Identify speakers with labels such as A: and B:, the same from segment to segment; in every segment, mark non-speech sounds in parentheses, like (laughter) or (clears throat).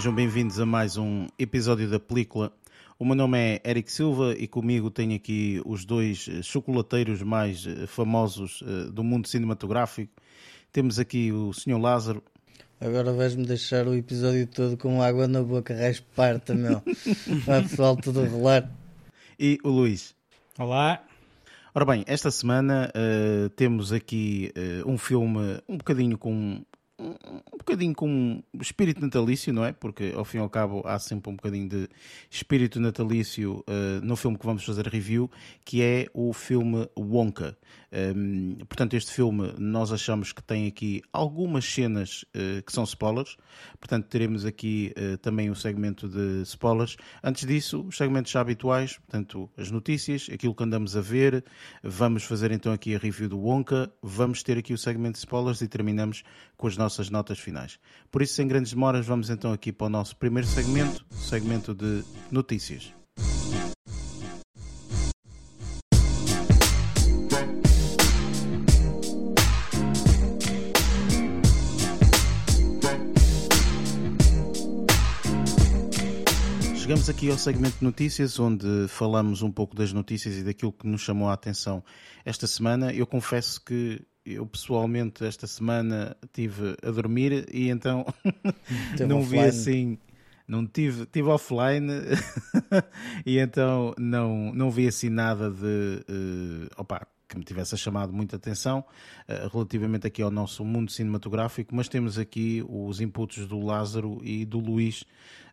A: sejam bem-vindos a mais um episódio da película. O meu nome é Eric Silva e comigo tenho aqui os dois eh, chocolateiros mais eh, famosos eh, do mundo cinematográfico. Temos aqui o Sr. Lázaro.
B: Agora vais-me deixar o episódio todo com água na boca, rasparta, meu. (laughs) Vai pessoal tudo a rolar.
A: E o Luís.
C: Olá.
A: Ora bem, esta semana uh, temos aqui uh, um filme um bocadinho com um bocadinho com espírito natalício, não é? Porque ao fim e ao cabo há sempre um bocadinho de espírito natalício uh, no filme que vamos fazer review, que é o filme Wonka. Um, portanto, este filme nós achamos que tem aqui algumas cenas uh, que são spoilers, portanto, teremos aqui uh, também um segmento de spoilers. Antes disso, os segmentos já habituais, portanto, as notícias, aquilo que andamos a ver. Vamos fazer então aqui a review do Wonka, vamos ter aqui o segmento de spoilers e terminamos com as nossas notas finais. Por isso, sem grandes demoras, vamos então aqui para o nosso primeiro segmento, segmento de notícias. Chegamos aqui ao segmento de notícias, onde falamos um pouco das notícias e daquilo que nos chamou a atenção esta semana. Eu confesso que eu pessoalmente esta semana tive a dormir e então (laughs) não vi assim, não tive, tive offline (laughs) e então não, não vi assim nada de uh, opa, que me tivesse chamado muita atenção uh, relativamente aqui ao nosso mundo cinematográfico, mas temos aqui os inputs do Lázaro e do Luís.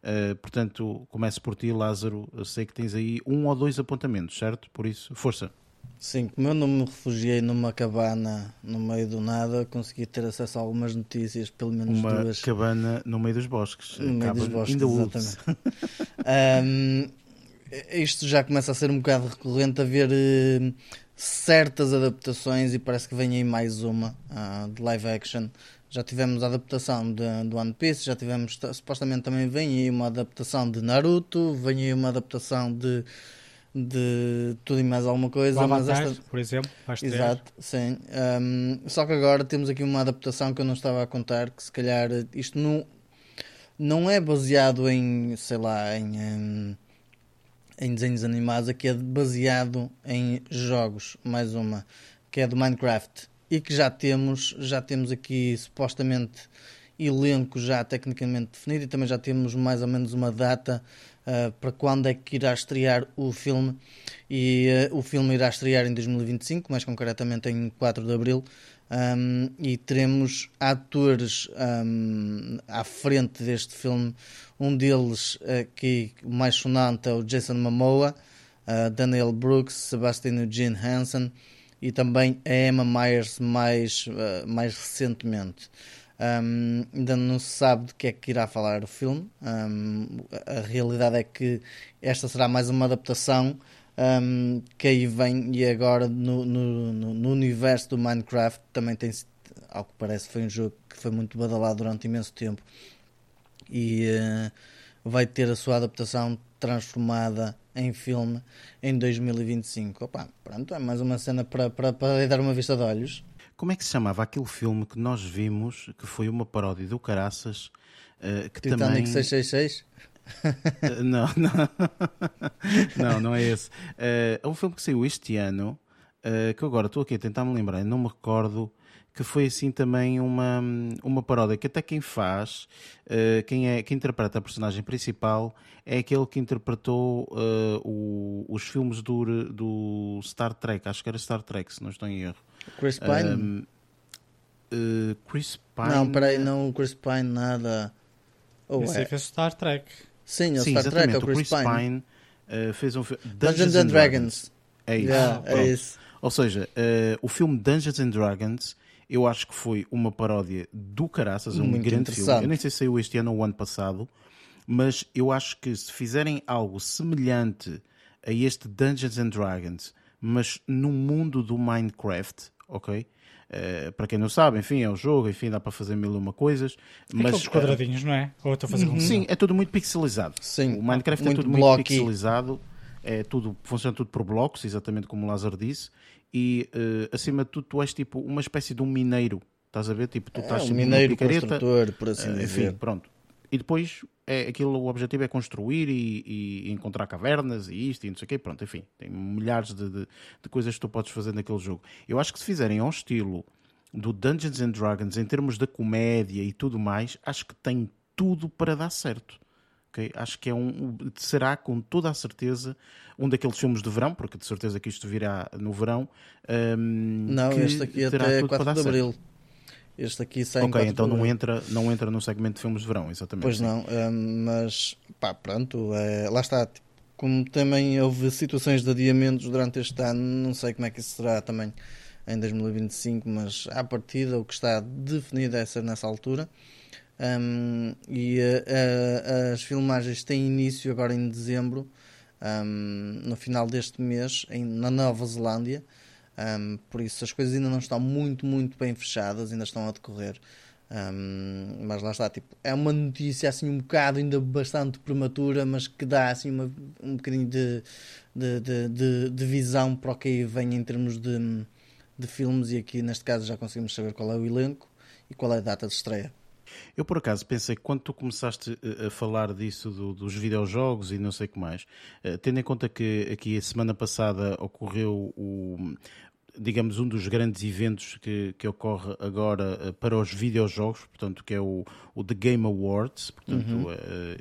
A: Uh, portanto, começo por ti, Lázaro. Eu sei que tens aí um ou dois apontamentos, certo? Por isso, força.
B: Sim, como eu não me refugiei numa cabana no meio do nada, consegui ter acesso a algumas notícias, pelo menos
A: Uma
B: duas.
A: cabana no meio dos bosques.
B: No meio dos bosques,
A: exatamente. (laughs)
B: um, isto já começa a ser um bocado recorrente a ver uh, certas adaptações e parece que vem aí mais uma uh, de live action. Já tivemos a adaptação de, de One Piece, já tivemos, supostamente também vem aí uma adaptação de Naruto, vem aí uma adaptação de de tudo e mais alguma coisa.
C: Mas esta... por exemplo,
B: Exato, sim. Um, só que agora temos aqui uma adaptação que eu não estava a contar, que se calhar isto não, não é baseado em, sei lá, em, em, em desenhos animados, aqui é baseado em jogos, mais uma, que é do Minecraft. E que já temos, já temos aqui supostamente elenco já tecnicamente definido e também já temos mais ou menos uma data uh, para quando é que irá estrear o filme. E uh, o filme irá estrear em 2025, mais concretamente em 4 de abril. Um, e teremos atores um, à frente deste filme. Um deles, uh, que o mais sonante, é o Jason Momoa, Daniel Brooks, Sebastian Eugene Hansen e também a Emma Myers mais, mais recentemente. Um, ainda não se sabe de que é que irá falar o filme. A realidade é que esta será mais uma adaptação um, que aí vem e agora no, no, no, universo do Minecraft também tem, ao que parece, foi um jogo que foi muito badalado durante imenso tempo e uh, vai ter a sua adaptação transformada em filme em 2025. Opa, pronto, é mais uma cena para, para, para dar uma vista de olhos.
A: Como é que se chamava aquele filme que nós vimos, que foi uma paródia do Caraças, uh, que Titanic também...
B: 666? (laughs)
A: Não, não. não, não é esse. Uh, é um filme que saiu este ano, uh, que agora estou aqui a tentar me lembrar, não me recordo, que foi assim também uma, uma paródia que até quem faz, uh, quem, é, quem interpreta a personagem principal é aquele que interpretou uh, o, os filmes do, do Star Trek, acho que era Star Trek, se não estou em erro.
B: Chris Pine? Um,
A: uh, Chris Pine.
B: Não, peraí, não, Chris Pine, nada.
C: Oh, Esse é. fez Star Trek.
B: Sim, o Sim, Star Trek, é o Chris,
A: Chris
B: Pine.
A: Pine uh, fez um filme.
B: Dungeons, Dungeons and Dragons. Dragons.
A: É isso.
B: Yeah, é isso.
A: Ou seja, uh, o filme Dungeons and Dragons eu acho que foi uma paródia do Caraças, um Muito grande filme. Eu nem sei se saiu este ano ou o ano passado, mas eu acho que se fizerem algo semelhante a este Dungeons and Dragons, mas no mundo do Minecraft, ok? Uh, para quem não sabe, enfim, é o jogo, enfim, dá para fazer mil e uma coisas.
C: É mas, aqueles quadradinhos, uh, não é? Ou estou a fazer
A: Sim, é tudo muito pixelizado.
B: Sim,
A: o Minecraft é tudo muito pixelizado. É tudo, funciona tudo por blocos, exatamente como o Lázaro disse. E uh, acima de tudo, tu és tipo uma espécie de um mineiro. Estás a ver? Tipo, tu
B: é,
A: estás
B: um mineiro construtor, por assim dizer.
A: Enfim, pronto E depois é, aquilo, o objetivo é construir e, e, encontrar cavernas e isto e não sei o quê. Pronto, enfim, tem milhares de, de, de, coisas que tu podes fazer naquele jogo. Eu acho que se fizerem ao estilo do Dungeons and Dragons em termos da comédia e tudo mais, acho que tem tudo para dar certo. Okay? Acho que é um, será com toda a certeza um daqueles filmes de verão, porque de certeza que isto virá no verão. Um,
B: não, este aqui até 4 de Abril. Certo. Este aqui sai
A: Ok, então não entra, não entra no segmento de filmes de verão, exatamente.
B: Pois não, um, mas pá, pronto, é, lá está. Como também houve situações de adiamentos durante este ano, não sei como é que isso será também em 2025, mas à partida o que está definido é ser nessa altura. Um, e uh, uh, as filmagens têm início agora em dezembro, um, no final deste mês, em, na Nova Zelândia. Um, por isso as coisas ainda não estão muito, muito bem fechadas, ainda estão a decorrer. Um, mas lá está, tipo, é uma notícia assim um bocado ainda bastante prematura, mas que dá assim uma, um bocadinho de, de, de, de, de visão para o que vem em termos de, de filmes. E aqui neste caso já conseguimos saber qual é o elenco e qual é a data de estreia.
A: Eu por acaso pensei que quando tu começaste a falar disso do, dos videojogos e não sei o que mais, eh, tendo em conta que aqui a semana passada ocorreu o, digamos, um dos grandes eventos que, que ocorre agora eh, para os videojogos, portanto, que é o, o The Game Awards, portanto, uhum. uh,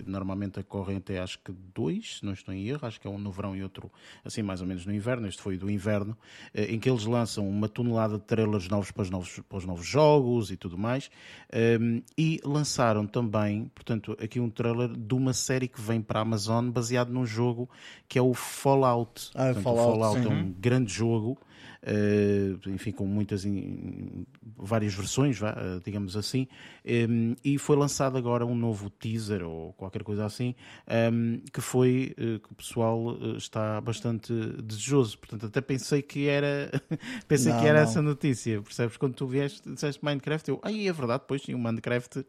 A: normalmente ocorrem até acho que dois, se não estou em erro, acho que é um no verão e outro assim mais ou menos no inverno, este foi do inverno, uh, em que eles lançam uma tonelada de trailers novos para os novos, para os novos jogos e tudo mais, ehm, e lançaram também, portanto, aqui um trailer de uma série que vem para a Amazon baseado num jogo que é o Fallout.
B: Ah,
A: portanto,
B: Fallout,
A: o Fallout
B: sim.
A: é um grande jogo enfim, com muitas, várias versões, vá, uh, digamos assim, e foi lançado agora um novo teaser ou qualquer coisa assim, que foi uh, que o pessoal está bastante desejoso. Portanto, até pensei que era, (laughs) pensei não, que era não. essa notícia, percebes? Quando tu vieste, disseste Minecraft, eu, aí é verdade, depois sim, o Minecraft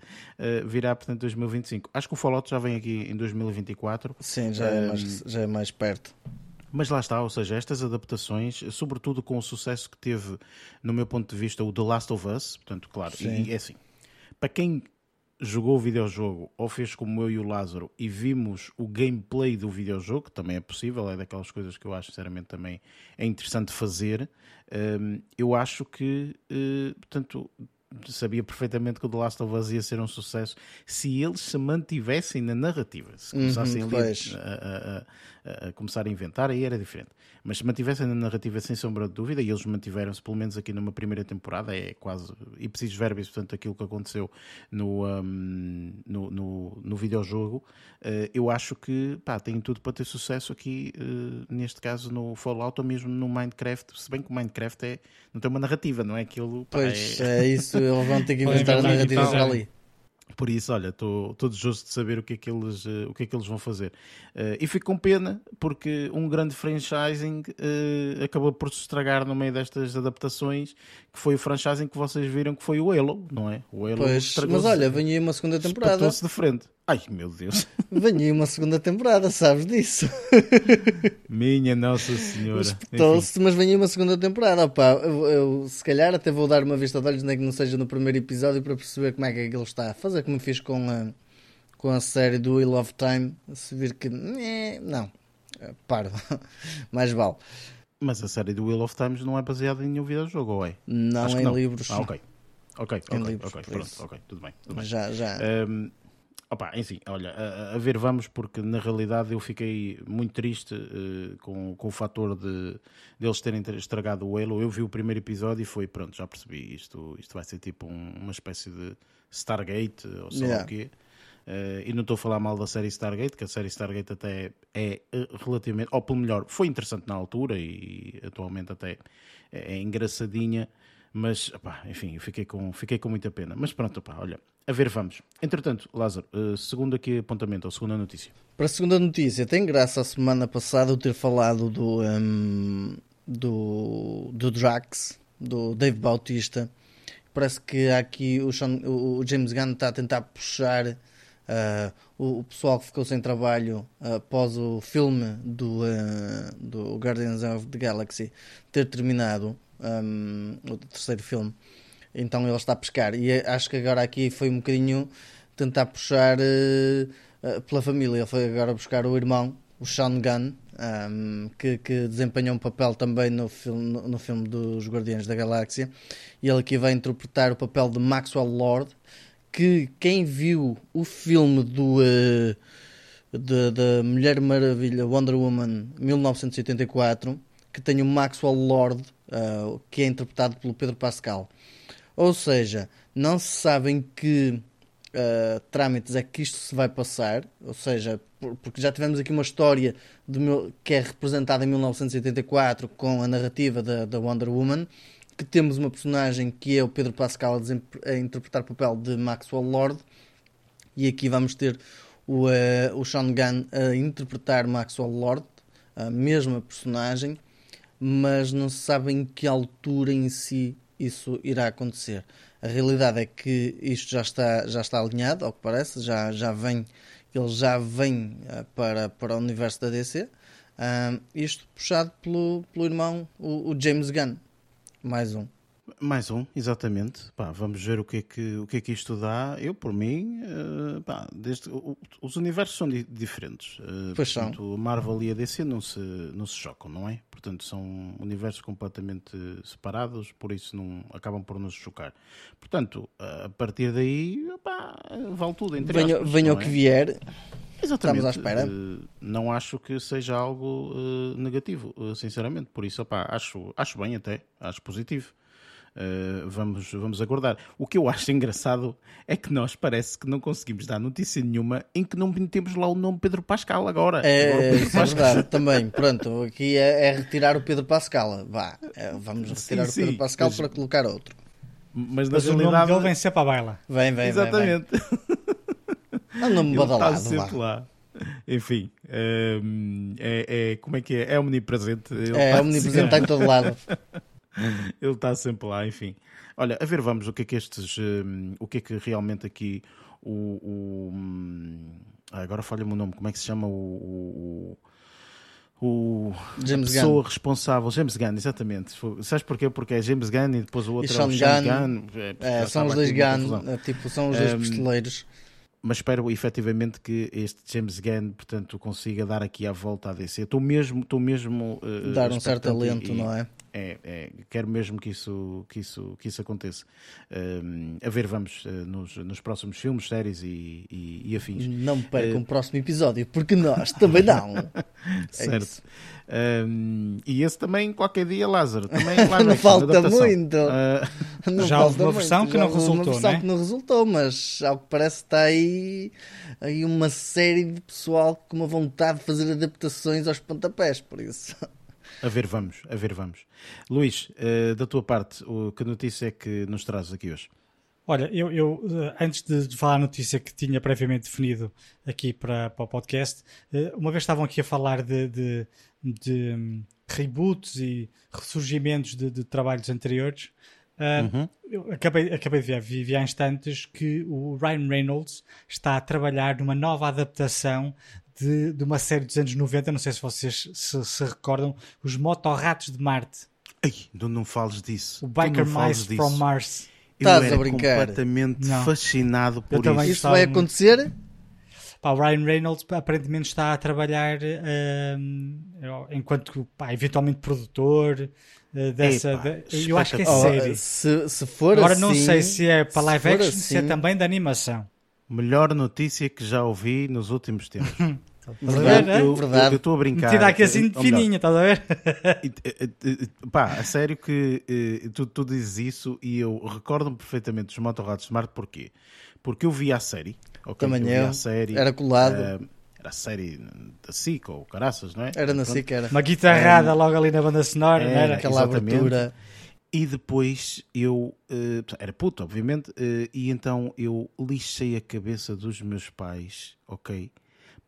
A: virá, portanto, 2025. Acho que o Fallout já vem aqui em 2024.
B: Sim, já, é, mais, já é mais perto.
A: Mas lá está, ou seja, estas adaptações, sobretudo com o sucesso que teve, no meu ponto de vista, o The Last of Us, portanto, claro, Sim. e é assim, para quem jogou o videojogo ou fez como eu e o Lázaro e vimos o gameplay do videojogo, que também é possível, é daquelas coisas que eu acho sinceramente também é interessante fazer, hum, eu acho que, eh, portanto, sabia perfeitamente que o The Last of Us ia ser um sucesso se eles se mantivessem na narrativa, se uhum, começassem uhum, a, a, a, a, começar a inventar, aí era diferente. Mas se mantivessem na narrativa sem sombra de dúvida, e eles mantiveram-se pelo menos aqui numa primeira temporada, é quase ipsis verbis, portanto, aquilo que aconteceu no, um, no, no, no videojogo, uh, eu acho que pá, tem tudo para ter sucesso aqui, uh, neste caso no Fallout ou mesmo no Minecraft, se bem que o Minecraft é, não tem uma narrativa, não é aquilo.
B: Pá, pois, é, é isso eles vão ter que inventar narrativas ali.
A: Por isso, olha, estou desejoso de saber o que é que eles, uh, o que é que eles vão fazer. Uh, e fico com pena, porque um grande franchising uh, acabou por se estragar no meio destas adaptações, que foi o franchising que vocês viram que foi o Halo, não é? O Halo
B: pois, mas olha, vem aí uma segunda temporada.
A: de frente. Ai, meu Deus. (laughs)
B: Aí uma segunda temporada, sabes disso?
A: Minha Nossa Senhora.
B: Espetou-se, mas aí uma segunda temporada. Opa, eu, eu, se calhar até vou dar uma vista de olhos, nem que não seja no primeiro episódio, para perceber como é que ele está a fazer, como fiz com a, com a série do Wheel of Time. Se vir que. Não, paro. (laughs) Mais vale.
A: Mas a série do Wheel of Times não é baseada em nenhum videojogo, ou é?
B: Não, Acho em não. livros.
A: Ah, ok. Ok, ok, livros, ok, pronto, ok, tudo bem. Tudo bem.
B: Já, já.
A: Um, Opa, enfim, olha, a, a, ver vamos, porque na realidade eu fiquei muito triste uh, com, com o fator de, de eles terem estragado o Halo. Eu vi o primeiro episódio e foi, pronto, já percebi, isto, isto vai ser tipo um, uma espécie de Stargate, ou sei yeah. lá o quê. Uh, e não estou a falar mal da série Stargate, que a série Stargate até é eh, relativamente, ou pelo melhor, foi interessante na altura e atualmente até é, é engraçadinha, mas, opá, enfim, eu fiquei com, fiquei com muita pena. Mas pronto, opá, olha, a ver, vamos. Entretanto, Lázaro, uh, segundo aqui apontamento, ou segunda notícia.
B: Para a segunda notícia, tem graça a semana passada eu ter falado do, um, do, do Drax, do Dave Bautista. Parece que aqui o, Sean, o James Gunn está a tentar puxar uh, o, o, pessoal que ficou sem trabalho uh, após o filme do, uh, do Guardians of the Galaxy ter terminado um, o terceiro filme. Então ele está a pescar. E acho que agora aqui foi um bocadinho tentar puxar uh, pela família. Ele foi agora buscar o irmão, o Sean Gunn, um, que, que, desempenhou um papel também no filme, no, no, filme dos Guardiões da Galáxia. E ele aqui vai interpretar o papel de Maxwell Lord, que quem viu o filme do uh, da Mulher Maravilha Wonder Woman 1984, que tem o Maxwell Lord, uh, que é interpretado pelo Pedro Pascal. Ou seja, não se sabem que uh, trâmites é que isto se vai passar, ou seja, porque já tivemos aqui uma história de, que é representada em 1984 com a narrativa da, da Wonder Woman, que temos uma personagem que é o Pedro Pascal a, a interpretar o papel de Maxwell Lord, e aqui vamos ter o, uh, o Sean Gunn a interpretar Maxwell Lord, a mesma personagem, mas não se sabe em que altura em si isso irá acontecer. A realidade é que isto já está, já está alinhado, ao que parece, já, já vem, ele já vem uh, para, para o universo da DC. Ah, isto puxado pelo, pelo irmão, o, o James Gunn. Mais um.
A: Mais um, exatamente. Pá, vamos ver o que, é que, o que é que isto dá. Eu, por mim, uh, pá, desde, o, os universos são di diferentes. Uh,
B: pois
A: portanto,
B: são.
A: Marvel e a DC não se, não se chocam, não é? Portanto, são universos completamente separados, por isso não acabam por nos chocar. Portanto, a partir daí, pá, vale tudo. Entre
B: venha
A: aspas,
B: venha o que
A: é?
B: vier.
A: Exatamente.
B: Estamos à espera.
A: Uh, não acho que seja algo uh, negativo, uh, sinceramente. Por isso, opá, acho, acho bem até, acho positivo. Uh, vamos, vamos aguardar. O que eu acho engraçado é que nós parece que não conseguimos dar notícia nenhuma em que não temos lá o nome Pedro Pascal agora.
B: É,
A: agora
B: Pedro Pascal. é verdade, também. Pronto, aqui é, é, retirar o Pedro Pascal. Vá, é, vamos retirar sim, o Pedro sim, Pascal mas, para colocar outro.
C: Mas, na mas realidade... o nome dele vem sempre à baila.
B: Vem, vem,
A: Exatamente.
B: Vem, vem. É um nome badalado.
A: Está sempre lá. Enfim, um, é, é, como é que é? É omnipresente.
B: é omnipresente, está em todo lado. (laughs) (laughs)
A: Ele está sempre lá, enfim. Olha, a ver, vamos, o que é que estes. Um, o que é que realmente aqui o. o um, agora falha-me o nome, como é que se chama o. o, o
B: James
A: a pessoa
B: Gunn.
A: responsável, James Gunn, exatamente. Sabes porquê? Porque é James Gunn e depois o outro é o
B: Sean
A: Gunn.
B: Gunn. É, é, são os dois Gunn, é, tipo, são os dois um, pistoleiros
A: mas espero efetivamente que este James Gunn, portanto, consiga dar aqui a volta à DC. Estou mesmo, estou mesmo
B: uh, dar um certo talento, não é?
A: É, é, quero mesmo que isso, que isso, que isso aconteça. Um, a ver, vamos uh, nos, nos próximos filmes, séries e, e, e afins.
B: Não percam uh, o próximo episódio, porque nós também não. (laughs)
A: certo. É um, e esse também, qualquer dia, Lázaro. Também (laughs) lá
B: não falta muito.
C: Uh... (laughs) Não Já houve uma versão muito. que não resultou, uma versão
B: né? que não resultou, mas ao que parece está aí, aí uma série de pessoal com uma vontade de fazer adaptações aos pontapés, por isso.
A: A ver, vamos, a ver, vamos. Luís, uh, da tua parte, o, que notícia é que nos trazes aqui hoje?
C: Olha, eu, eu eh, antes de, falar a notícia que tinha previamente definido aqui para, para o podcast, uh, uma vez estavam aqui a falar de, de, de um, reboots e ressurgimentos de, de trabalhos anteriores. Uh, uhum. Eu acabei, acabei de ver, vi, vi há instantes que o Ryan Reynolds está a trabalhar numa nova adaptação de, de uma série dos anos 90, não sei se vocês se, se recordam, os Motorratos de Marte.
A: Ai, não, não fales disso.
C: O Biker Mice from Mars.
A: Eu Estás era a brincar. completamente não. fascinado por isso.
B: Isso vai acontecer?
C: Pá, o Ryan Reynolds aparentemente está a trabalhar uh, enquanto pá, eventualmente produtor uh, dessa. de, eu acho que é oh, série.
B: Se, se for
C: Agora
B: assim,
C: não sei se é para live action,
B: assim,
C: se é também de animação.
A: Melhor notícia que já ouvi nos últimos tempos. (laughs)
B: Verdade, eu,
A: verdade. Eu estou a brincar.
C: Metida aqui assim de fininha, estás a ver? (laughs)
A: Pá, a sério que eh, tu, tu dizes isso e eu recordo-me perfeitamente dos Motorrados Smart, porquê? Porque eu vi a série.
B: Okay, Também eu. eu.
A: Série,
B: era colado.
A: Uh, era a série da SIC ou Caraças, não é?
B: Era na SIC, era.
C: Uma guitarrada um, logo ali na banda sonora, era, não era?
B: Aquela exatamente. abertura.
A: E depois eu, uh, era puto, obviamente, uh, e então eu lixei a cabeça dos meus pais, ok?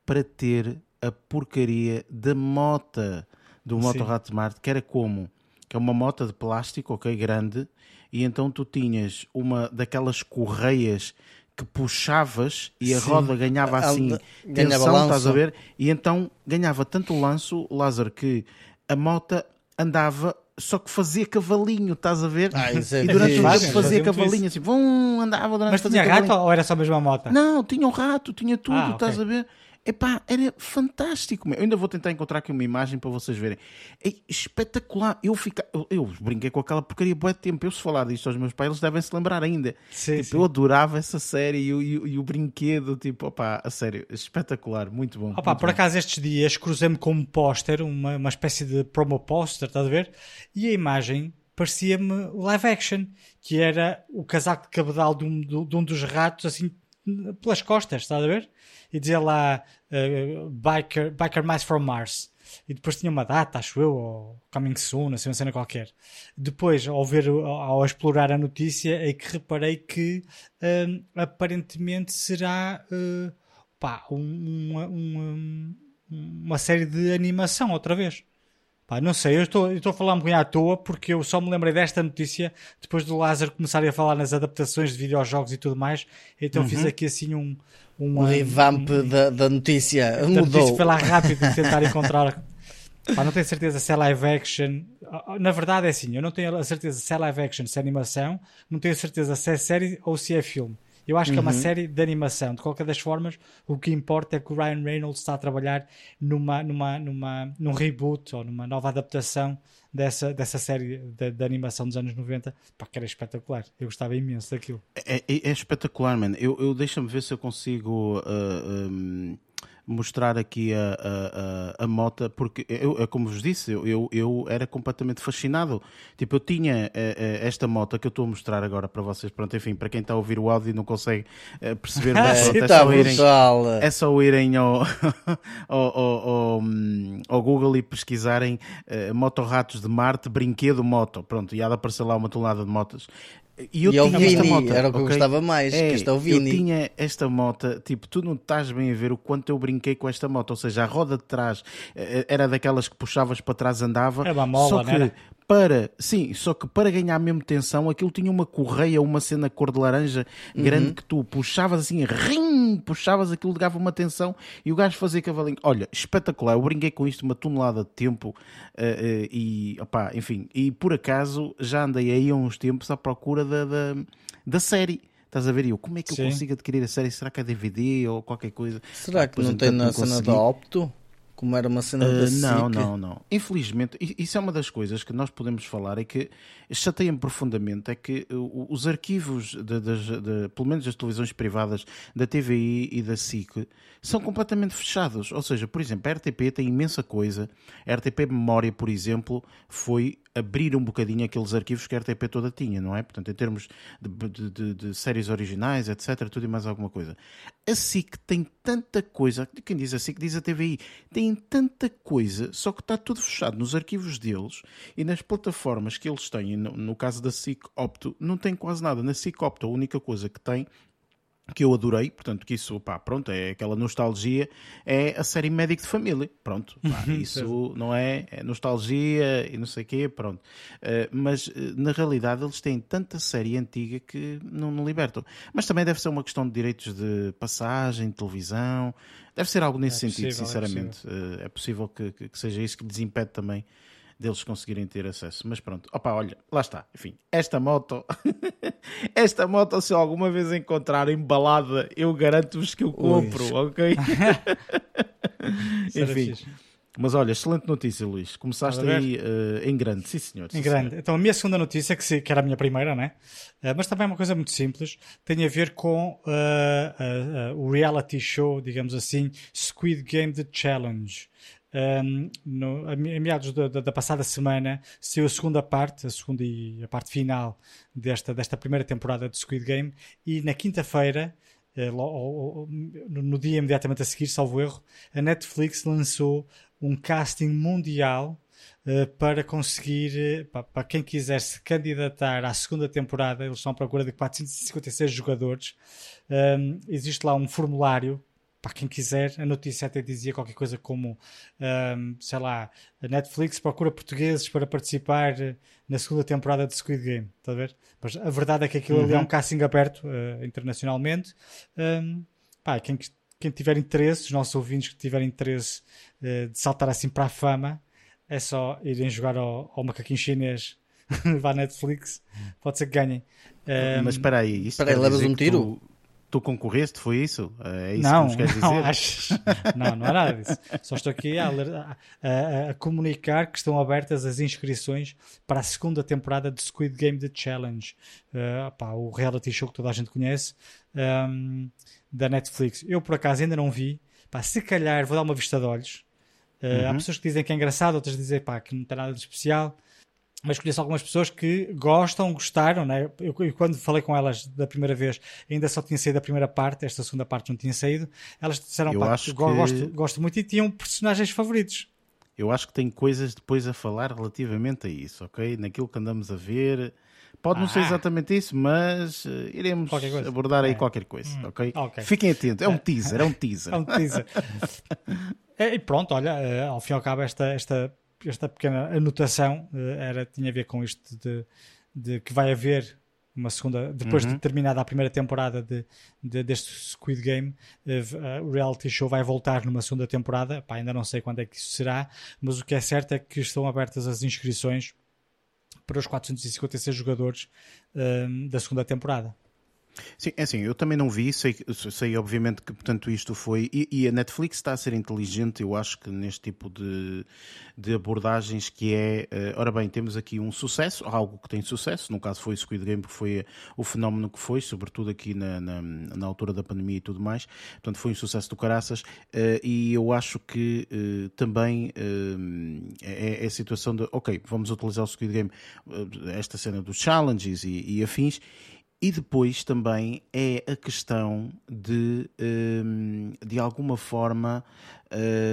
A: Para ter a porcaria da mota do Motorrad Marte, que era como? Que é uma moto de plástico, ok? Grande, e então tu tinhas uma daquelas correias que puxavas e a Sim. roda ganhava assim ganhava tensão, estás a ver? E então ganhava tanto lanço, Lázaro, que a moto andava só que fazia cavalinho, estás a ver?
B: Ah, isso é
A: e durante o jogo
C: Fazem,
A: fazia cavalinho, assim, vum, andava durante
C: Mas
A: fazia
C: tinha rato
A: cavalinho.
C: ou era só mesmo a moto?
A: Não, tinha um rato, tinha tudo,
C: Ah,
A: estás a ver? Epá, era fantástico. Eu ainda vou tentar encontrar aqui uma imagem para vocês verem. É espetacular. Eu, fica... eu, eu brinquei com aquela porcaria bué de tempo. Eu se falar disto aos meus pais, eles devem se lembrar ainda.
C: Sim,
A: tipo,
C: sim.
A: eu adorava essa série e, o- e e o brinquedo, tipo, opá, a sério, espetacular, muito bom.
C: Opa,
A: muito
C: por
A: bom.
C: acaso estes dias cruzei-me com um póster, uma, uma espécie de promo póster, estás a ver? E a imagem parecia-me live action, que era o casaco de cabedal de um, de um dos ratos, assim, pelas costas, estás a ver? E dizia lá eh, Biker, Biker Mice from Mars. E depois tinha uma data, acho eu, ou Coming Soon, assim, uma cena qualquer. Depois, ao ver, ao, explorar a notícia, é que reparei que hum, aparentemente será eh, pá, um- uma, uma série de animação outra vez. Pá, não sei, eu estou, eu estou a falar um bocadinho à toa porque eu só me lembrei desta notícia depois do Lázaro começar a falar nas adaptações de videojogos e tudo mais. Então fiz aqui assim um. um
B: O revamp da, da notícia
C: da notícia
B: mudou.
C: foi lá rápido de tentar (laughs) encontrar. Pá, não tenho certeza se é live action. Na verdade é assim, eu não tenho a certeza se é live action, se é animação, não tenho a certeza se é série ou se é filme. Eu acho que é uma série de animação. De qualquer das formas, o que importa é que o Ryan Reynolds está a trabalhar numa, numa, numa, num reboot ou numa nova adaptação dessa, dessa série de, de animação dos anos 90. Pá, que era espetacular. Eu gostava imenso daquilo.
A: É, é- é espetacular, mano. Eu, eu deixa-me ver se eu consigo ah, um, mostrar aqui a, a, a, a mota, porque eu, é como vos disse, eu, eu, era completamente fascinado. Tipo, eu tinha eh, eh, esta moto que eu estou a mostrar agora para vocês. Pronto, enfim, para quem está a ouvir o áudio e não consegue eh, perceber, (laughs) pronto, é,
B: Está
A: só irem, é só irem ao, (laughs) ao, ao, ao, hum, ao Google e pesquisarem eh, motorratos de Marte, brinquedo moto. Pronto, e há de aparecer lá uma tonelada de motos. E eu
B: E é
A: tinha esta
B: Vini,
A: moto,
B: era o que eu
A: ok?
B: gostava mais, que este é o
A: Eu tinha esta moto, tipo, tu não estás bem a ver o quanto eu brinquei com esta moto, ou seja, a roda de trás eh, era daquelas que puxavas para trás andava.
C: Era uma mola,
A: só
C: não
A: que
C: era?
A: Para, sim, só que para ganhar mesmo tensão, aquilo tinha uma correia, uma cena cor de laranja
B: Uhum.
A: grande que tu puxavas assim, rim, puxavas aquilo, dava uma tensão e o gajo fazia cavalinho. Olha, espetacular, eu brinquei com isto uma tonelada de tempo eh, eh, e, opá, enfim, e por acaso já andei aí há uns tempos à procura da, da, da série. Estás a ver? E eu, como é que
C: Sim.
A: eu consigo adquirir a série? Será que é DVD ou qualquer coisa?
B: Será que não tem na cena da Opto? Como era uma cena
A: Uh,
B: da
A: não,
B: SIC?
A: não, não. Infelizmente, isso é uma das coisas que nós podemos falar é que chateia-me profundamente é que os arquivos, de, das- de- pelo menos das televisões privadas da TVI e da SIC, são completamente fechados. Ou seja, por exemplo, a RTP tem imensa coisa. A RTP Memória, por exemplo, foi abrir um bocadinho aqueles arquivos que a RTP toda tinha, não é? Portanto, em termos de, de- de- de séries originais, etc., tudo e mais alguma coisa. A SIC tem tanta coisa, quem diz a SIC diz a TVI, tem tanta coisa, só que está tudo fechado nos arquivos deles e nas plataformas que eles têm, no, no caso da SIC Opto, não tem quase nada. Na SIC Opto, a única coisa que tem que eu adorei, portanto, que isso, pá, pronto, é aquela nostalgia, é a série Médico de Família, pronto, pá, isso não é, é nostalgia e não sei o quê, pronto. Eh, mas, eh, na realidade, eles têm tanta série antiga que não, não libertam. Mas também deve ser uma questão de direitos de passagem, de televisão, deve ser algo nesse
C: É
A: sentido,
C: possível, é
A: sinceramente. Eh, É possível que, que- que seja isso que lhes impede também deles conseguirem ter acesso. Mas pronto, opa, olha, lá está. Enfim, esta moto, (laughs) esta moto, se alguma vez encontrar embalada, eu garanto-vos que eu compro, ok? (laughs) (laughs)
C: Isso era
A: Enfim, mas olha, excelente notícia, Luís. Começaste aí eh, em grande, sim senhor.
C: Em
A: sim,
C: grande.
A: senhor.
C: Então, a minha segunda notícia, que, se- que era a minha primeira, né? Eh, mas também é uma coisa muito simples, tem a ver com eh, o reality show, digamos assim, Squid Game The Challenge. Um, no, a, me- a meados da, da- da passada semana saiu a segunda parte, a segunda e a parte final desta, desta primeira temporada de Squid Game, e na quinta-feira, eh, no, dia imediatamente a seguir, salvo erro, a Netflix lançou um casting mundial eh, para conseguir, eh, pa- para quem quiser se candidatar à segunda temporada, eles estão à procura de 456 jogadores. Um, existe lá um formulário para quem quiser. A notícia até dizia qualquer coisa como, um, sei lá, a Netflix procura portugueses para participar eh, na segunda temporada de Squid Game. Está a ver? Mas a verdade é que aquilo ali é um casting aberto eh, internacionalmente. Um, pá, quem, quem tiver interesse, os nossos ouvintes que tiverem interesse eh, de saltar assim para a fama, é só irem jogar ao, ao macaquinho chinês (laughs) vá Netflix, pode ser que ganhem.
A: Um, Mas espera aí, isto
B: espera aí, levas um tiro?
A: Tu, concorreste, foi isso? É isso
C: não,
A: que nos queres
C: não,
A: dizer? (laughs)
C: não, não é nada disso. Só estou aqui a, a, a, comunicar que estão abertas as inscrições para a segunda temporada de Squid Game The Challenge, uh, pá, o reality show que toda a gente conhece, um, da Netflix. Eu, por acaso, ainda não vi. Pá, se calhar vou dar uma vista de olhos. Uh, uhum. Há pessoas que dizem que é engraçado, outras dizem pá, que não tem nada de especial mas conheço algumas pessoas que gostam, gostaram, né? Eu, eu, quando falei com elas da primeira vez, ainda só tinha saído a primeira parte, esta segunda parte não tinha saído. Elas disseram, eu pá, que... gosto, gosto muito e tinham personagens favoritos.
A: Eu acho que tem coisas depois a falar relativamente a isso, ok? Naquilo que andamos a ver. Pode ah. não ser ah. exatamente isso, mas uh, iremos abordar aí é. qualquer coisa, hum. okay? ok? Fiquem atentos, é um teaser, é um teaser. (laughs)
C: é um teaser. (laughs) é, e pronto, olha, uh, ao fim e ao cabo, esta, esta esta pequena anotação uh, era, tinha a ver com isto de, de que vai haver uma segunda, depois uhum. de terminada a primeira temporada de, de deste Squid Game, uh, o reality show vai voltar numa segunda temporada. Pá, ainda não sei quando é que isso será, mas o que é certo é que estão abertas as inscrições para os 456 jogadores uh, da segunda temporada.
A: Sim, é assim, eu também não vi, sei, sei obviamente que portanto isto foi. E, e, a Netflix está a ser inteligente, eu acho que neste tipo de, de abordagens que é. Uh, ora bem, temos aqui um sucesso, algo que tem sucesso, no caso foi o Squid Game, porque foi o fenómeno que foi, sobretudo aqui na, na, na altura da pandemia e tudo mais. Portanto, foi um sucesso do caraças. Uh, e eu acho que uh, também é, é, a situação de, ok, vamos utilizar o Squid Game, esta cena dos challenges e, e afins e depois também é a questão de, hum, de alguma forma,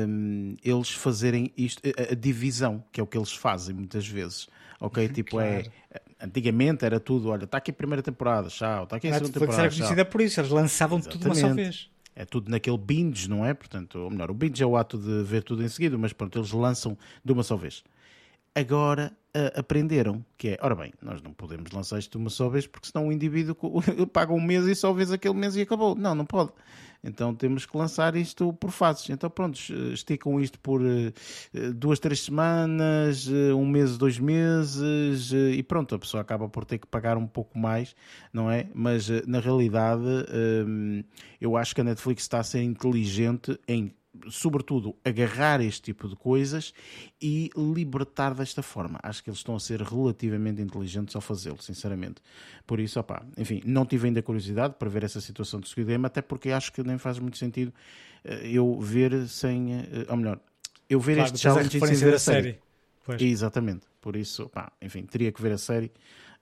A: hum, eles fazerem isto, a divisão, que é o que eles fazem muitas vezes. Ok? Uhum, tipo, é, claro. é. Antigamente era tudo, olha, está aqui a primeira temporada, tchau, está aqui a segunda temporada.
C: era conhecida por isso, eles lançavam Exatamente. tudo uma só vez.
A: É tudo naquele binge, não é? Portanto, ou melhor, o binge é o ato de ver tudo em seguida, mas pronto, eles lançam de uma só vez agora uh, aprenderam que é, ora bem, nós não podemos lançar isto uma só vez porque senão o indivíduo (laughs) paga um mês e só vês aquele mês e acabou. Não, não pode. Então temos que lançar isto por fases. Então pronto, esticam isto por uh, duas, três semanas, uh, um mês, dois meses e pronto, a pessoa acaba por ter que pagar um pouco mais, não é? Mas na realidade eu acho que a Netflix está a ser inteligente em sobretudo, agarrar este tipo de coisas e libertar desta forma. Acho que eles estão a ser relativamente inteligentes ao fazê-lo, sinceramente. Por isso, opá, enfim, não tive ainda curiosidade para ver essa situação de Squid Game, até porque acho que nem faz muito sentido eh, eu ver sem. Eh, ou melhor, eu ver claro, este challenge sem ver a série. série. Exatamente. Por isso, pá, enfim, teria que ver a série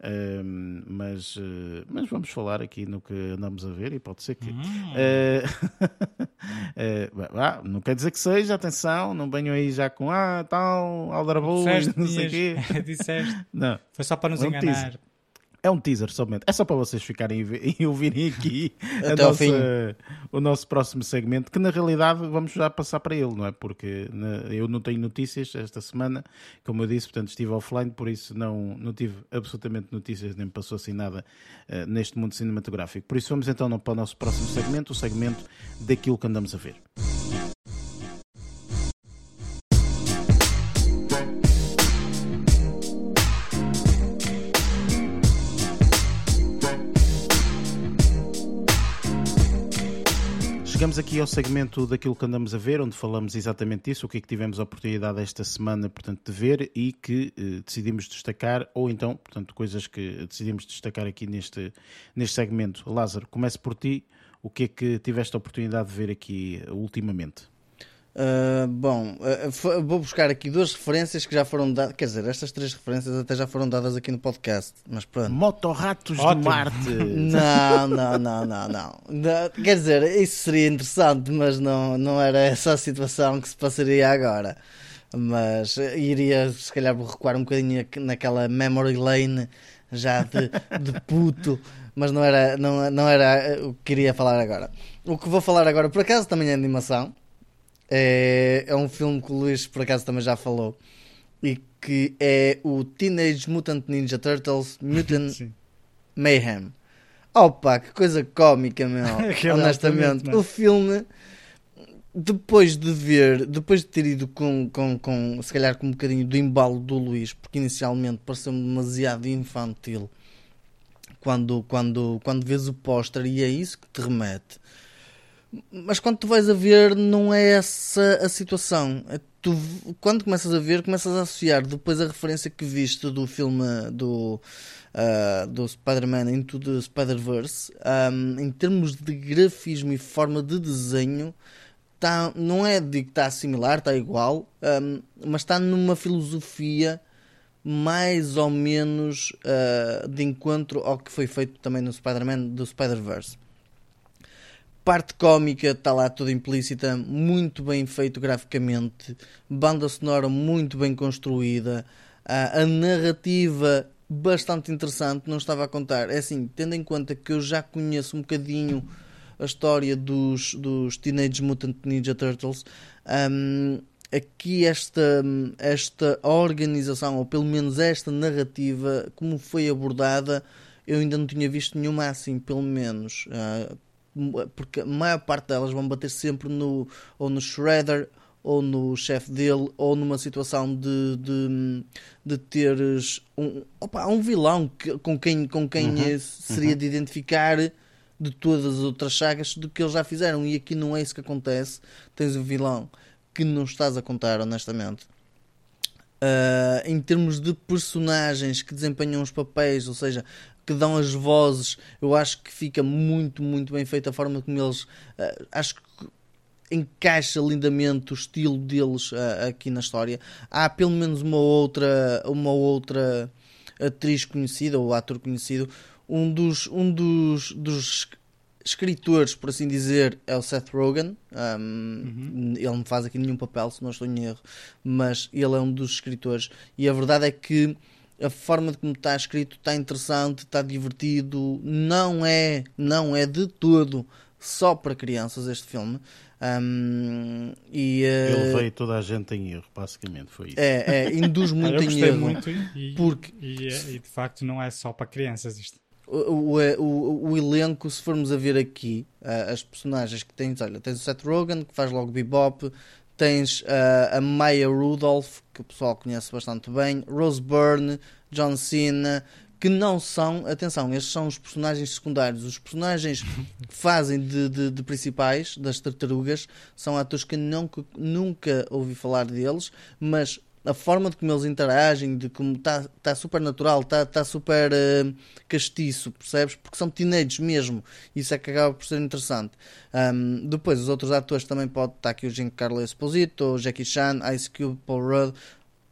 A: Uh, mas, uh, mas vamos falar aqui no que andamos a ver e pode ser que. Hum. (laughs) Uh, não quer dizer que seja, atenção, não venham aí já com ah, tal, Aldrabou, (laughs) não sei o quê. (laughs)
C: Disseste. Não. Foi só para nos enganar. Teaser.
A: É um teaser somente. É só para vocês ficarem e (laughs) ouvirem aqui Até nossa, o nosso próximo segmento, que na realidade vamos já passar para ele, não é? Porque eu não tenho notícias esta semana, como eu disse, portanto estive offline, por isso não, não tive absolutamente notícias, nem passou assim nada uh, neste mundo cinematográfico. Por isso vamos então para o nosso próximo segmento, o segmento daquilo que andamos a ver. Chegamos aqui ao segmento daquilo que andamos a ver, onde falamos exatamente disso, o que é que tivemos a oportunidade esta semana, portanto, de ver e que eh, decidimos destacar, ou então, portanto, coisas que decidimos destacar aqui neste, neste segmento. Lázaro, comece por ti. O que é que tiveste a oportunidade de ver aqui ultimamente?
B: Uh, bom, uh, vou buscar aqui duas referências que já foram dadas. Quer dizer, estas três referências até já foram dadas aqui no podcast. Mas pronto.
A: Motorratos de Marte. (laughs)
B: Não, não, não, não, não, não. Quer dizer, isso seria interessante, mas não, não era essa a situação que se passaria agora. Mas iria, se calhar, recuar um bocadinho naquela memory lane já de, de puto. Mas não era, não, não era o que queria falar agora. O que vou falar agora, por acaso, também é animação é, é um filme que o Luís por acaso também já falou e que é o Teenage Mutant Ninja Turtles (laughs) Mutant Mayhem. Opa, que coisa cómica, meu. (laughs) honestamente. O filme depois de ver, depois de ter ido com, com, com se calhar com um bocadinho do embalo do Luís, porque inicialmente pareceu-me demasiado infantil quando, quando, quando vês o póster e é isso que te remete. Mas quando tu vais a ver, não é essa a situação. É tu, quando começas a ver, começas a associar depois a referência que viste do filme do, uh, do Spider-Man Into the Spider-Verse, um, em termos de grafismo e forma de desenho, tá, não é de que está similar, está igual, um, mas está numa filosofia mais ou menos uh, de encontro ao que foi feito também no Spider-Man do Spider-Verse. Parte cómica está lá toda implícita, muito bem feito graficamente, banda sonora muito bem construída, uh, a narrativa bastante interessante, não estava a contar. É assim, tendo em conta que eu já conheço um bocadinho a história dos, dos Teenage Mutant Ninja Turtles, um, aqui esta, esta organização, ou pelo menos esta narrativa, como foi abordada, eu ainda não tinha visto nenhuma assim, pelo menos. Uh, porque a maior parte delas vão bater sempre no, ou no Shredder ou no chefe dele, ou numa situação de, de, de teres um, opa, um vilão que, com quem, com quem uhum, seria uhum. de identificar de todas as outras sagas do que eles já fizeram. E aqui não é isso que acontece. Tens um vilão que não estás a contar, honestamente. Uh, em termos de personagens que desempenham os papéis, ou seja, que dão as vozes, eu acho que fica muito, muito bem feita a forma como eles. Uh, acho que encaixa lindamente o estilo deles uh, aqui na história. Há pelo menos uma outra, uma outra atriz conhecida ou ator conhecido. Um dos, um dos, dos escritores, por assim dizer, é o Seth Rogen. Um, uhum. Ele não faz aqui nenhum papel, se não estou em erro, mas ele é um dos escritores. E a verdade é que a forma de como está escrito está interessante, está divertido. Não é, não é de todo só para crianças este filme. Um, e, uh,
A: Ele veio toda a gente em erro, basicamente foi isso.
B: É, é induz (laughs) muito em erro.
C: Muito e, porque... E, e, de facto não é só para crianças isto.
B: O, o, o, o elenco, se formos a ver aqui, uh, as personagens que tens, olha, tens o Seth Rogen, que faz logo Bebop, tens uh, a Maya Rudolph, que o pessoal conhece bastante bem, Rose Byrne, John Cena, que não são, atenção, estes são os personagens secundários. Os personagens (laughs) que fazem de, de, de principais das tartarugas são atores que nunca, nunca ouvi falar deles, mas a forma de como eles interagem, de como está tá super natural, está tá super uh, castiço, percebes? Porque são teenagers mesmo. Isso é que acaba por ser interessante. Um, depois, os outros atores também pode estar tá aqui o Giancarlo Esposito, o Jackie Chan, Ice Cube, Paul Rudd.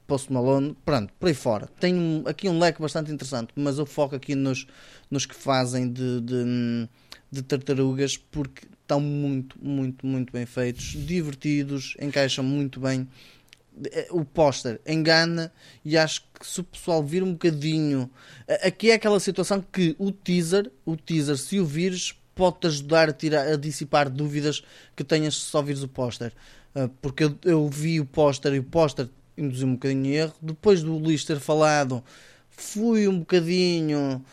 B: Post Malone, pronto, por aí fora. Tem aqui um leque bastante interessante, mas eu foco aqui nos, nos que fazem de, de, de tartarugas porque estão muito, muito, muito bem feitos, divertidos, encaixam muito bem. Eh, o póster engana e acho que se o pessoal vir um bocadinho. Aqui é aquela situação que o teaser, o teaser, se o vires, pode-te ajudar a, tirar, a dissipar dúvidas que tenhas se só vires o póster. Eh, porque eu, eu vi o póster e o póster induziu um bocadinho de erro. Depois do Luís ter falado, fui um bocadinho.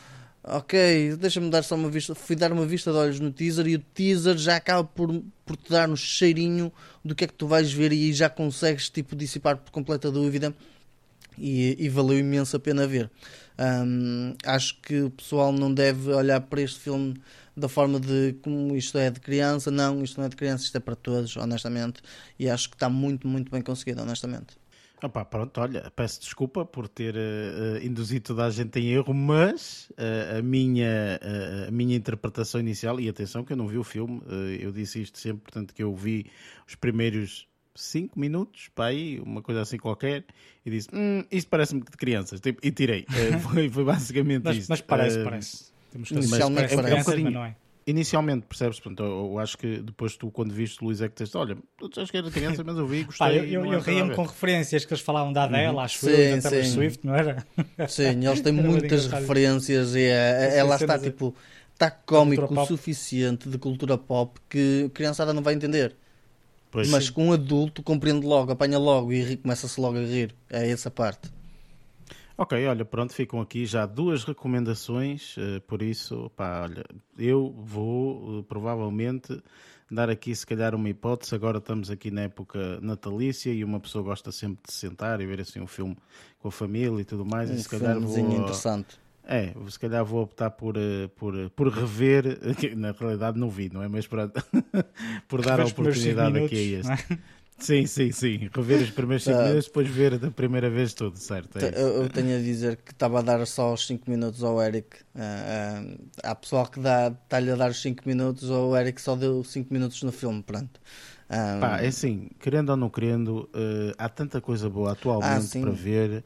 B: Ok, deixa-me dar só uma vista. Fui dar uma vista de olhos no teaser e o teaser já acaba por, por te dar um cheirinho do que é que tu vais ver e já consegues tipo dissipar por completa dúvida e, e valeu imenso a pena ver. Um, acho que o pessoal não deve olhar para este filme da forma de como isto é de criança, não, isto não é de criança, isto é para todos, honestamente, e acho que está muito, muito bem conseguido, honestamente.
A: Opa, pronto, olha, peço desculpa por ter uh, induzido toda a gente em erro, mas uh, a, minha, uh, a minha interpretação inicial, e atenção que eu não vi o filme, eu disse isto sempre, portanto que eu vi os primeiros 5 minutos, para aí, uma coisa assim qualquer, e disse, hum, isto parece-me de crianças, tipo, e tirei. (laughs) foi, foi basicamente
C: mas,
A: isso.
C: Mas parece, parece. Temos que mas, parece, é, é um mas não é
A: inicialmente, percebes? Portanto, eu, eu, acho que depois tu, quando viste Luís, é que tens, olha, tu achas que era criança, mas eu vi, gostei. Pá,
C: eu eu, eu ria-me com referências que eles falavam da Adele, uhum. acho sim, eu, da Taylor Swift, não era?
B: Sim, eles têm (laughs) muitas referências e é, ela está tipo, está cómico o suficiente de cultura pop que a criançada não vai entender. Pois mas sim. com um adulto compreende logo, apanha logo e começa-se logo a rir. É essa parte.
A: Ok, olha, pronto, ficam aqui já duas recomendações, uh, por isso, pá, olha, eu vou uh, provavelmente dar aqui se calhar uma hipótese. Agora estamos aqui na época natalícia e uma pessoa gosta sempre de sentar e ver assim um filme com a família e tudo mais.
B: Um
A: e se calhar vou,
B: interessante.
A: É, se calhar vou optar por, eh, por, por rever, (laughs) na realidade não vi, não é? Mas para, (laughs) por dar a oportunidade aqui a este. Sim, sim, sim. Rever os primeiros 5 tá. minutos, depois ver da primeira vez tudo, certo? É
B: eu, eu, tenho a dizer que estava a dar só os 5 minutos ao Eric. Uh, uh, há pessoal que está-lhe a dar os 5 minutos, ou o Eric só deu 5 minutos no filme, pronto.
A: Um... Pá, é assim, querendo ou não querendo, uh, há tanta coisa boa atualmente ah, para ver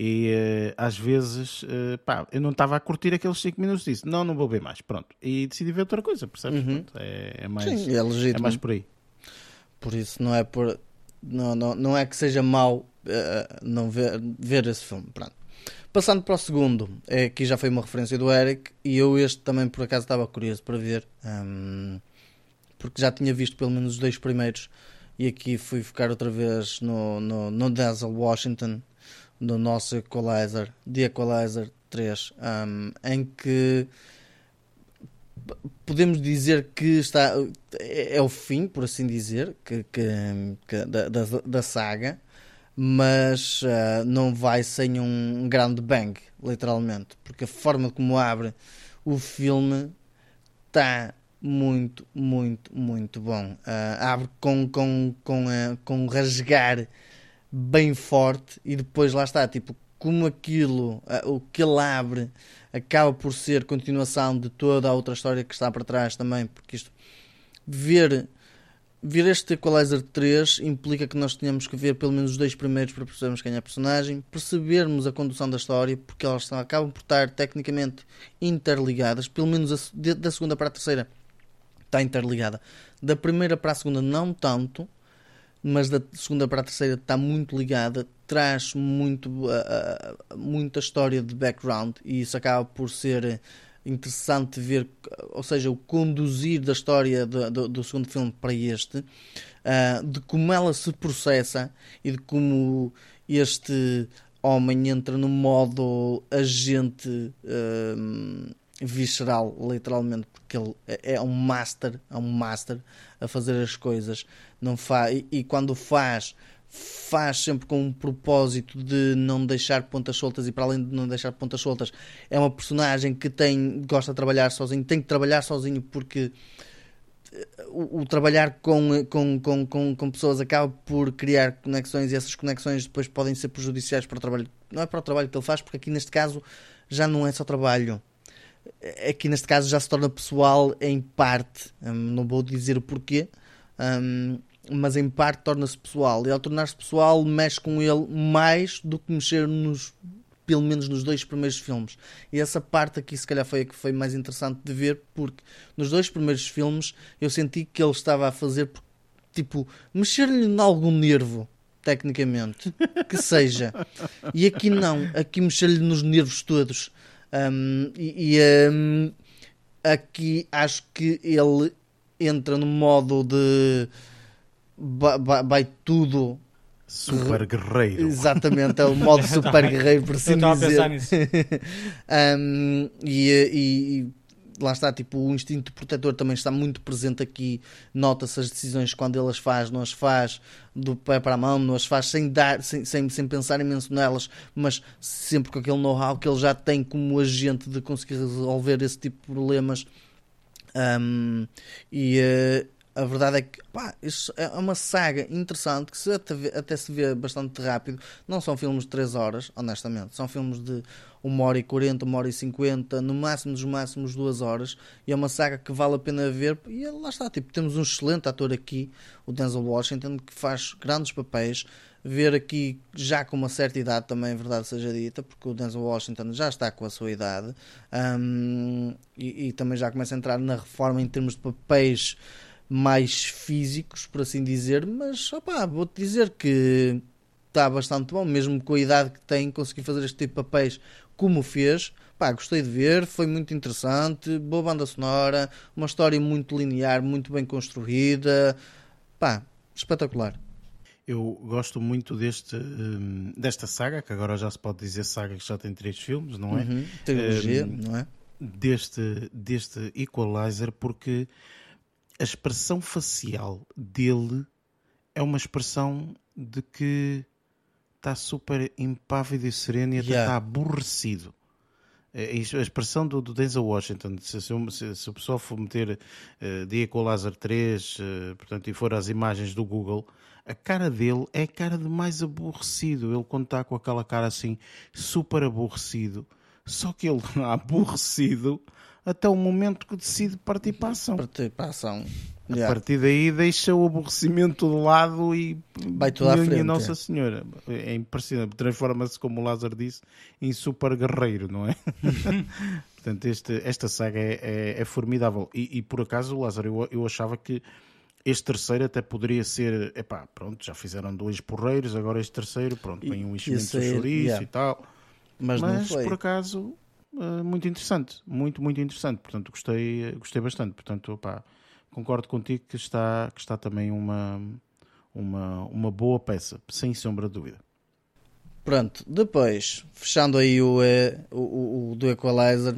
A: e uh, às vezes, uh, pá, eu não estava a curtir aqueles 5 minutos disso. Não, não vou ver mais, pronto. E decidi ver outra coisa, percebes? Uhum. É, é, mais, Sim, é, legítimo. é mais por aí.
B: Por isso não é por não, não, não é que seja mau uh, não ver, ver esse filme. Pronto. Passando para o segundo, é, aqui já foi uma referência do Eric e eu este também por acaso estava curioso para ver, um, ehm, porque já tinha visto pelo menos os dois primeiros e aqui fui focar outra vez no, no, no Denzel Washington, no nosso Equalizer, The Equalizer 3, um, ehm, em que podemos dizer que está é, é o fim, por assim dizer, que, que, que da, da, da, saga, mas uh, não vai sem um grande bang, literalmente, porque a forma como abre o filme está muito, muito, muito bom. Uh, abre com, com, com, uh, com rasgar bem forte e depois lá está, tipo, como aquilo, o que ele abre acaba por ser continuação de toda a outra história que está para trás também, porque isto ver ver este Equalizer 3 implica que nós tenhamos que ver pelo menos os dois primeiros para percebermos quem é a personagem, percebermos a condução da história, porque elas estão, acabam por estar tecnicamente interligadas, pelo menos a, de, da segunda para a terceira está interligada. Da primeira para a segunda não tanto, mas da segunda para a terceira está muito ligada, traz muito, uh, muita história de background e isso acaba por ser interessante ver, ou seja, o conduzir da história do, do, do segundo filme para este, uh, de como ela se processa e de como este homem entra no modo agente uh, visceral, literalmente, porque ele é, é um master, é um master a fazer as coisas, não faz e, e quando faz faz sempre com um propósito de não deixar pontas soltas e para além de não deixar pontas soltas é uma personagem que tem gosta de trabalhar sozinho tem que trabalhar sozinho porque eh, o, o trabalhar com, com, com, com, com pessoas acaba por criar conexões e essas conexões depois podem ser prejudiciais para o trabalho não é para o trabalho que ele faz porque aqui neste caso já não é só trabalho aqui neste caso já se torna pessoal em parte hum, não vou dizer o porquê hum, mas em parte torna-se pessoal. E ao tornar-se pessoal, mexe com ele mais do que mexer nos pelo menos nos dois primeiros filmes. E essa parte aqui, se calhar, foi a que foi mais interessante de ver, porque nos dois primeiros filmes eu senti que ele estava a fazer, tipo, mexer-lhe em algum nervo, tecnicamente, que seja. E aqui não, aqui mexer-lhe nos nervos todos. Um, e, um, aqui acho que ele entra no modo de vai, tudo
A: Super guerreiro.
B: Exatamente, é o (laughs) modo super guerreiro, por assim
C: dizer. a pensar nisso. (laughs)
B: um, e, e, lá está, tipo, o instinto protetor também está muito presente aqui. Nota-se as decisões quando ele as faz, não as faz do pé para a mão, não as faz sem dar, sem, sem, sem pensar imenso nelas, mas sempre com aquele know-how que ele já tem como agente de conseguir resolver esse tipo de problemas. Um, e, uh, a verdade é que pá, isso é uma saga interessante que se até, até, se vê bastante rápido. Não são filmes de 3 horas, honestamente. São filmes de 1 hora e 40, 1 hora e 50, no máximo dos máximos 2 horas. E é uma saga que vale a pena ver. E lá está, tipo, temos um excelente ator aqui, o Denzel Washington, que faz grandes papéis. Ver aqui já com uma certa idade também, verdade seja dita, porque o Denzel Washington já está com a sua idade um, e, e também já começa a entrar na reforma em termos de papéis mais físicos, por assim dizer, mas opá, vou-te dizer que está bastante bom, mesmo com a idade que tem, conseguir fazer este tipo de papéis como fez. Pá, gostei de ver, foi muito interessante, boa banda sonora, uma história muito linear, muito bem construída. Pá, espetacular.
A: Eu gosto muito deste, hum, desta saga, que agora já se pode dizer saga que já tem três filmes, não é? Uhum,
B: trilogia, um, não é?
A: Deste, deste Equalizer, porque a expressão facial dele é uma expressão de que está super impávido e sereno e até
B: Yeah.
A: está aborrecido. É, isso, A expressão do, do Denzel Washington, se, se, se- o pessoal for meter uh, Dia com o Lázaro 3 eh, portanto, e for às imagens do Google, a cara dele é a cara de mais aborrecido. Ele quando está com aquela cara assim, super aborrecido, só que ele está (laughs) aborrecido até o momento que decide partir para a ação.
B: Participação.
A: A
B: Yeah.
A: partir daí deixa o aborrecimento de lado e
B: Vai tudo à frente,
A: Nossa
B: é.
A: Senhora. É impressionante. Transforma-se, como o Lázaro disse, em super guerreiro, não é? (laughs) Portanto, este, esta saga é, é- é formidável. E, e, por acaso, Lázaro, eu, eu achava que este terceiro até poderia ser. Epá, pronto, já fizeram dois porreiros, agora este terceiro, pronto, vem um enchimento de chouriço
B: yeah.
A: e tal.
B: Mas, não
A: Mas, por acaso, eh, muito interessante. Muito, muito interessante. Portanto, gostei, gostei bastante. Portanto, opá, concordo contigo que está, que está também uma, uma, uma boa peça, sem sombra de dúvida.
B: Pronto, depois, fechando aí o, eh, o, o, do Equalizer,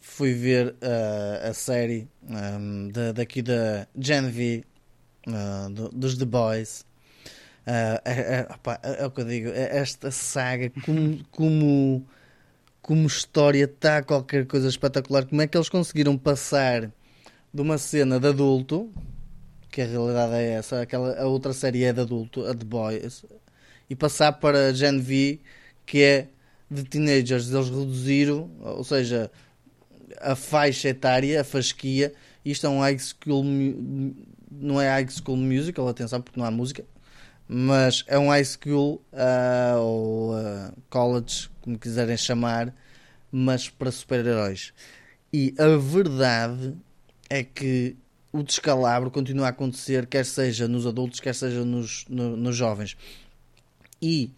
B: fui ver eh, a série ehm, da, daqui da Gen V, eh, do- dos The Boys. Eh, é, é- opá, é- é o que eu digo, é esta saga, como, como, como história, está qualquer coisa espetacular. Como é que eles conseguiram passar de uma cena de adulto, que a realidade é essa, aquela, a outra série é de adulto, a The Boys, e passar para Gen V, que é de teenagers. Eles reduziram, ou seja, a faixa etária, a fasquia. Isto é um high school, não é high school musical, atenção, porque não há música, mas é um high school ah, ou ah, college, como quiserem chamar, mas para super-heróis. E a verdade é que o descalabro continua a acontecer, quer seja nos adultos, quer seja nos, no- nos jovens. E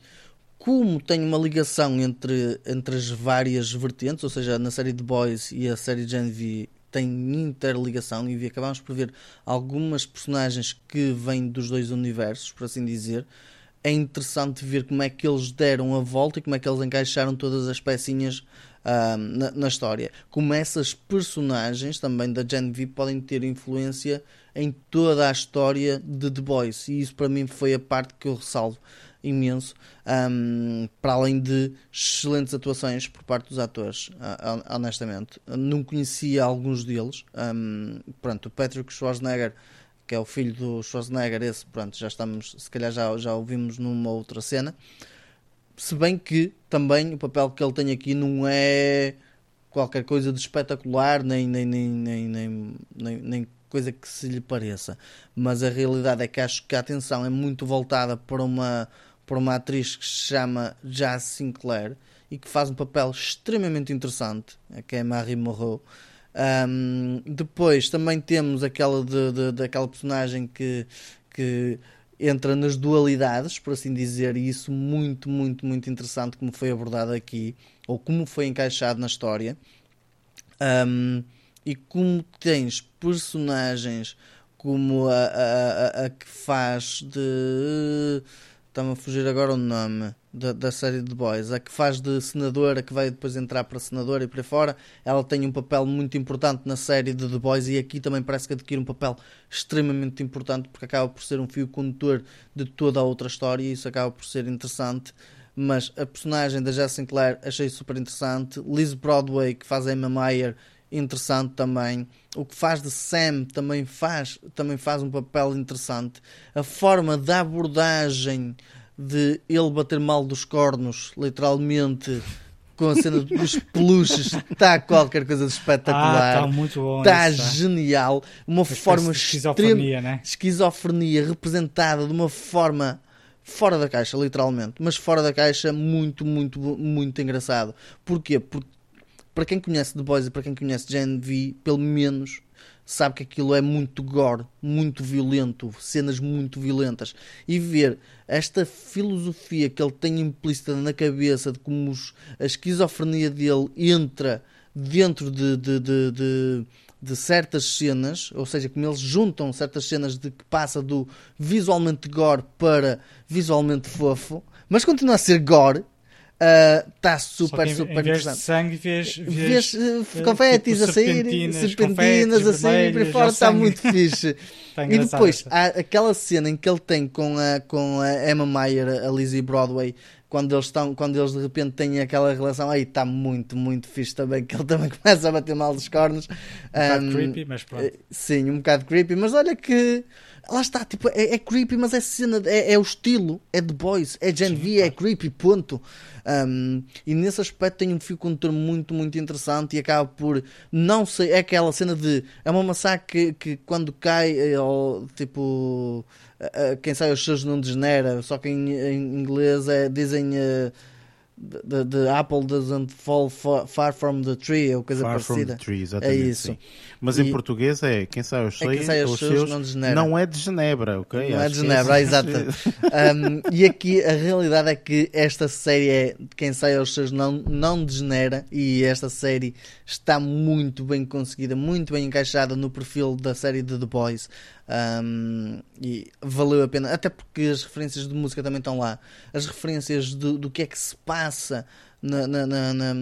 B: como tem uma ligação entre, entre as várias vertentes, ou seja, na série The Boys e a série Gen V tem interligação e acabamos por ver algumas personagens que vêm dos dois universos, por assim dizer. É interessante ver como é que eles deram a volta e como é que eles encaixaram todas as pecinhas ah, na, na história. Como essas personagens também da Gen V podem ter influência em toda a história de The Boys. E isso para mim foi a parte que eu ressalvo imenso, ahm, para além de excelentes atuações por parte dos atores, ah, ah, honestamente. Não conhecia alguns deles. ahm, pronto, o Patrick Schwarzenegger, que é o filho do Schwarzenegger, esse, pronto, já estamos, se calhar já, já ouvimos numa outra cena. Se bem que também o papel que ele tem aqui não é qualquer coisa de espetacular, nem, nem, nem, nem, nem, nem, nem coisa que se lhe pareça. Mas a realidade é que acho que a atenção é muito voltada para uma, para uma atriz que se chama Jazz Sinclair e que faz um papel extremamente interessante, que é Marie Moreau. Um, depois também temos aquela de, de, daquela personagem que, que entra nas dualidades, por assim dizer, e isso muito, muito, muito interessante como foi abordado aqui, ou como foi encaixado na história. Um, e como tens personagens como a, a, a, a que faz de. Está-me a fugir agora o nome da, da série de Boys. A que faz de senadora, que vai depois entrar para senadora e por aí fora. Ela tem um papel muito importante na série de The Boys e aqui também parece que adquire um papel extremamente importante porque acaba por ser um fio condutor de toda a outra história e isso acaba por ser interessante. Mas a personagem da Jess Sinclair achei super interessante. Liz Broadway, que faz a Emma Meyer, interessante também. O que faz de Sam também faz, também faz um papel interessante. A forma da abordagem de ele bater mal dos cornos, literalmente, com a cena (laughs) dos peluches, está qualquer coisa de
C: Ah,
B: espetacular.
C: está muito bom.
B: Está
C: isso, tá.
B: genial. Uma forma
C: esquizofrenia, né?
B: esquizofrenia representada de uma forma fora da caixa, literalmente, mas fora da caixa, muito, muito, muito engraçado. Porquê? Porque para quem conhece The Boys e para quem conhece Gen V, pelo menos sabe que aquilo é muito gore, muito violento, cenas muito violentas. E ver esta filosofia que ele tem implícita na cabeça de como os- a esquizofrenia dele entra dentro de, de, de, de, de certas cenas, ou seja, como eles juntam certas cenas de que passa do visualmente gore para visualmente fofo, mas continua a ser gore. Está uh, super,
C: em,
B: super
C: em vez
B: interessante.
C: de sangue, vês,
B: vês, vês uh, confetes tipo, a sair, serpentinas, serpentinas assim, e por fora está muito (laughs) fixe. Tá e depois essa. há aquela cena em que ele tem com a, com a Emma Mayer, a Lizzie Broadway, quando eles estão, quando eles de repente têm aquela relação, aí está muito, muito fixe também, que ele também (laughs) começa a bater mal dos cornos.
C: Um bocado um, creepy, mas pronto. Eh,
B: sim, um bocado creepy, mas olha que lá está, tipo, é, é creepy, mas é cena, é, é, o estilo, é The Boys, é Gen Sim, V, é creepy, ponto. Um, e nesse aspecto tem um fio condutor muito, muito interessante e acaba por não sei, é aquela cena de é uma massacre que, que quando cai, eh, ou tipo, quem sai os seus não degenera, só que em, em inglês é, dizem. The, the apple doesn't fall far, far from the tree ou coisa
A: far
B: parecida.
A: From the tree, exatamente, é isso. Sim. Mas e, em português é quem sai aos, é sai aos seus, não, de não é de Genebra, ok?
B: Não é de Genebra, é exato. um, e aqui a realidade é que esta série é quem sai aos seus não, não degenera e esta série está muito bem conseguida, muito bem encaixada no perfil da série de The Boys. Um, e valeu a pena, até porque as referências de música também estão lá, as referências do, do que é que se passa na, na, na, na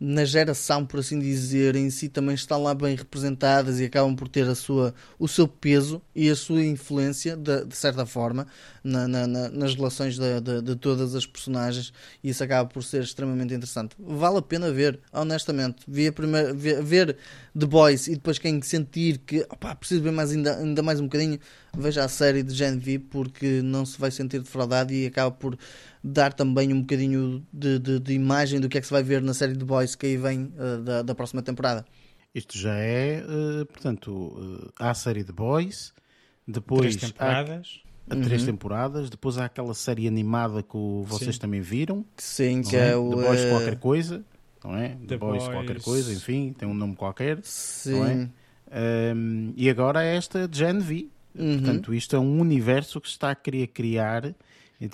B: na geração, por assim dizer, em si também estão lá bem representadas e acabam por ter a sua, o seu peso e a sua influência, de, de certa forma, na, na, nas relações de, de, de, todas as personagens e isso acaba por ser extremamente interessante. Vale a pena ver, honestamente. Ver, primeiro, ver, ver The Boys e depois quem sentir que opa, preciso ver mais ainda, ainda mais um bocadinho, veja a série de Gen V porque não se vai sentir defraudado e acaba por dar também um bocadinho de, de, de, imagem do que é que se vai ver na série de Boys que aí vem uh, da, da próxima temporada.
A: Isto já é, uh, portanto, uh, há a série de Boys, depois
C: três temporadas.
A: Há, uhum. três temporadas, depois há aquela série animada que vocês Sim. também viram.
B: Sim, que é, é o.
A: The Boys qualquer coisa, não é? The, The Boys, Boys, qualquer coisa, enfim, tem um nome qualquer. Sim. Não é? Um, e agora é esta Gen V. Uhum. Portanto, isto é um universo que se está a querer criar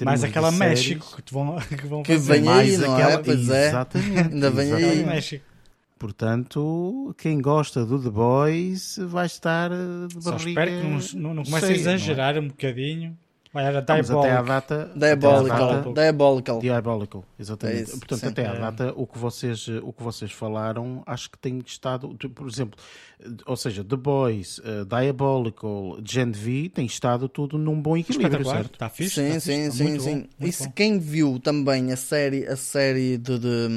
C: mais aquela México que vão, (laughs) que vão
B: que
C: fazer.
B: vem aí, não aquela... é? Pois é. Exatamente. Ainda vem aí.
C: México.
A: Portanto, quem gosta do The Boys vai estar de
C: Só espero que não, não, comece a exagerar é? um bocadinho. Vai era
A: Diabolical. Até à data.
B: Diabolical. Diabolical.
A: Diabolical, exatamente. É Portanto, Sim. até à data, o que, vocês, o que vocês falaram, acho que tem estado. Por exemplo, ou seja, The Boys, uh, Diabolical, Gen V, tem estado tudo num bom equilíbrio, certo?
C: Está fixe?
B: Sim,
C: está
B: sim,
C: fixe.
B: sim. sim. e se quem viu também a série, a série de, de,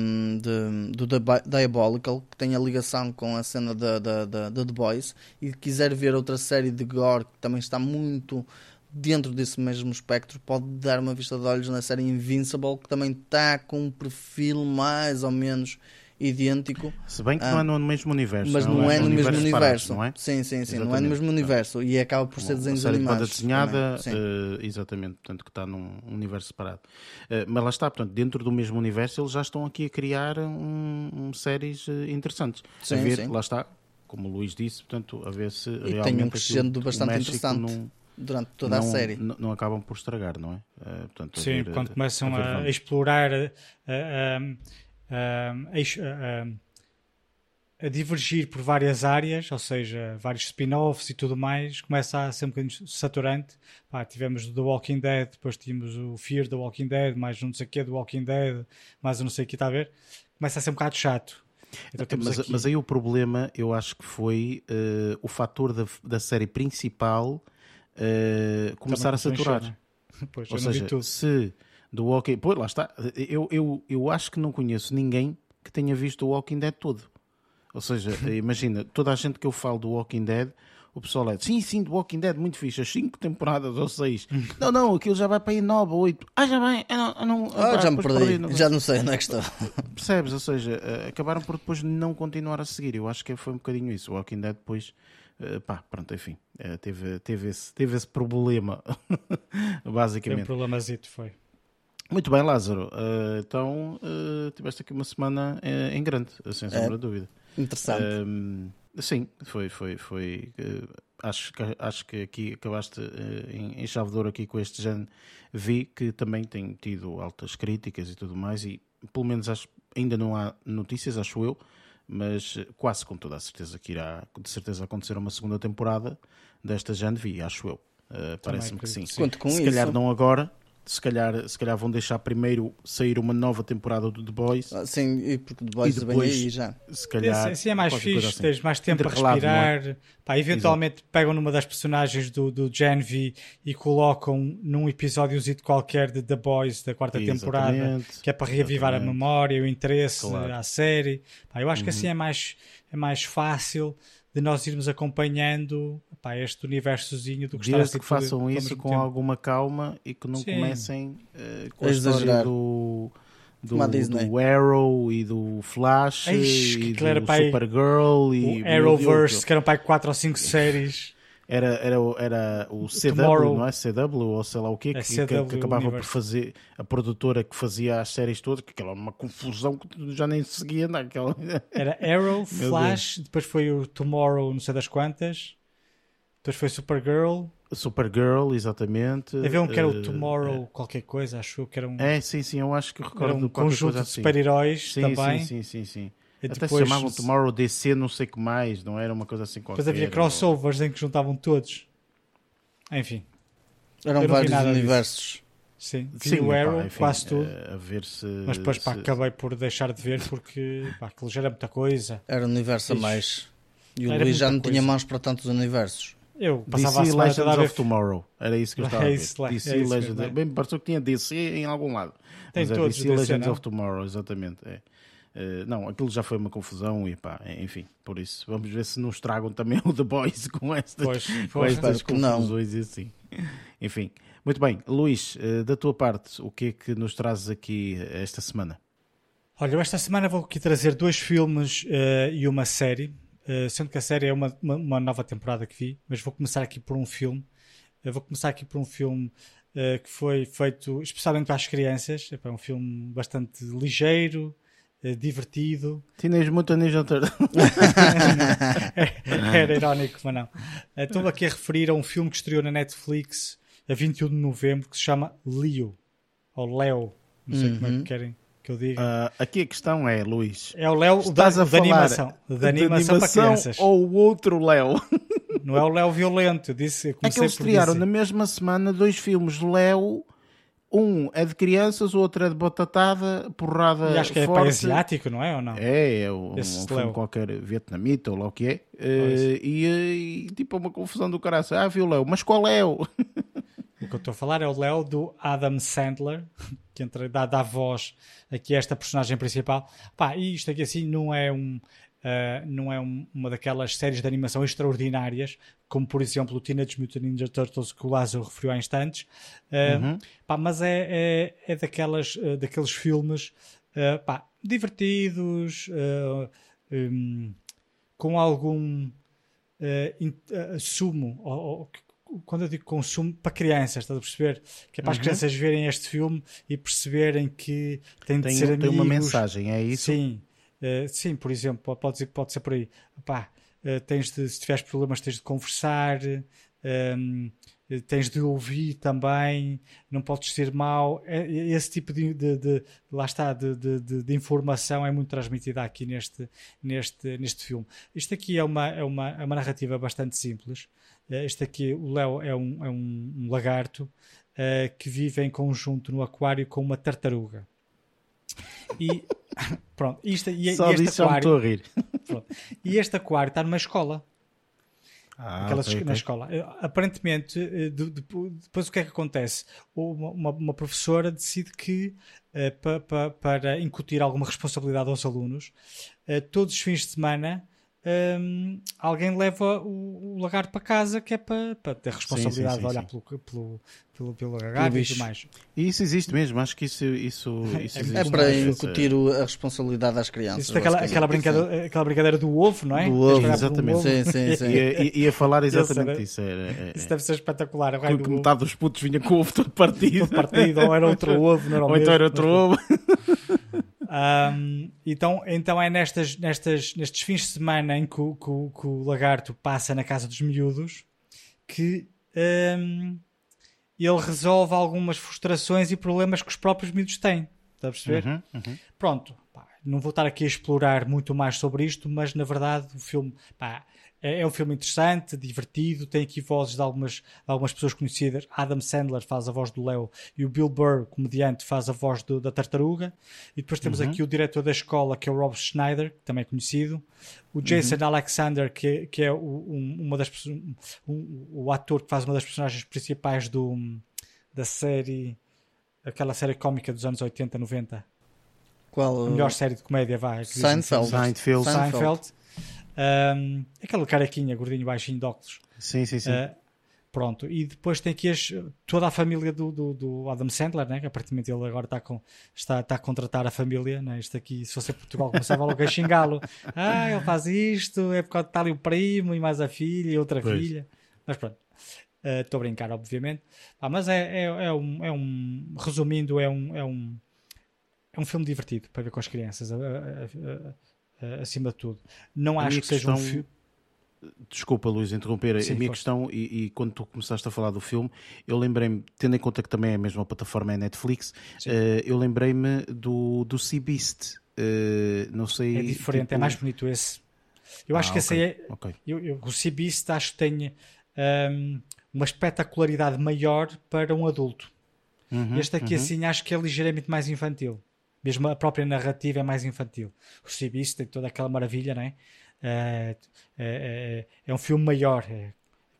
B: de, do Diabolical, que tem a ligação com a cena de, de, de, de The Boys, e quiser ver outra série de Gore, que também está muito dentro desse mesmo espectro, pode dar uma vista de olhos na série Invincible, que também está com um perfil mais ou menos idêntico.
A: Se bem que ah, não é no mesmo universo.
B: Mas não, não é, é no mesmo universo. não é? Sim, sim, sim. Exatamente. Não é no mesmo universo. E acaba por ser desenhos
A: série
B: animados.
A: De desenhada, uh, exatamente. Portanto, que está num universo separado. Uh, mas lá está, portanto, dentro do mesmo universo, eles já estão aqui a criar um, um séries uh, interessantes. Sim, a ver, sim. lá está, como o Luís disse, portanto, a ver se
B: e realmente. tem um crescendo bastante interessante. Durante toda
A: não,
B: a série.
A: Não, não, acabam por estragar, não é? Uh,
C: portanto, Sim, ver, quando começam a, a explorar, a, a, a, divergir por várias áreas, ou seja, vários spin-offs e tudo mais, começa a ser um bocadinho saturante. Pá, tivemos The Walking Dead, depois tínhamos o Fear The Walking Dead, mais não sei o que do Walking Dead, mais não sei o que está a ver. Começa a ser um bocado chato.
A: Então, mas, aqui... mas, aí o problema, eu acho que foi uh, o fator da, da série principal uh, começar a saturar. Né? (laughs)
C: Pois,
A: Ou seja, se do Walking Pois lá está. Eu, eu, eu acho que não conheço ninguém que tenha visto o Walking Dead todo. Ou seja, (laughs) imagina, toda a gente que eu falo do Walking Dead, o pessoal é sim, sim, do Walking Dead, muito fixe, as 5 temporadas ou 6. (laughs) não, não, aquilo já vai para aí 9 ou 8. Ah, já vai, eu não, eu não,
B: ah, já me perdi, perdi não, já não sei onde é que estou.
A: Percebes? Ou seja, eh, acabaram por depois não continuar a seguir. Eu acho que foi um bocadinho isso. O Walking Dead depois Uh, pá, pronto, enfim, uh, teve, teve, esse, teve esse problema, (laughs) basicamente. Tem
C: um problemazito, foi.
A: Muito bem, Lázaro. Uh, então, tiveste aqui uma semana em grande, sem sombra de dúvida.
B: Interessante.
A: sim, foi, foi, foi. acho, que, acho que aqui acabaste em, em chave de ouro aqui com este Gen Vi, que também tem tido altas críticas e tudo mais, e pelo menos acho, ainda não há notícias, acho eu, mas quase com toda a certeza que irá de certeza acontecer uma segunda temporada desta V, acho eu. Uh, Parece-me que sim.
B: Conto com
A: Se
B: isso.
A: calhar não agora, se calhar, se calhar vão deixar primeiro sair uma nova temporada do The Boys.
B: Ah, Sim, e porque The Boys
A: E
B: vem
A: depois-
B: aí já.
A: Se calhar.
C: Esse é mais fixe,
A: assim.
C: tens mais tempo a
A: Intercalado, não é?
C: respirar. Pá, eventualmente pegam numa das personagens do, do Gen V e colocam num episódiozito qualquer de The Boys da quarta temporada,
A: Exatamente.
C: que é para reavivar a
A: Exatamente.
C: memória, o interesse
A: Claro. Uhum.
C: à série. Pá, eu acho que assim é mais, é mais fácil de nós irmos acompanhando pá, este universozinho do que
A: Desde
C: assim
A: que
C: tudo
A: façam isso com
C: tempo.
A: alguma calma e que não
C: Sim.
A: comecem eh, com
B: A
A: a história do, do,
B: a
A: do Arrow e do Flash
C: Eish,
A: e do Supergirl e
C: O Arrowverse, que eram para aí 4 ou 5 séries.
A: Era, era, o- era o CW,
C: Tomorrow.
A: não é? CW ou sei lá o quê,
C: É
A: que, que- que acabava por
C: Universe.
A: fazer a produtora que fazia as séries todas, que aquela era uma confusão que já nem seguia naquela.
C: Era (laughs) Arrow, Flash, depois foi o Tomorrow, não sei das quantas. Depois foi Supergirl.
A: Supergirl, exatamente.
C: Havia um que era o
A: eh,
C: Tomorrow, qualquer coisa, acho que era um,
A: É, sim, sim, eu acho que
C: era
A: recordo
C: um
A: qualquer
C: conjunto de
A: assim.
C: super-heróis também.
A: sim, sim, sim, sim.
C: E
A: Até
C: depois,
A: se chamavam Tomorrow DC, não sei o que mais, não era uma coisa assim qualquer.
C: depois havia crossovers em que juntavam todos. Enfim,
B: Eram vários
C: nada disso.
B: universos.
C: sim. Vi
A: Sim,
C: o Arrow,
A: enfim,
C: quase tudo.
A: eh, A ver se.
C: mas depois pá,
A: se-
C: acabei por deixar de ver porque pá, aquilo já era muita coisa.
B: Era um universo a
C: Ixi.
B: mais. E o
C: Era
B: Luís já não tinha
C: coisa.
B: mãos para tantos universos.
C: Eu passava a
A: DC
C: a
A: Legends
C: ver.
A: of Tomorrow. Era isso que eu estava a
C: É isso, é
A: DC
C: isso
A: Legends.
C: é.
A: Bem, me pareceu que tinha DC em algum lado.
C: Tem
A: Mas é
C: todos
A: DC
C: DC,
A: Legends
C: não?
A: of Tomorrow, exatamente. É. Eh, não, aquilo já foi uma confusão e pá, enfim, por isso vamos ver se não estragam também o The Boys (laughs) com estas,
C: Pois,
A: com estas
B: que não.
A: confusões e assim. Enfim, muito bem, Luís, eh, da tua parte, o que é que nos trazes aqui esta semana?
C: Olha, eu esta semana vou aqui trazer dois filmes eh, e uma série, eh, sendo que a série é uma, uma, uma nova temporada que vi, mas vou começar aqui por um filme. Eu vou começar aqui por um filme eh, que foi feito especialmente para as crianças. É um filme bastante ligeiro, divertido.
A: Teenage Mutant Ninja Turtles. (laughs)
C: Era irónico, mas não. Eh, Estou aqui a referir a um filme que estreou na Netflix a 21 de novembro que se chama Leo, ou Leo, não sei como é que querem que eu diga.
A: Ah, aqui a questão é, Luís,
C: É o Léo da, da animação. Da animação, para crianças.
A: ou o outro Léo?
C: Não é o Léo violento. Eu disse, eu
A: É que eles estrearam na mesma semana dois filmes Léo. Um é de crianças, o outro é de batatada, porrada
C: E acho que é
A: forte.
C: para asiático, não é? Ou não?
A: É, é um, um
C: Esse
A: filme
C: Léo.
A: qualquer vietnamita ou lá o que é. Eh, e, eh, e tipo uma confusão do caraço. Ah, viu Léo, mas qual é o? (laughs)
C: O que eu estou a falar é o Léo do Adam Sandler, (laughs) que entra, dá, dá voz aqui a esta personagem principal. Pá, e isto aqui assim não é um. Ah, não é um- uma daquelas séries de animação extraordinárias, como por exemplo o Teenage Mutant Ninja Turtles que o Lázaro referiu há instantes, Ah,
A: Uhum.
C: pá, mas é, é, é daquelas, ah, daqueles filmes pá, divertidos, hum, com algum in- sumo, ou, ou- quando eu digo consumo, para crianças, estás a perceber? Que é para as
A: Uhum.
C: crianças verem este filme e perceberem que tem de
A: Tem,
C: ser
A: tem uma
C: amigos.
A: mensagem, é isso?
C: Sim, Eh, sim, por exemplo, pode- pode, ser- por aí. Eh, tens de, se tiveres problemas, tens de conversar, ehm, eh, tens de ouvir também, não podes ser mau. Esse tipo de, de- de- lá está, de, de- informação é muito transmitida aqui neste, neste, neste filme. Isto aqui é uma, é uma, é uma narrativa bastante simples. Este aqui, o Léo, é um, é um, um lagarto eh, que vive em conjunto no aquário com uma tartaruga. E (laughs) pronto, isto, e,
A: Só
C: e este
A: disso me estou
C: aquário,
A: a rir. (laughs)
C: pronto. e este aquário está numa escola.
A: Ah,
C: Aquelas
A: ok,
C: na
A: ok.
C: escola. Aparentemente, eh, de- de- depois o que é que acontece? Uma, uma- professora decide que, eh, pa- pa- para incutir alguma responsabilidade aos alunos, eh, todos os fins de semana hum, alguém leva o, o lagarto para casa, que é para, para ter responsabilidade
A: sim,
C: de olhar
A: sim.
C: Pelo, pelo, pelo, pelo lagarto e tudo mais.
A: E isso existe mesmo, acho que isso, isso, (laughs) isso
C: É
A: existe.
B: É para incutir o- a responsabilidade às crianças.
C: Isso
B: basicamente.
C: aquela, brincadeira, aquela brincadeira do ovo, não é?
B: Do ovo,
C: um
A: exatamente.
C: ovo.
B: Sim, sim, sim.
A: Ia, ia- falar (laughs) exatamente
C: era-
A: isso. Era, é-
C: Isso deve ser espetacular. O raio
A: que
C: do ovo
A: metade dos putos vinha com o ovo todo partido.
C: partido, ou era outro (laughs) ovo, não era o
A: Ou então era outro ovo.
C: Um, então, então é nestas, nestas, nestes fins de semana em que o, que o- que o lagarto passa na casa dos miúdos que um, ele resolve algumas frustrações e problemas que os próprios miúdos têm. Está a perceber?
A: Uhum, uhum.
C: Pronto. Pá, não vou estar aqui a explorar muito mais sobre isto, mas na verdade o filme pá, é, é, um filme interessante, divertido, tem aqui vozes de algumas, de algumas pessoas conhecidas. Adam Sandler faz a voz do Leo e o Bill Burr, comediante, faz a voz do, da Tartaruga. E depois temos uhum. aqui o diretor da escola, que é o Rob Schneider, que também é conhecido. O Jason uhum. Alexander, que, que é o, um, uma das, um, o ator que faz uma das personagens principais do, da série, aquela série cómica dos anos 80, 90.
B: Qual?
C: A melhor série de comédia, vai.
B: Seinfeld.
A: Seinfeld.
C: Seinfeld. Um, aquela carequinha, gordinho, baixinho de óculos.
A: Sim, sim, sim. Uh,
C: pronto, e depois tem aqui as, toda a família do, do, do, Adam Sandler, né? que aparentemente ele agora está, com, está, está a contratar a família. Né? Isto aqui, se fosse Portugal, começava logo a xingá-lo. (laughs) Ah, ele faz isto, é por causa de o primo e mais a filha e outra pois. filha. Mas pronto. Estou uh, a brincar, obviamente. Ah, mas é, é, é, um, é um. Resumindo, é um, é um. É um filme divertido para ver com as crianças. A, a, uh, acima de tudo. Não a acho que seja um filme.
A: Desculpa, Luís, interromper. Sim, a minha questão, e, e, quando tu começaste a falar do filme, eu lembrei-me, tendo em conta que também é a mesma plataforma, é Netflix, uh, eu lembrei-me do, do Sea Beast. Uh, não sei.
C: É diferente, é tipo... é mais bonito esse. Eu ah, acho que okay, esse é. Okay. Eu, eu, o Sea Beast acho que tem um, uma espetacularidade maior para um adulto. Uhum, este aqui, uhum. assim, acho que é ligeiramente mais infantil. Mesmo a própria narrativa é mais infantil. O Cibis tem toda aquela maravilha, não é? É, é, é um filme maior, é,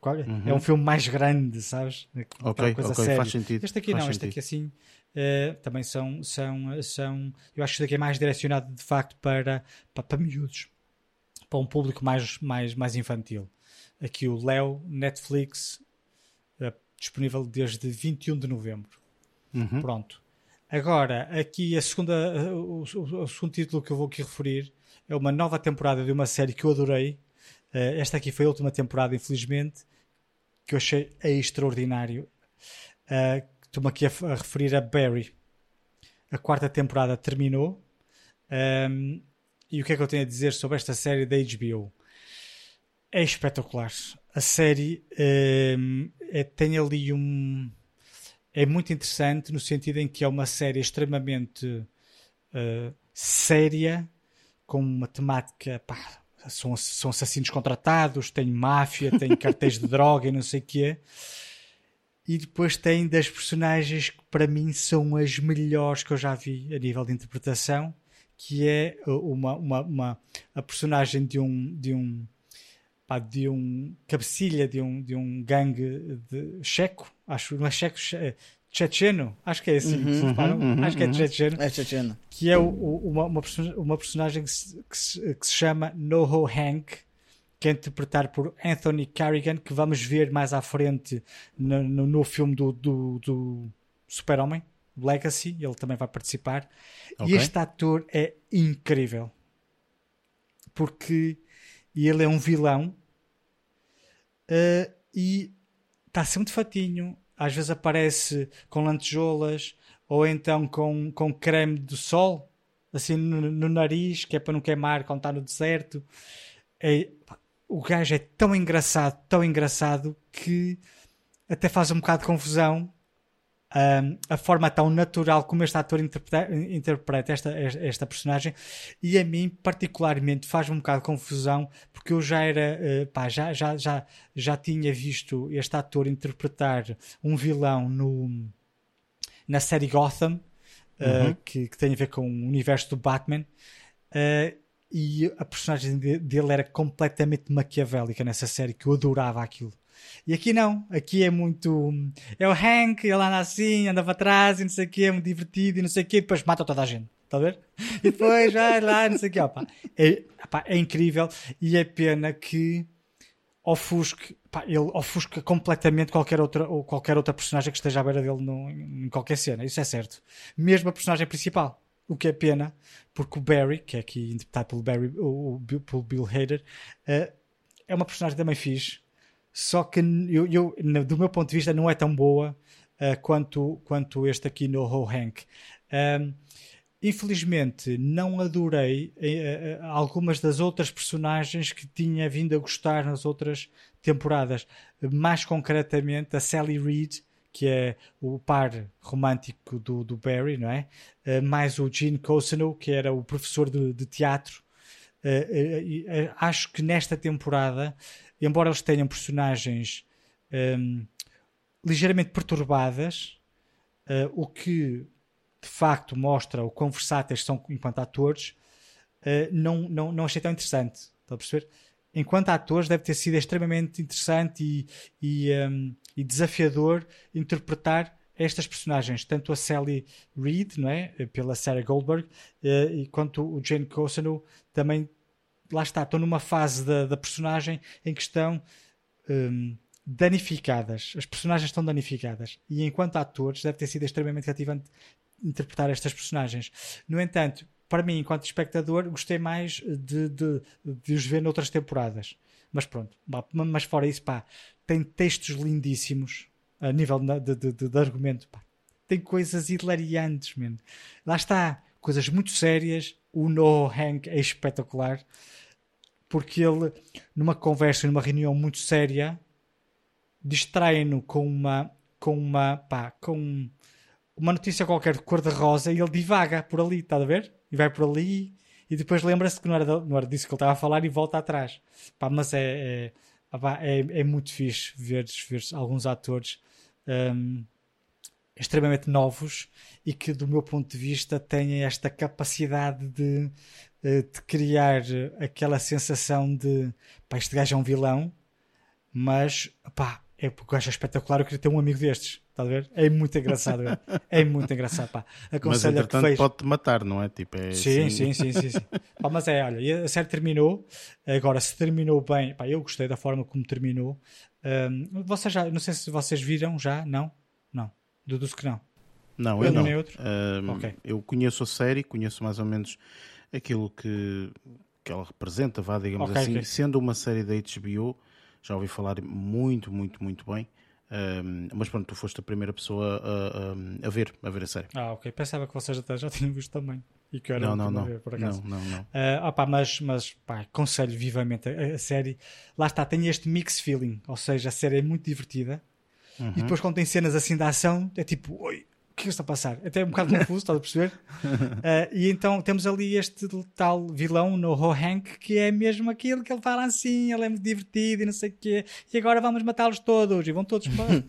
C: uhum. é um filme mais grande, sabes?
A: Ok, coisa okay faz sentido.
C: Este aqui não,
A: sentido.
C: este aqui assim uh, também são, são, são. Eu acho que este aqui é mais direcionado de facto para, para, para miúdos, para um público mais, mais, mais infantil. Aqui o Léo, Netflix, uh, disponível desde 21 de novembro. Uhum. Pronto. Agora, aqui a segunda, o, o, o, segundo título que eu vou aqui referir é uma nova temporada de uma série que eu adorei. Uh, esta aqui foi a última temporada, infelizmente, que eu achei extraordinário. Uh, Estou-me aqui a, a, referir a Barry. A quarta temporada terminou. Um, ehm, e o que é que eu tenho a dizer sobre esta série da HBO? É espetacular. A série um, ehm, é, tem ali um é muito interessante no sentido em que é uma série extremamente uh, séria, com uma temática. Pá, são, são assassinos contratados, tem máfia, tem (laughs) cartéis de droga e não sei o quê. E depois tem das personagens que para mim são as melhores que eu já vi a nível de interpretação, que é uma, uma, uma a personagem de um, de um pá, de um cabecilha de um, de um gangue de checo, acho, não é checo, checheno, acho que é assim, uhum, uhum, uhum, acho que é checheno,
B: é checheno.
C: que é o, o, uma, uma, uma, personagem que se, que se, que se chama Noho Hank, que é interpretado por Anthony Carrigan, que vamos ver mais à frente no, no, no filme do, do, do Super-Homem, Legacy, ele também vai participar. Okay. E este ator é incrível. Porque e ele é um vilão uh, e está sempre fatinho. Às vezes aparece com lantejoulas ou então com, com creme do sol assim no, no nariz, que é para não queimar quando está no deserto. É, o gajo é tão engraçado, tão engraçado que até faz um bocado de confusão um, a forma tão natural como este ator interpreta, interpreta esta, esta personagem. E a mim particularmente faz um bocado de confusão porque eu já era uh, pá, já, já, já, já tinha visto este ator interpretar um vilão no, na série Gotham uh, que, que, tem a ver com o universo do Batman. Uh, e a personagem dele era completamente maquiavélica nessa série que eu adorava aquilo e aqui não, aqui é muito. É o Hank, ele anda assim, anda para trás e não sei o que, é muito divertido e não sei o que, e depois mata toda a gente. Está a ver? E depois vai lá, não sei o que, opa. É, opa, é incrível e é pena que ofusque, pá, ele ofusca completamente qualquer outra, ou qualquer outra personagem que esteja à beira dele no, em qualquer cena, isso é certo. Mesmo a personagem principal, o que é pena, porque o Barry, que é aqui interpretado pelo, Barry, o, pelo Bill Hader, uh, é uma personagem também fixe, só que eu, eu, do meu ponto de vista não é tão boa uh, quanto, quanto este aqui no Ho Hank. Um, infelizmente não adorei uh, algumas das outras personagens que tinha vindo a gostar nas outras temporadas. Mais concretamente a Sally Reed, que é o par romântico do, do Barry, não é? Uh, mais o Gene Cousino, que era o professor de, de teatro. Acho que nesta temporada, embora eles tenham personagens um, ligeiramente perturbadas, o que de facto mostra o quão versáteis são enquanto atores, não, não, não achei tão interessante. Está a perceber? enquanto atores, deve ter sido extremamente interessante e, e, um, e desafiador interpretar estas personagens, tanto a Sally Reed, não é? pela Sarah Goldberg, uh, e quanto o Jane Cossano, também, lá está, estão numa fase da, da personagem em que estão um, danificadas. As personagens estão danificadas. E enquanto atores, deve ter sido extremamente cativante interpretar estas personagens. No entanto, para mim, enquanto espectador, gostei mais de, de, de os ver noutras temporadas. Mas pronto, mas fora isso, pá, tem textos lindíssimos a nível de, de, de, argumento, pá. Tem coisas hilariantes, mano. Lá está, coisas muito sérias. O No Hank é espetacular porque ele, numa conversa, numa reunião muito séria, distrai-no com uma, com uma, pá, com uma notícia qualquer de cor-de-rosa e ele divaga por ali, está a ver? e vai por ali e depois lembra-se que não era, não era disso que ele estava a falar e volta atrás. Pá, mas é, é, é, é muito fixe ver, ver alguns atores um, extremamente novos e que, do meu ponto de vista, têm esta capacidade de, eh, de criar aquela sensação de pá, este gajo é um vilão, mas pá, é porque eu acho espetacular. Eu queria ter um amigo destes. Está a ver? É muito engraçado. é muito engraçado. Pá.
A: Aconselho mas entretanto fez... pode-te matar, não é? Tipo, é
C: sim, assim... sim, sim, sim, sim. (laughs) pá, mas é, olha, a série terminou. Agora, se terminou bem, pá, eu gostei da forma como terminou. Um, vocês já, não sei se vocês viram já, não? Não. Deduzo que não.
A: Não, eu, eu não. Um, okay. Eu conheço a série, conheço mais ou menos aquilo que, que ela representa, vá, digamos okay, assim. Okay. Sendo uma série da HBO, já ouvi falar muito, muito, muito bem. Um, mas pronto, tu foste a primeira pessoa a, a, a, ver, a ver a série.
C: Ah, ok. Pensava que vocês até já tinham visto também. E que era
A: não, não, não.
C: Ver, por acaso.
A: Não, não, não.
C: Uh, opa, mas, mas pá, aconselho vivamente a, a, série. Lá está, tem este mix feeling. Ou seja, a série é muito divertida. Uhum. E depois, quando tem cenas assim da ação, é tipo, oi, o que é que está a passar? Até é um bocado confuso, estás a perceber? Uh, (laughs) e então temos ali este tal vilão no Ho Hank que é mesmo aquilo que ele fala assim, ele é muito divertido e não sei o quê, e agora vamos matá-los todos e vão todos para.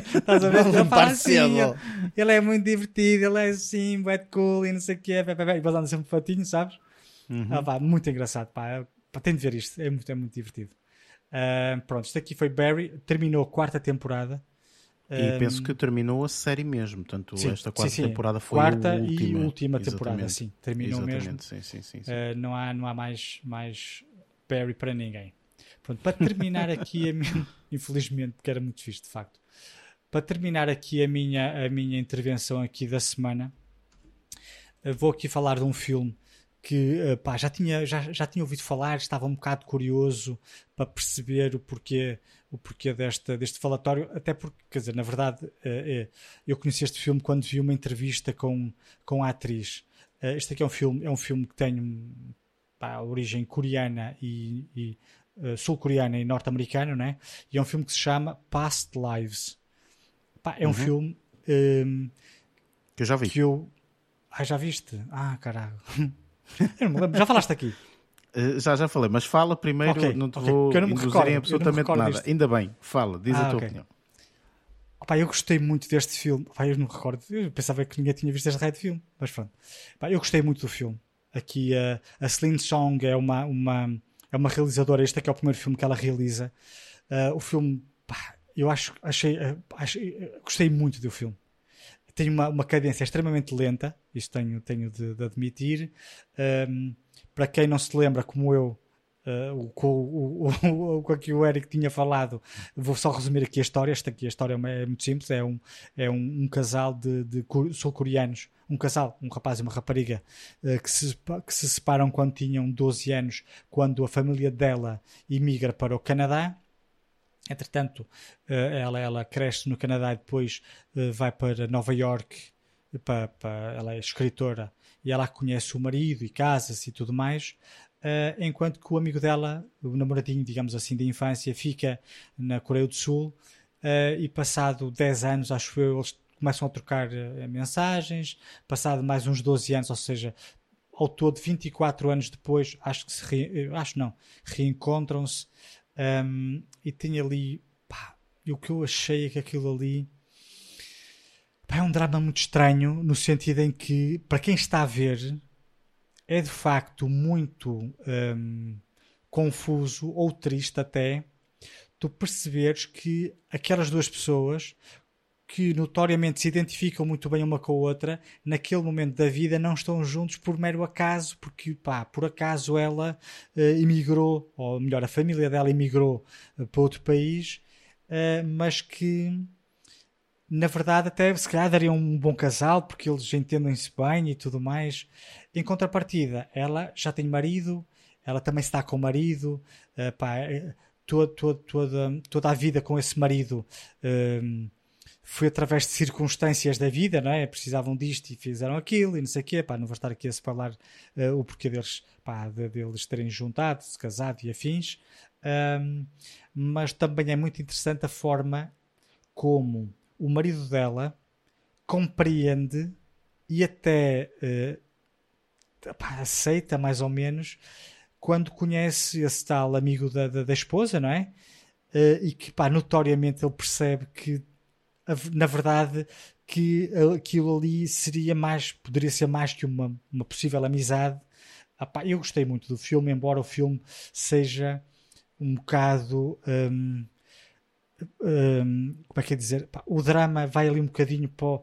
C: (laughs) estás a ver? Ele fala assim, ele, ele, é muito divertido, ele é assim, wet cool e não sei o quê, e depois anda sempre fatinho, sabes? Uhum. Ah, pá, muito engraçado, pá. pá. Tem de ver isto, é muito, é muito divertido. Uh, pronto, isto aqui foi Barry, terminou a quarta temporada.
A: E um, penso que terminou a série mesmo, portanto,
C: sim,
A: esta quarta
C: sim, sim.
A: temporada foi
C: quarta
A: a última.
C: e última temporada, sim, terminou
A: Exatamente,
C: mesmo.
A: Sim, sim, sim,
C: uh, não há, não há mais, mais Barry para ninguém. Pronto, para terminar aqui, a minha, (laughs) infelizmente, porque era muito fixe, de facto. Para terminar aqui a minha, a minha intervenção aqui da semana, vou aqui falar de um filme que uh, pá, já, tinha, já, já tinha ouvido falar, estava um bocado curioso para perceber o porquê, o porquê desta, deste falatório, até porque, quer dizer, na verdade, uh, é, eu conheci este filme quando vi uma entrevista com, com a atriz. Este aqui é um filme, é um filme que tem pá, origem coreana e, e sul-coreana e norte-americana, né? E é um filme que se chama Past Lives. Pá, é um uhum. filme um,
A: que eu já vi.
C: Que eu... Ah, já viste? Ah, caralho. (laughs) (laughs) Eu não me lembro. Já falaste aqui?
A: Uh, já, já falei, mas fala primeiro, okay, não te okay. vou não induzir recordo, em absolutamente nada. Disto. Ainda bem, fala, diz ah, a tua okay. opinião.
C: Opa, eu gostei muito deste filme. Opa, eu não recordo, eu pensava que ninguém tinha visto este raio de filme, mas pronto. Opa, eu gostei muito do filme. Aqui uh, a Celine Song é uma, uma, é uma realizadora, este aqui é o primeiro filme que ela realiza. Uh, o filme, pá, eu acho, achei, achei, gostei muito do filme tem uma, uma cadência extremamente lenta, isto tenho, tenho de, de admitir. Um, para quem não se lembra, como eu, uh, o, o, o, o, que o Eric tinha falado, vou só resumir aqui a história. Esta aqui a história é muito simples: é um, é um, um casal de, de sul-coreanos, um casal, um rapaz e uma rapariga, uh, que, se, que se separam quando tinham 12 anos, quando a família dela imigra para o Canadá Entretanto, eh, ela, ela cresce no Canadá e depois eh, vai para Nova York, para, para, ela é escritora e ela conhece o marido e casa-se e tudo mais, uh, enquanto que o amigo dela, o namoradinho, digamos assim, da infância, fica na Coreia do Sul uh, e passado 10 anos, acho eu, eles começam a trocar uh, mensagens, passado mais uns 12 anos, ou seja, ao todo 24 anos depois, acho que se re... acho não, reencontram-se um, e tem ali pá, e o que eu achei é que aquilo ali pá, é um drama muito estranho no sentido em que para quem está a ver é de facto muito um, confuso ou triste até tu perceberes que aquelas duas pessoas que notoriamente se identificam muito bem uma com a outra, naquele momento da vida não estão juntos por mero acaso, porque pá, por acaso ela uh, emigrou, ou melhor, a família dela emigrou uh, para outro país, uh, mas que na verdade até se calhar dariam um bom casal, porque eles entendem-se bem e tudo mais. Em contrapartida, ela já tem marido, ela também está com o marido, pá, toda, toda, toda, toda a vida com esse marido foi através de circunstâncias da vida, não é? Precisavam disto e fizeram aquilo e não sei o quê. Pá, não vou estar aqui a separar uh, o porquê deles, pá, de, deles terem juntado, se casado e afins. Um, mas também é muito interessante a forma como o marido dela compreende e até uh, pá, aceita mais ou menos quando conhece esse tal amigo da, da, da esposa, não é? Uh, e que pá, notoriamente ele percebe que na verdade que aquilo ali seria mais, poderia ser mais que uma, uma possível amizade. eu gostei muito do filme, embora o filme seja um bocado. Um, um, como é que é dizer? o drama vai ali um bocadinho para,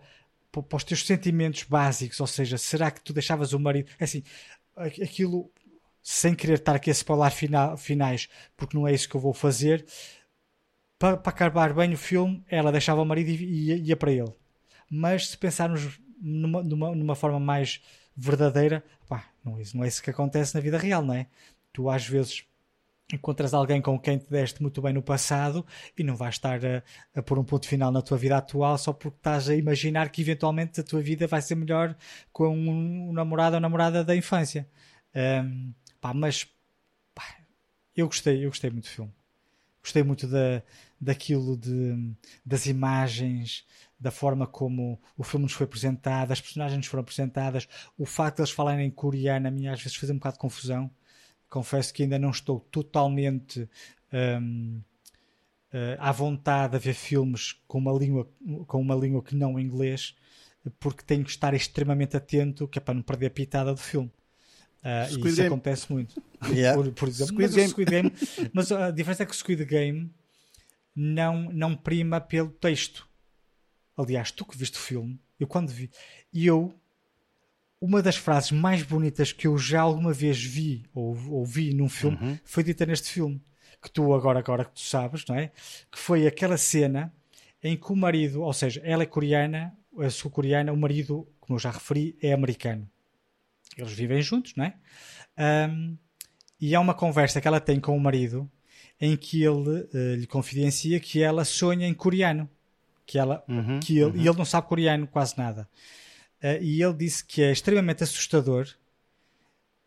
C: para, os teus sentimentos básicos, ou seja, será que tu deixavas o marido. É assim, aquilo, sem querer estar aqui a spoiler finais, porque não é isso que eu vou fazer para, para acabar bem o filme, ela deixava o marido e ia, ia para ele. Mas se pensarmos numa, numa, numa forma mais verdadeira, pá, não, é, não é isso que acontece na vida real, não é? Tu às vezes encontras alguém com quem te deste muito bem no passado e não vais estar a, a pôr um ponto final na tua vida atual só porque estás a imaginar que eventualmente a tua vida vai ser melhor com um, um namorado ou namorada da infância. Um, pá, mas pá, eu gostei, eu gostei muito do filme. Gostei muito da, daquilo de, das imagens, da forma como o filme nos foi apresentado, as personagens nos foram apresentadas, o facto de eles falarem em coreano a mim às vezes faz um bocado de confusão. Confesso que ainda não estou totalmente um, uh, eh, à vontade a ver filmes com uma língua, com uma língua que não inglês, porque tenho que estar extremamente atento, que é para não perder a pitada do filme. Uh, isso Game. acontece muito.
B: Yeah.
C: Por, por exemplo, Squid mas, Game. Squid Game, mas a diferença é que o Squid Game não, não prima pelo texto. Aliás, tu que viste o filme, eu quando vi, e eu, uma das frases mais bonitas que eu já alguma vez vi ou ouvi num filme uhum. foi dita neste filme. Que tu agora, agora que tu sabes, não é? Que foi aquela cena em que o marido, ou seja, ela é coreana, a sul-coreana, o marido, como eu já referi, é americano. Eles vivem juntos, não é? Um, e há uma conversa que ela tem com o marido em que ele uh, lhe confidencia que ela sonha em coreano. Que ela, uhum, que ele, uhum. E ele não sabe coreano quase nada. Uh, e ele disse que é extremamente assustador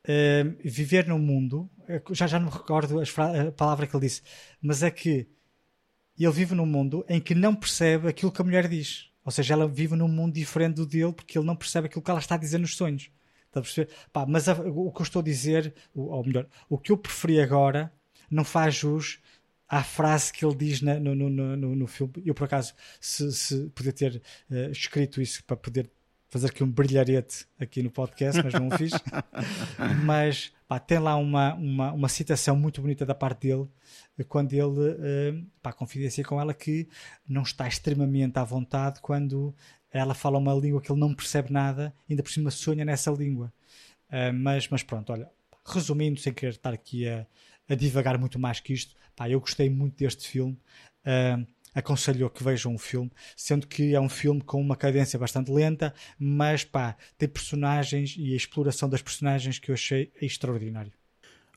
C: uh, viver num mundo. Já, já não me recordo a palavra que ele disse, mas é que ele vive num mundo em que não percebe aquilo que a mulher diz. Ou seja, ela vive num mundo diferente do dele porque ele não percebe aquilo que ela está a dizer nos sonhos. Está a perceber? Pá, mas a, o que eu estou a dizer, ou melhor, o que eu preferi agora não faz jus à frase que ele diz na, no, no, no, no, filme. Eu, por acaso, se, se poder ter uh, escrito isso para poder fazer aqui um brilharete aqui no podcast, mas não o fiz. (laughs) mas pá, tem lá uma, uma, uma citação muito bonita da parte dele, quando ele uh, pá, confidencia com ela que não está extremamente à vontade quando ela fala uma língua que ele não percebe nada, ainda por cima sonha nessa língua. Uh, mas, mas pronto, olha, resumindo, sem querer estar aqui a, a divagar muito mais que isto, pá, eu gostei muito deste filme. Uh, aconselho que vejam o filme, sendo que é um filme com uma cadência bastante lenta, mas pá, tem personagens e a exploração das personagens que eu achei extraordinário.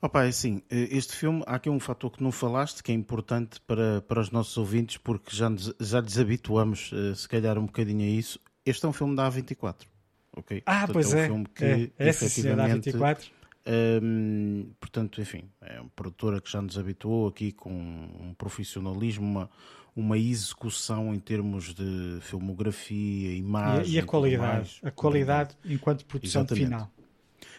A: Opa, é assim, eh, este filme, há aqui um fator que não falaste que é importante para, para os nossos ouvintes, porque já, já desabituamos, eh, se calhar, um bocadinho a isso. Este é um filme da A24, ok?
C: Ah, Portanto, pois é. Um filme que, é, é efetivamente,
A: Portanto, enfim, é uma produtora que já nos habituou aqui com um profissionalismo, uma, uma execução em termos de filmografia, imagem.
C: E, e a qualidade.
A: Mais,
C: a qualidade enquanto produção Exatamente. final.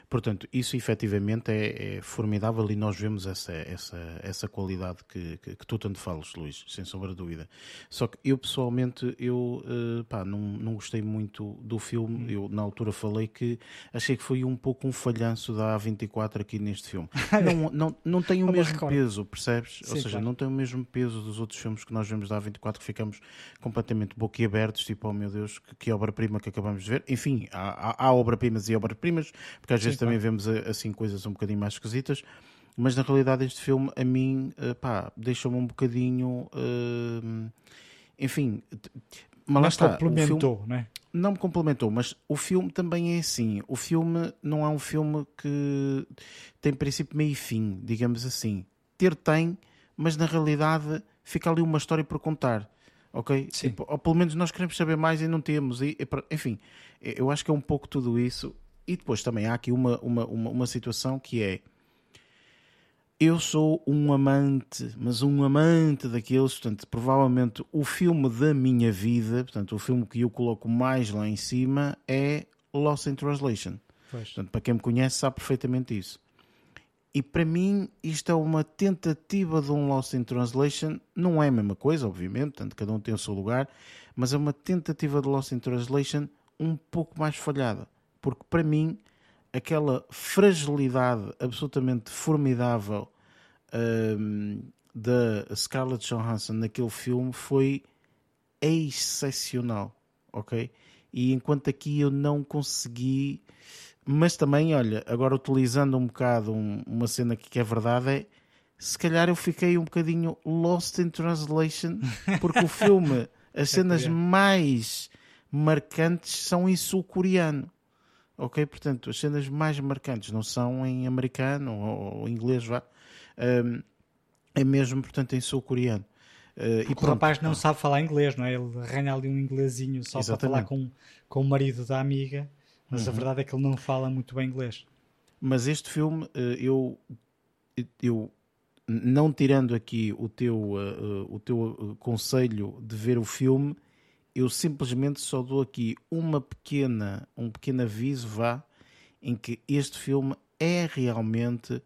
A: Portanto, isso efetivamente é, é, formidável e nós vemos essa, essa, essa qualidade que, que, que, tu tanto falas, Luís, sem sombra de dúvida. Só que eu pessoalmente eu, uh, pá, não, não gostei muito do filme. Hum. Eu na altura falei que achei que foi um pouco um falhanço da A24 aqui neste filme. (laughs) não, não, não tem o mesmo peso, percebes? Sim, Ou seja, claro. não tem o mesmo peso dos outros filmes que nós vemos da A24 que ficamos completamente boquiabertos, tipo, oh meu Deus, que, que obra-prima que acabamos de ver. Enfim, há, há, há obra-primas e obra-primas, porque às vezes também vemos eh, assim coisas um bocadinho mais esquisitas, mas na realidade este filme a mim eh, pá, deixou-me um bocadinho uh, enfim
C: mas não está, complementou,
A: filme,
C: né?
A: não me complementou, mas o filme também é assim. O filme não é um filme que tem princípio, meio e fim, digamos assim. Ter tem, mas na realidade fica ali uma história para contar. Ok? Sim. Ou pelo menos nós queremos saber mais e não temos. E, enfim, eu acho que é um pouco tudo isso. E depois também há aqui uma, uma, uma, uma situação que é eu sou um amante, mas um amante daqueles, portanto, provavelmente o filme da minha vida, portanto, o filme que eu coloco mais lá em cima é Lost in Translation. Pois. Portanto, para quem me conhece sabe perfeitamente isso. E para mim isto é uma tentativa de um Lost in Translation, não é a mesma coisa, obviamente, portanto, cada um tem o seu lugar, mas é uma tentativa de Lost in Translation um pouco mais falhada porque para mim aquela fragilidade absolutamente formidável um, da Scarlett Johansson naquele filme foi excepcional, ok? E enquanto aqui eu não consegui, mas também, olha, agora utilizando um bocado um, uma cena que é verdade, é se calhar eu fiquei um bocadinho lost in translation, porque o filme, (laughs) as cenas mais marcantes são em sul-coreano. Ok? Portanto, as cenas mais marcantes não são em americano ou, inglês, vá. Um, é mesmo, portanto, em sul-coreano.
C: Uh, e o rapaz não sabe falar inglês, não é? Ele arranha ali um inglesinho só Exatamente. para falar com, com o marido da amiga, mas uhum. a verdade é que ele não fala muito bem inglês.
A: Mas este filme, eh, eu, eu não tirando aqui o teu, uh, o teu conselho de ver o filme, eu simplesmente só dou aqui uma pequena, um pequeno aviso vá em que este filme é realmente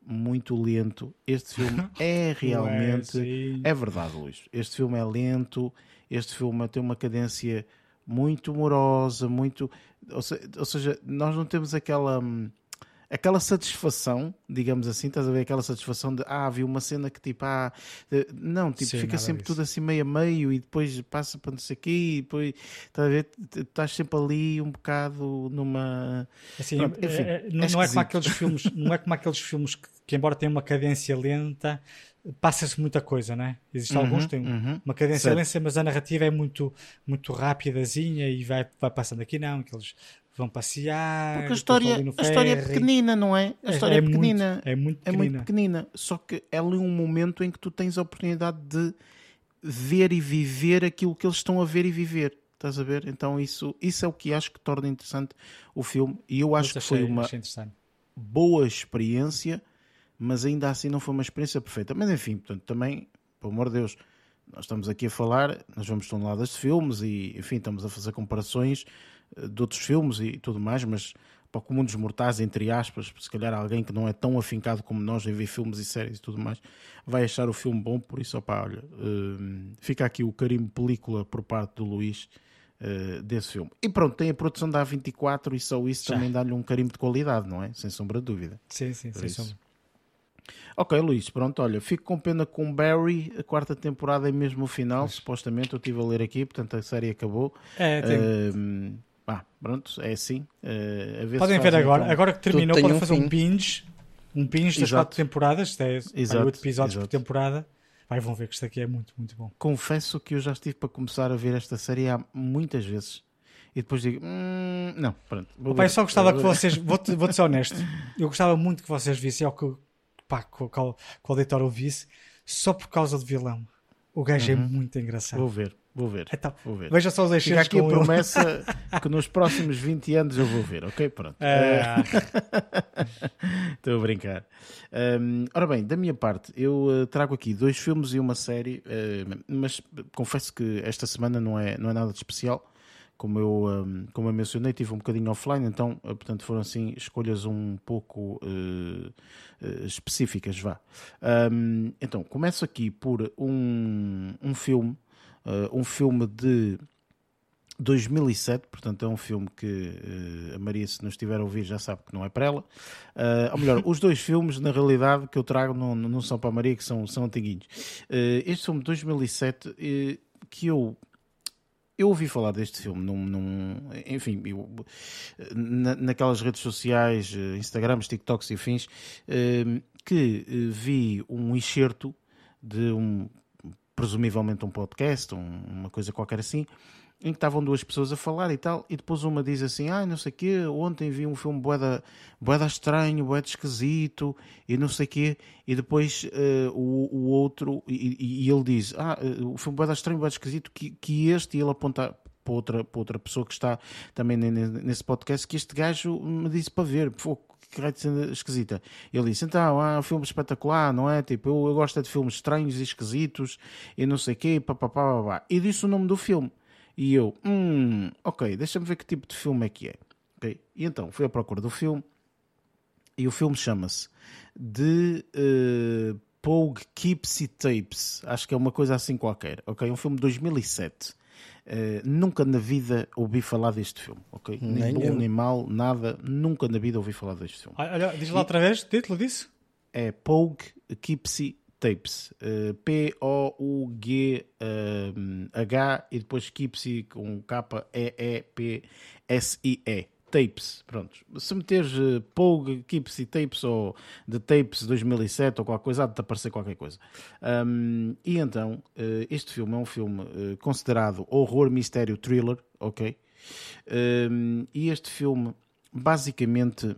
A: muito lento. Este filme (laughs) é realmente é, é verdade, Luís. Este filme é lento. Este filme tem uma cadência muito morosa, muito, ou seja, nós não temos aquela hum, aquela satisfação, digamos assim, estás a ver aquela satisfação de ah, vi uma cena que tipo, ah, não, tipo, Sim, fica sempre disso. tudo assim meio a meio e depois passa para não sei o quê e depois estás a ver, estás sempre ali um bocado numa.
C: Assim, Pronto, enfim, é, é, não, é, não é como aqueles filmes, não é como aqueles filmes que, que embora tenham uma cadência lenta, passa-se muita coisa, né? Existem uhum, alguns que têm uhum, uma cadência lenta, mas a narrativa é muito, muito rapidazinha e vai, vai passando aqui, não, que eles vão passear.
A: Porque a história, a história é pequenina, não é? A é, história é, é pequenina.
C: Muito, é muito
A: pequenina. É muito pequenina. Só que é ali um momento em que tu tens a oportunidade de ver e viver aquilo que eles estão a ver e viver. Estás a ver? Então isso, isso é o que acho que torna interessante o filme. E eu acho achei, que foi uma boa experiência, mas ainda assim não foi uma experiência perfeita. Mas enfim, portanto, também, pelo amor de Deus, nós estamos aqui a falar, nós vamos toneladas de filmes e, enfim, estamos a fazer comparações de outros filmes e tudo mais, mas para o comum dos mortais, entre aspas, se calhar alguém que não é tão afincado como nós em ver filmes e séries e tudo mais, vai achar o filme bom, por isso, opá, olha, uh, fica aqui o carimbo película por parte do Luís uh, desse filme. E pronto, tem a produção da A24 e só isso Já. também dá-lhe um carimbo de qualidade, não é? Sem sombra de dúvida.
C: Sim, sim, por sem isso. sombra.
A: Ok, Luís, pronto, olha, fico com pena com Barry, a quarta temporada é mesmo o final, supostamente, eu estive a ler aqui, portanto a série acabou.
C: É, tem... Uh,
A: ah, pronto, é assim. Uh,
C: Podem ver agora, então... agora que terminou, podem um fazer fim. um binge, um binge das quatro temporadas, é, exato, oito episódios exato. por temporada. Vai, vão ver que isto aqui é muito, muito bom.
A: Confesso que eu já estive para começar a ver esta série há muitas vezes. E depois digo, hum, não, pronto.
C: Opa, eu só gostava (laughs) que vocês, vou-te vou ser honesto, eu gostava muito que vocês vissem, ou que, pá, que, que, que o auditório visse, só por causa do vilão. O gajo é uhum. é muito engraçado.
A: Vou ver, Vou ver.
C: Então,
A: vou ver.
C: Veja só os
A: Fica
C: excertos
A: aqui a promessa (laughs) que nos próximos 20 anos eu vou ver, ok? Pronto.
C: Ah, (laughs)
A: Estou a brincar. Hum, ora bem, da minha parte, eu eh, trago aqui dois filmes e uma série, eh, mas confesso que esta semana não é, não é nada de especial. Como eu, hum, como eu mencionei, tive um bocadinho offline, então, eh, portanto, foram assim escolhas um pouco eh, eh, específicas, vá. Hum, então, começo aqui por um, um filme, um filme de 2007, portanto é um filme que eh, a Maria, se nos estiver a ouvir, já sabe que não é para ela. Eh, ou melhor, os dois filmes, na realidade, que eu trago não, não são para a Maria, que são, são antiguinhos. Eh, este filme de 2007, eh, que eu eu ouvi falar deste filme num, num- enfim, eu, na- naquelas redes sociais, eh, Instagrams, TikToks e afins, eh, que eh, vi um excerto de um, presumivelmente um podcast, um- uma coisa qualquer assim, em que estavam duas pessoas a falar e tal, e depois uma diz assim, ah, não sei o quê, ontem vi um filme boeda, boeda estranho, boeda esquisito, e não sei o quê, e depois eh, o, o outro, e, e- ele diz, ah, eh, o filme boeda estranho, boeda esquisito, que, que este, e ele aponta para outra, para outra pessoa que está também ne- ne- nesse podcast, que este gajo me disse para ver, pô, cena esquisita. Ele disse, então, há um filme espetacular, não é? Tipo, eu, eu gosto é de filmes estranhos e esquisitos, e não sei o quê, pá, pá, pá, pá, pá. E disse o nome do filme. E eu, hum, ok, deixa-me ver que tipo de filme é que é. Ok? E então, fui à procura do filme, e o filme chama-se The eh, Poughkeepsie Tapes. Acho que é uma coisa assim qualquer. Ok? Um filme de 2007. Eh, nunca na vida ouvi falar deste filme. Ok? Nem,
B: Nem
A: bom,
B: eu.
A: nem mal, nada. Nunca na vida ouvi falar deste filme.
C: olha, diz lá outra vez, título disso?
A: É Poughkeepsie Tapes. Eh, P-O-U-G-H e depois Keepsie com K-E-E-P-S-I-E. Tapes, pronto. Se meteres uh, Pogue, Keepsie Tapes ou The Tapes 2007 ou qualquer coisa, há de te aparecer qualquer coisa. Um, e então, eh, este filme é um filme eh, considerado horror, mistério, thriller, ok? Um, e este filme, basicamente,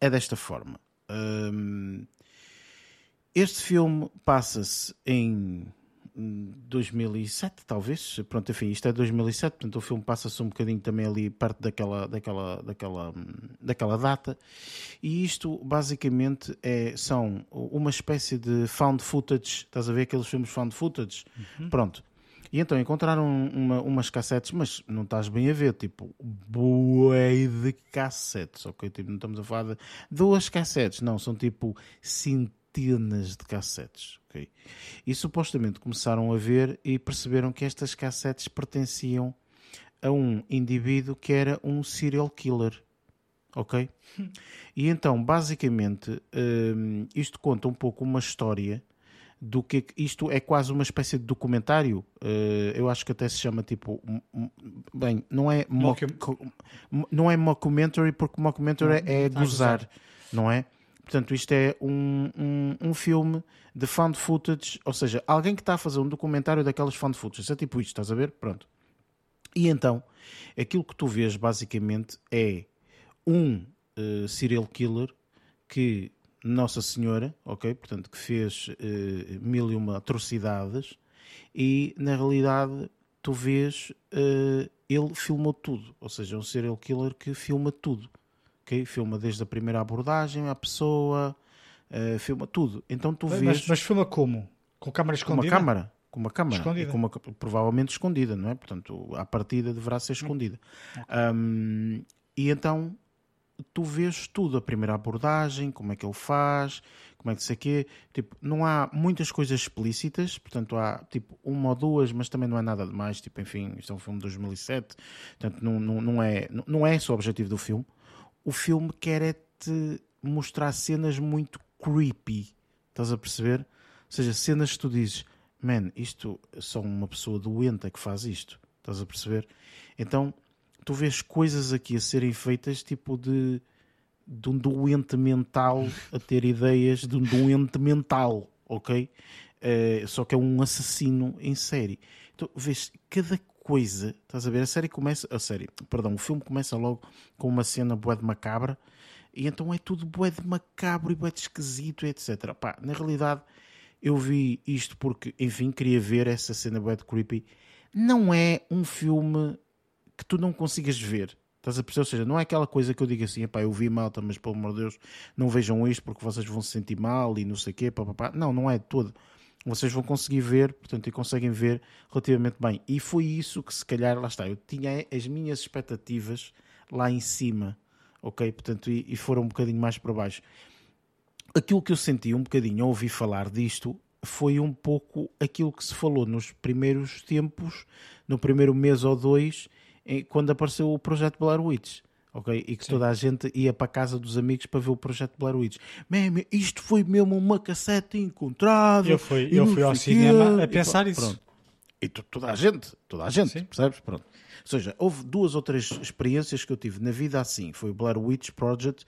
A: é desta forma. Um, este filme passa-se em 2007, talvez. Pronto, enfim, isto é 2007, portanto o filme passa-se um bocadinho também ali perto daquela, daquela, daquela, daquela data. E isto basicamente é, são uma espécie de found footage. Estás a ver aqueles filmes found footage? Pronto. E então encontraram uma, umas cassetes, mas não estás bem a ver, tipo, bué de cassetes, ok? Tipo, não estamos a falar de duas cassetes, não, são tipo centenas de cassetes, ok? E supostamente começaram a ver e perceberam que estas cassetes pertenciam a um indivíduo que era um serial killer, ok? E então, basicamente, hum, isto conta um pouco uma história do que isto é quase uma espécie de documentário. eh, eu acho que até se chama tipo, um- um- bem, não é não é mockumentary porque mockumentary é
C: a
A: gozar, não é? Portanto, isto é um, um, um filme de found footage, ou seja, alguém que está a fazer um documentário daquelas found footage. É tipo isto, estás a ver? Pronto. E então, aquilo que tu vês basicamente é um eh, serial killer que Nossa Senhora, ok? Portanto, que fez eh, mil e uma atrocidades e na realidade tu vês eh, ele filmou tudo, ou seja, é um serial killer que filma tudo, ok? Filma desde a primeira abordagem à pessoa, eh, filma tudo. Então tu vês
C: Mas, mas filma como? Com câmara
A: com uma
C: escondida?
A: câmara. Com uma câmara.
C: Escondida.
A: E com uma, provavelmente escondida, não é? Portanto, à partida deverá ser escondida. Hum, e então tu vês tudo, a primeira abordagem, como é que ele faz, como é que sei quê. Tipo, não há muitas coisas explícitas, portanto há tipo uma ou duas, mas também não é nada demais. Tipo, enfim, isto é um filme de 2007, portanto não, não, não, é, não é esse o objetivo do filme. O filme quer é te mostrar cenas muito creepy, estás a perceber? Ou seja, cenas que tu dizes, man, isto só uma pessoa doente é que faz isto, estás a perceber? Então tu vês coisas aqui a serem feitas tipo de, de um doente mental a ter ideias de um doente mental, ok? Eh, só que é um assassino em série. Então vês cada coisa, estás a ver? A série começa, a série, perdão, o filme começa logo com uma cena bué de macabra e então é tudo bué de macabro e bué de esquisito, etc. Pá, na realidade eu vi isto porque, enfim, queria ver essa cena bué de creepy. não é um filme que tu não consigas ver. Estás a perceber? Ou seja, não é aquela coisa que eu digo assim, pá, eu vi malta, mas pelo amor de Deus, não vejam isto porque vocês vão se sentir mal e não sei o quê, pá, pá, pá. Não, não é todo. Vocês vão conseguir ver, portanto, e conseguem ver relativamente bem. E foi isso que se calhar, lá está, eu tinha as minhas expectativas lá em cima, ok? Portanto, e, e foram um bocadinho mais para baixo. Aquilo que eu senti um bocadinho ao ouvir falar disto foi um pouco aquilo que se falou nos primeiros tempos, no primeiro mês ou dois, quando apareceu o projeto Blair Witch. Okay? E que Sim. toda a gente ia para a casa dos amigos para ver o projeto Blair Witch. Isto foi mesmo uma cassete encontrada.
C: Eu fui, eu fui ao cinema a pensar isso.
A: Pronto. E toda a gente, toda a gente, Sim. percebes? Pronto. Ou seja, houve duas ou três experiências que eu tive na vida assim. Foi o Blair Witch Project,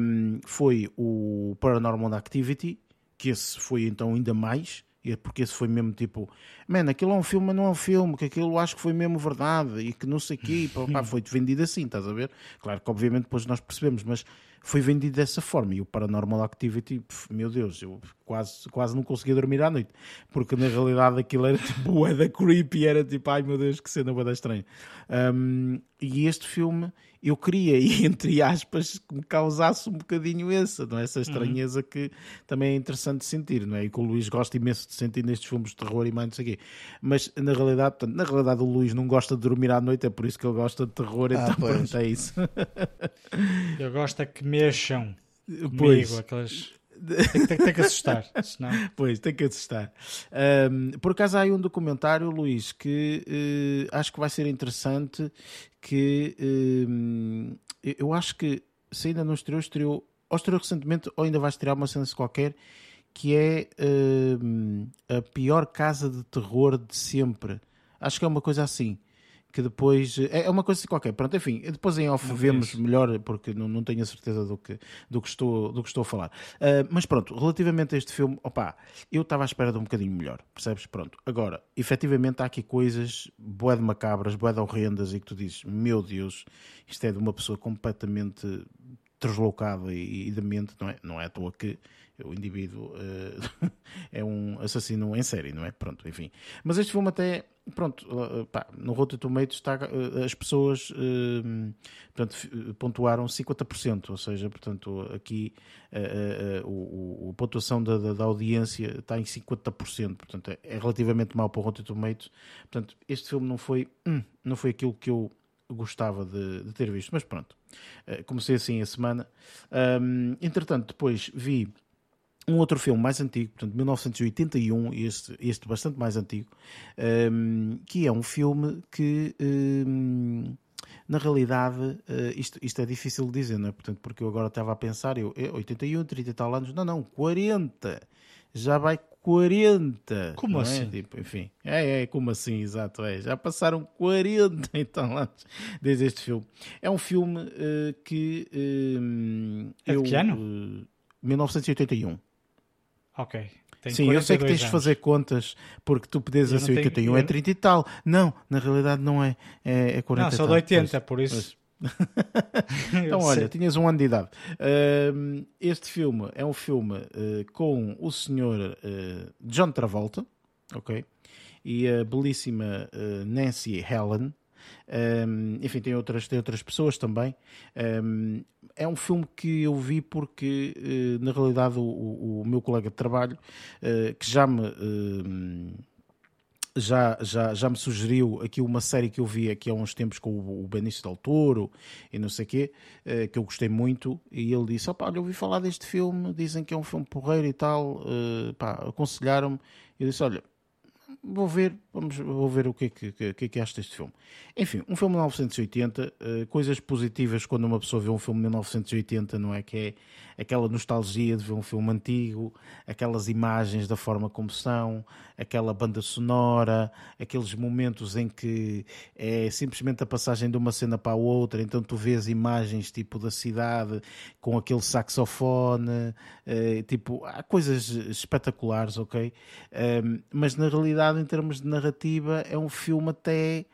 A: um, foi o Paranormal Activity, que esse foi então ainda mais, porque esse foi mesmo tipo, man, aquilo é um filme, mas não é um filme, que aquilo acho que foi mesmo verdade e que não sei o quê, pá, foi-te vendido assim, estás a ver? Claro que obviamente depois nós percebemos, mas foi vendido dessa forma. E o Paranormal Activity, pff, meu Deus, eu quase, quase não conseguia dormir à noite, porque na realidade aquilo era tipo, é da creepy, era tipo, ai meu Deus, que cena boa estranha. Um, e este filme eu queria, (laughs) e entre aspas, que me causasse um bocadinho essa, não é? Essa estranheza uhum. que também é interessante de sentir, não é? E que o Luís gosta imenso de sentir nestes filmes de terror e mais não sei quê. Mas na realidade, portanto, na realidade o Luís não gosta de dormir à noite, é por isso que ele gosta de terror, ah, então (laughs) pois. pronto, é isso.
C: Eu gosto é que mexam pois. comigo, aquelas tem, tem, tem, que assustar, (laughs) senão...
A: Pois, tem que assustar. Um, por acaso há aí um documentário, Luís, que uh, acho que vai ser interessante, que uh, eu acho que se ainda não estreou, estreou, ou estreou recentemente, ou ainda vai estrear uma cena qualquer, que é uh, a pior casa de terror de sempre. Acho que é uma coisa assim que depois é, é uma coisa assim qualquer. Pronto, enfim, depois em off não vemos melhor porque não, não tenho a certeza do que, do que, estou, do que estou a falar. Uh, mas pronto, relativamente a este filme, opá, eu estava à espera de um bocadinho melhor, percebes? Pronto, agora, efetivamente há aqui coisas boé de macabras, boé de horrendas e que tu dizes, meu Deus, isto é de uma pessoa completamente deslocada e, e demente, não é? Não é à toa que o indivíduo uh, (laughs) é um assassino em série, não é? Pronto, enfim. Mas este filme até, pronto, uh, pá, no Rotten Tomatoes está, uh, as pessoas portanto, pontuaram 50%, ou seja, portanto, aqui a, pontuação da, da, da, audiência está em 50%, portanto, é, é relativamente mal para o Rotten Tomatoes. Portanto, este filme não foi, hum, não foi aquilo que eu gostava de, de ter visto, mas pronto, comecei assim a semana. Um, entretanto, depois vi um outro filme mais antigo, portanto, 1981, este, este bastante mais antigo, um, que é um filme que, um, na realidade, uh, isto, isto é difícil de dizer, não é? Portanto, porque eu agora estava a pensar, eu, 81, 30 e tal anos, não, não, 40, já vai 40.
C: Como
A: é?
C: assim?
A: Tipo, enfim, é, é, como assim, exato, é. Já passaram 40 então anos desde este filme. É um filme uh, que. Uh,
C: é de que ano?
A: 1981.
C: Ok.
A: Sim, eu sei que tens de fazer contas, porque tu podes assim, 81 tenho... é 30 e tal. Não, na realidade não é. É, é 40 Não,
C: só de 80, por isso. (laughs)
A: então, olha, sei. tinhas um ano de idade. Uh, este filme é um filme uh, com o senhor uh, John Travolta, ok? E a belíssima eh, Nancy Helen. Um, enfim, tem outras, tem outras pessoas também. Um, é um filme que eu vi porque, uh, na realidade, o, o, meu colega de trabalho, uh, que já me. Já, já, já me sugeriu aqui uma série que eu vi aqui há uns tempos com o, Benício Del Toro e não sei o quê, que eu gostei muito, e ele disse, opá, olha, ouvi falar deste filme, dizem que é um filme porreiro e tal, aconselharam-me, eu disse, olha, vou ver, vamos, vou ver o que é que, que, que, é acho deste filme. Enfim, um filme de 1980, uh, eh, coisas positivas quando uma pessoa vê um filme de 1980, não é? Que é aquela nostalgia de ver um filme antigo, aquelas imagens da forma como são, aquela banda sonora, aqueles momentos em que é simplesmente a passagem de uma cena para a outra, então tu vês imagens tipo da cidade com aquele saxofone, uh, tipo, há coisas espetaculares, ok? Uh, mas na realidade, em termos de narrativa, é um filme até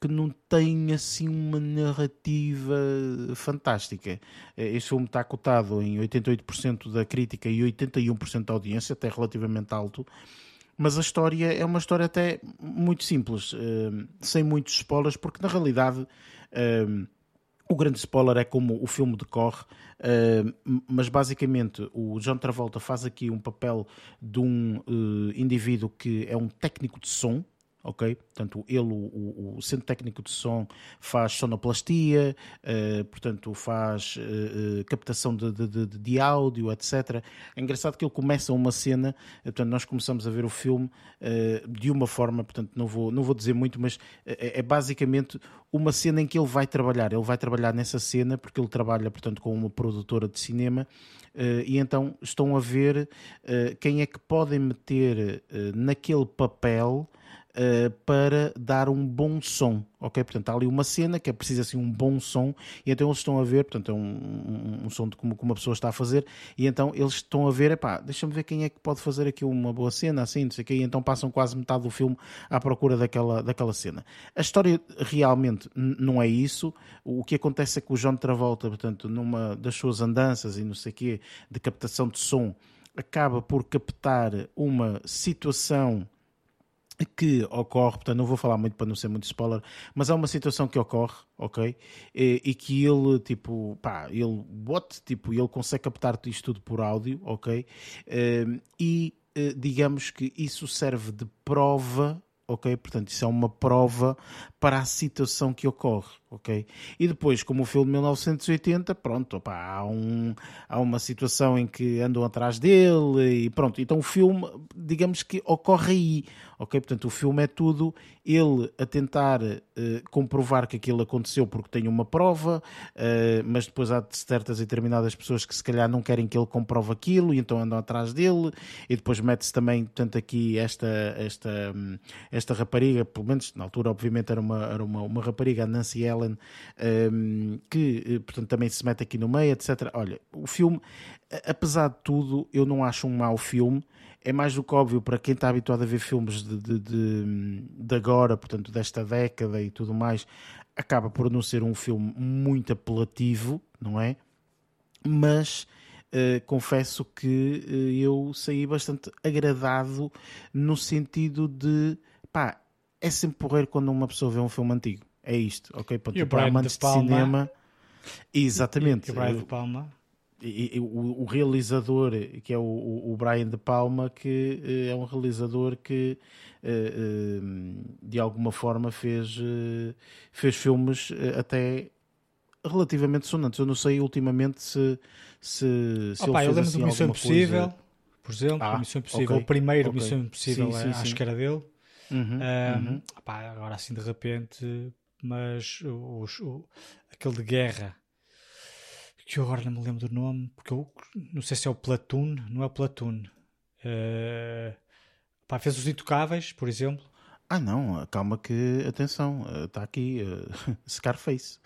A: que não tem assim uma narrativa fantástica. Eh, este filme está cotado em 88% da crítica e 81% da audiência, até relativamente alto, mas a história é uma história até muito simples, uh, sem muitos spoilers, porque na realidade uh, o grande spoiler é como o filme decorre, uh, mas basicamente o John Travolta faz aqui um papel de um indivíduo que é um técnico de som, ok? Portanto, ele, o, o, centro técnico de som, faz sonoplastia, uh, portanto, faz uh, captação de, de, de, de, áudio, etc. É engraçado que ele começa uma cena, portanto, nós começamos a ver o filme uh, de uma forma, portanto, não vou, não vou dizer muito, mas é, é basicamente uma cena em que ele vai trabalhar. Ele vai trabalhar nessa cena porque ele trabalha, portanto, com uma produtora de cinema e então estão a ver quem é que podem meter naquele papel uh, para dar um bom som, ok? Portanto, há ali uma cena que é preciso assim um bom som e então eles estão a ver, portanto, é um, um, um som de como, como uma pessoa está a fazer e então eles estão a ver, epá, deixa-me ver quem é que pode fazer aqui uma boa cena, assim, não sei o quê, e então passam quase metade do filme à procura daquela, daquela cena. A história realmente não é isso, o que acontece é que o John Travolta, portanto, numa das suas andanças e não sei o quê, de captação de som, acaba por captar uma situação que ocorre, portanto não vou falar muito para não ser muito spoiler, mas há uma situação que ocorre, ok? E, e que ele, tipo, pá, ele, what? Tipo, ele consegue captar isto tudo por áudio, ok? Ehm, e eh, digamos que isso serve de prova ok? Portanto, isso é uma prova para a situação que ocorre, ok? E depois, como o filme de 1980, pronto, opa, há, um, há uma situação em que andam atrás dele e pronto. Então o filme, digamos que ocorre aí, ok? Portanto, o filme é tudo ele a tentar uh, comprovar que aquilo aconteceu porque tem uma prova, uh, mas depois há certas e determinadas pessoas que se calhar não querem que ele comprove aquilo e então andam atrás dele e depois mete-se também, portanto, aqui esta, esta, esta rapariga, pelo menos na altura obviamente era uma, era uma, uma rapariga, a Nancy Ellen, um, que eh, portanto também se mete aqui no meio, etc. Olha, o filme, apesar de tudo, eu não acho um mau filme, é mais do que óbvio para quem está habituado a ver filmes de, de, de, de, agora, portanto, desta década e tudo mais, acaba por não ser um filme muito apelativo, não é? Mas uh, confesso que uh, eu saí bastante agradado no sentido de pá, é sempre porreiro quando uma pessoa vê um filme antigo. É isto, ok? Ponto.
C: E o Brian de, Palma, de cinema.
A: Exatamente.
C: E, e o Brian de Palma
A: e, e, o, o, realizador, que é o, o, Brian De Palma, que uh, é um realizador que uh, uh, de alguma forma fez, fez filmes até relativamente sonantes. Eu não sei ultimamente se, se, se
C: Opa,
A: ele
C: fez eu lembro
A: assim,
C: do Missão Impossível,
A: coisa...
C: por exemplo,
A: ah,
C: Missão Impossível,
A: okay,
C: o primeiro
A: okay.
C: Missão Impossível,
A: sim, sim,
C: acho
A: sim.
C: que era dele.
A: Uhum,
C: um,
A: uhum.
C: Agora assim de repente, mas o, o, aquele de guerra que eu agora não me lembro do nome, porque eu não sei se é o Platoon, não é o Platoon. Uh, pá, fez os Intocáveis, por exemplo.
A: Ah, não, calma que, atenção, está aqui uh, (laughs) Scarface.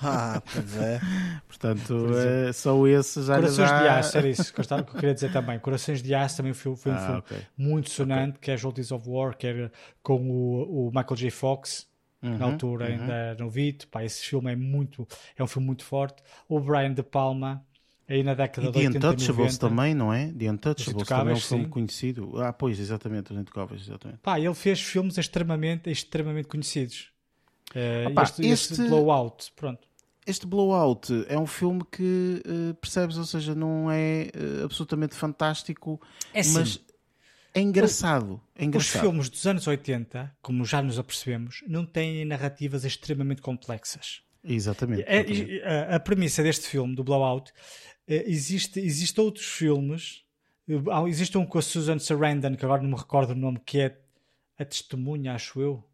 B: ah, pois é. (laughs)
A: Portanto, uh, só esse já
C: Corações de Aço, era isso que eu, que eu queria dizer também. Corações de Aço também foi, foi um
A: Ah,
C: filme
A: ok.
C: muito sonante, que é Joldies of War, que era com o, o Michael J. Fox.
A: Uhum,
C: na altura
A: uhum.
C: ainda novito, pá, esse filme é muito, é um filme muito forte. O Brian De Palma, aí na década
A: E
C: de
A: The
C: 80 e
A: Untouchables
C: 90,
A: também, não é? The Untouchables também é um filme
C: sim.
A: conhecido. Ah, pois, exatamente, Os Intocáveis, exatamente.
C: pá, ele fez filmes extremamente, extremamente conhecidos. Eh,
A: Opa,
C: este, este
A: este-
C: Blowout, pronto.
A: Este Blowout é um filme que, eh, percebes, ou seja, não é eh, absolutamente fantástico,
C: É
A: mas é engraçado. É
C: os
A: engraçado.
C: filmes dos anos 80, como já nos apercebemos, não têm narrativas extremamente complexas.
A: Exatamente.
C: É-
A: exatamente.
C: é- a, a premissa deste filme, do Blowout, eh, existe, existe outros filmes. eh, Existe um com a Susan Sarandon, que agora não me recordo o nome, que é A Testemunha, acho eu.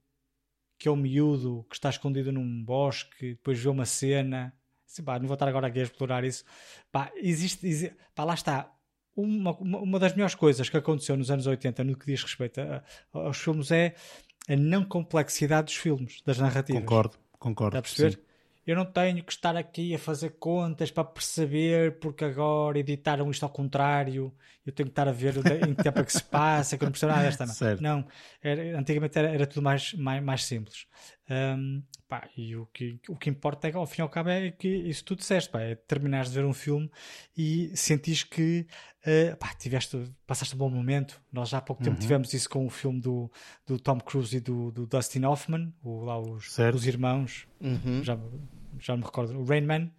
C: Que é o miúdo que está escondido num bosque, depois vê uma cena. Assim, pá, não vou estar agora aqui a explorar isso. Pá, existe, exi- pá, lá está. Uma, uma, das melhores coisas que aconteceu nos anos 80 no que diz respeito a- a- aos filmes é a não complexidade dos filmes, das narrativas.
A: Concordo, concordo.
C: Está a perceber?
A: sim.
C: Eu não tenho que estar aqui a fazer contas para perceber porque agora editaram isto ao contrário. Eu tenho que estar a ver em que tempo é que se passa, que eu não percebo nada desta. (laughs) Não,
A: Certo.
C: não era- antigamente era, era tudo mais, mais, mais simples. Hum, pá, e o que, o que importa é, ao fim e ao cabo é que isso tu disseste, pá, é terminares de ver um filme e sentis que uh, pá, tiveste, passaste um bom momento. Nós já há pouco tempo uhum. tivemos isso com o filme do, do Tom Cruise e do, do Dustin Hoffman, o, lá os, os irmãos,
B: uhum.
C: já, já me recordo, o Rain Man.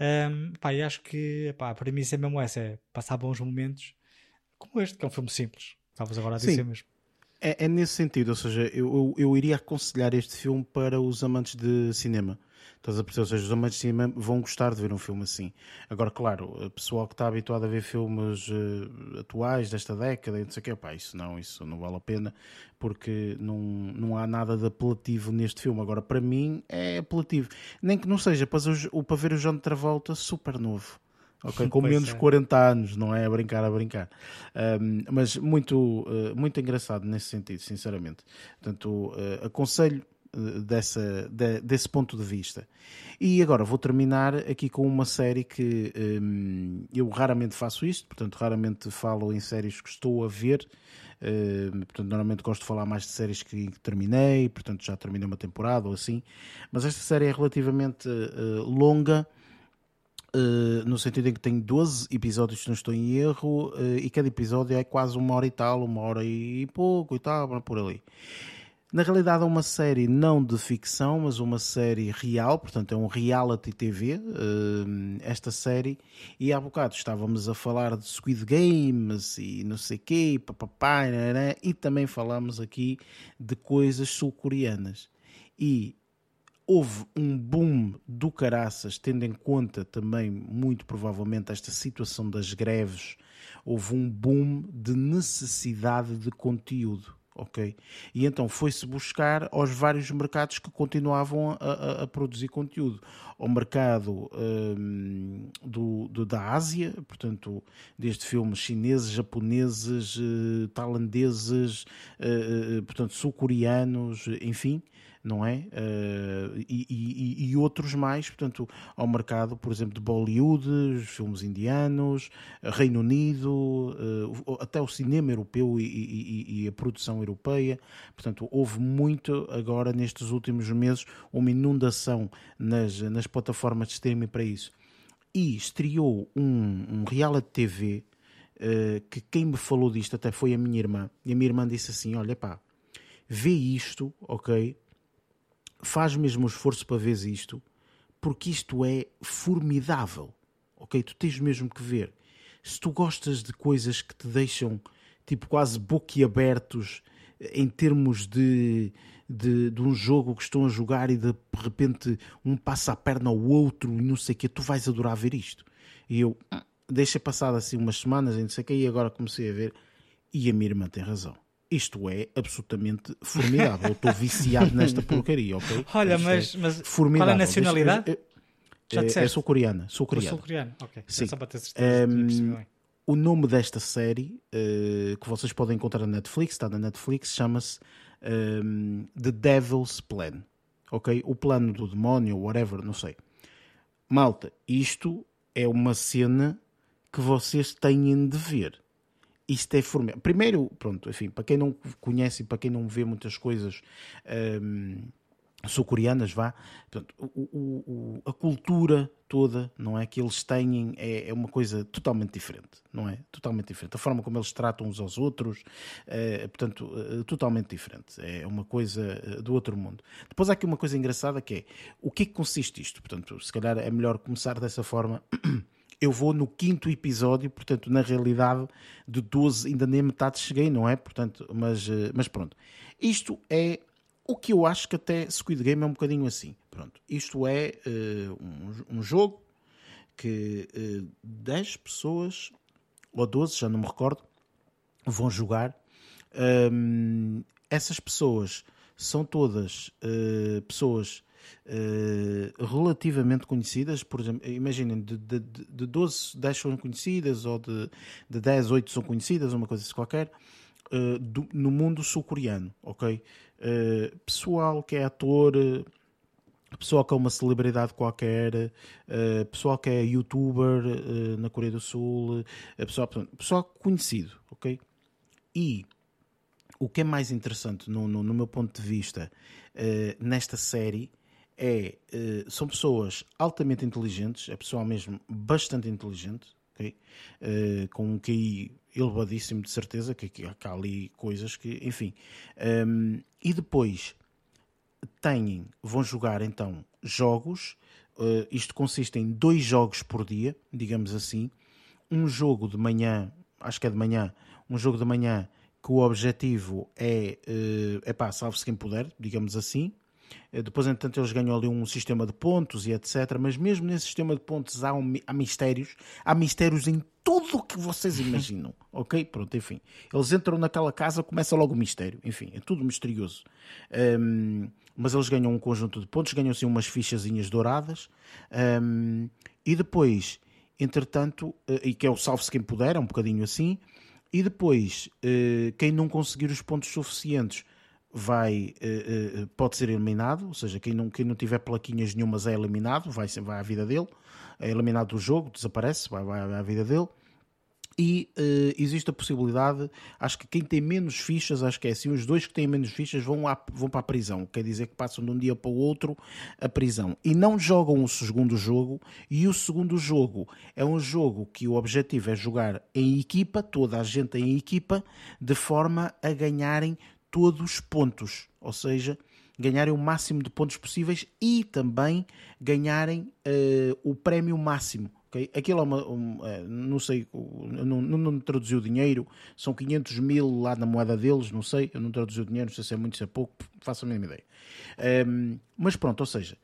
C: Um, pá, e acho que pá, a premissa é mesmo essa: é passar bons momentos como este, que é um filme simples. Estavas agora a dizer Sim. mesmo.
A: É, é, nesse sentido, ou seja, eu, eu, eu, iria aconselhar este filme para os amantes de cinema. Estás a perceber? Ou seja, os amantes de cinema vão gostar de ver um filme assim. Agora, claro, o pessoal que está habituado a ver filmes uh, atuais desta década e não sei o quê, isso não, isso não vale a pena porque não, não há nada de apelativo neste filme. Agora, para mim, é apelativo. Nem que não seja para, ver o John Travolta super novo ok? Com menos de é. 40 anos, não é a brincar, a brincar. Um, mas muito, uh, muito engraçado nesse sentido, sinceramente. Portanto, uh, aconselho uh, dessa, de, desse ponto de vista. E agora vou terminar aqui com uma série que um, eu raramente faço isto, portanto, raramente falo em séries que estou a ver. Uh, portanto, normalmente gosto de falar mais de séries que terminei, portanto, já terminei uma temporada ou assim. Mas esta série é relativamente uh, longa Uh, no sentido em que tem 12 episódios, se não estou em erro, uh, e cada episódio é quase uma hora e tal, uma hora e pouco e tal, por ali. Na realidade é uma série não de ficção, mas uma série real, portanto é um reality TV, uh, eh, esta série, e há bocado estávamos a falar de Squid Games e não sei quê, papapá, e também falamos aqui de coisas sul-coreanas. E houve um boom do caraças, tendo em conta também, muito provavelmente, esta situação das greves, houve um boom de necessidade de conteúdo. Ok? E então foi-se buscar aos vários mercados que continuavam a, a, a produzir conteúdo. Ao mercado um, do, do, da Ásia, portanto, desde filmes chineses, japoneses, uh, tailandeses, uh, portanto, sul-coreanos, enfim, não é? Uh, e, e, e, outros mais, portanto, ao mercado, por exemplo, de Bollywood, filmes indianos, Reino Unido, uh, até o cinema europeu e, e, a produção europeia. Portanto, houve muito agora, nestes últimos meses, uma inundação nas, nas plataformas de streaming para isso. E estreou um, um reality TV uh, que quem me falou disto até foi a minha irmã. E a minha irmã disse assim: Olha pá, vê isto, ok? Faz mesmo um esforço para ver isto, porque isto é formidável. Ok? Tu tens mesmo que ver. Se tu gostas de coisas que te deixam tipo quase boquiabertos em termos de, de, de, um jogo que estão a jogar e de repente um passa a perna ao outro e não sei o que, tu vais adorar ver isto. E eu deixei passar assim umas semanas e não sei o que, e agora comecei a ver. E a minha irmã tem razão isto é absolutamente formidável. Eu estou viciado nesta (laughs) porcaria, ok?
C: Olha, mas, é mas qual é a nacionalidade?
A: Eu, eu, Já é, é sou coreana. Sou coreana.
C: Sou coreana, ok.
A: Sim.
C: Só para ter certeza. Um,
A: o nome desta série, uh, que vocês podem encontrar na Netflix, está na Netflix, chama-se um, The Devil's Plan. Ok? O plano do demónio, whatever, não sei. Malta, isto é uma cena que vocês têm de ver isto é formidável. Primeiro, pronto, enfim, para quem não conhece e para quem não vê muitas coisas um, sul-coreanas, vá, portanto, o, o, a cultura toda, não é, que eles têm é, é, uma coisa totalmente diferente, não é? Totalmente diferente. A forma como eles tratam uns aos outros, é, portanto, é, totalmente diferente. É uma coisa eh, do outro mundo. Depois há aqui uma coisa engraçada que é, o que é que consiste isto? Portanto, se calhar é melhor começar dessa forma (clears throat) eu vou no quinto episódio, portanto, na realidade, de 12, ainda nem metade cheguei, não é? Portanto, mas, eh, mas pronto. Isto é o que eu acho que até Squid Game é um bocadinho assim. Pronto, isto é uh, um, um, jogo que uh, eh, 10 pessoas, ou 12, já não me recordo, vão jogar. Um, essas pessoas são todas uh, pessoas uh, relativamente conhecidas, por exemplo, imaginem, de, de, de 12, 10 são conhecidas, ou de, de 10, 8 são conhecidas, uma coisa assim qualquer, uh, do, no mundo sul-coreano, ok? Uh, pessoal que é ator, pessoal que é uma celebridade qualquer, pessoal que é youtuber na Coreia do Sul, pessoal, pessoal conhecido, ok? E o que é mais interessante, no, no, no meu ponto de vista, nesta série é, uh, são pessoas altamente inteligentes, é pessoal mesmo bastante inteligente, okay? Uh, com um QI elevadíssimo de certeza, que, há ali coisas que, enfim. Um, e depois têm, vão jogar então jogos, uh, isto consiste em dois jogos por dia, digamos assim, um jogo de manhã, acho que é de manhã, um jogo de manhã que o objetivo é, é eh, pá, salve-se quem puder, digamos assim. Eh, depois, entretanto, eles ganham ali um sistema de pontos e etc. Mas mesmo nesse sistema de pontos há, um, há mistérios. Há mistérios em tudo o que vocês (laughs) imaginam. ok? Pronto, enfim. Eles entram naquela casa, começa logo o mistério. Enfim, é tudo misterioso. Um, mas eles ganham um conjunto de pontos, ganham assim umas fichazinhas douradas. Um, e depois, entretanto, eh, e que é o salve-se quem puder, é um bocadinho assim. E depois, uh, quem não conseguir os pontos suficientes vai, uh, uh, pode ser eliminado, ou seja, quem não, quem não tiver plaquinhas nenhumas é eliminado, vai, vai à vida dele, é eliminado do jogo, desaparece, vai, vai à vida dele e uh, existe a possibilidade, acho que quem tem menos fichas, acho que é assim, os dois que têm menos fichas vão, à, vão para a prisão, quer dizer que passam de um dia para o outro a prisão e não jogam o segundo jogo. E o segundo jogo é um jogo que o objetivo é jogar em equipa, toda a gente em equipa, de forma a ganharem todos os pontos, ou seja, ganharem o máximo de pontos possíveis e também ganharem uh, o prémio máximo Okay? Aquilo é uma, um, é, não sei, não, não, não traduziu dinheiro, são 500 mil lá na moeda deles, não sei, eu não traduzi o dinheiro, não sei se é muito, se é pouco, faço a mínima ideia. Um, mas pronto, ou seja,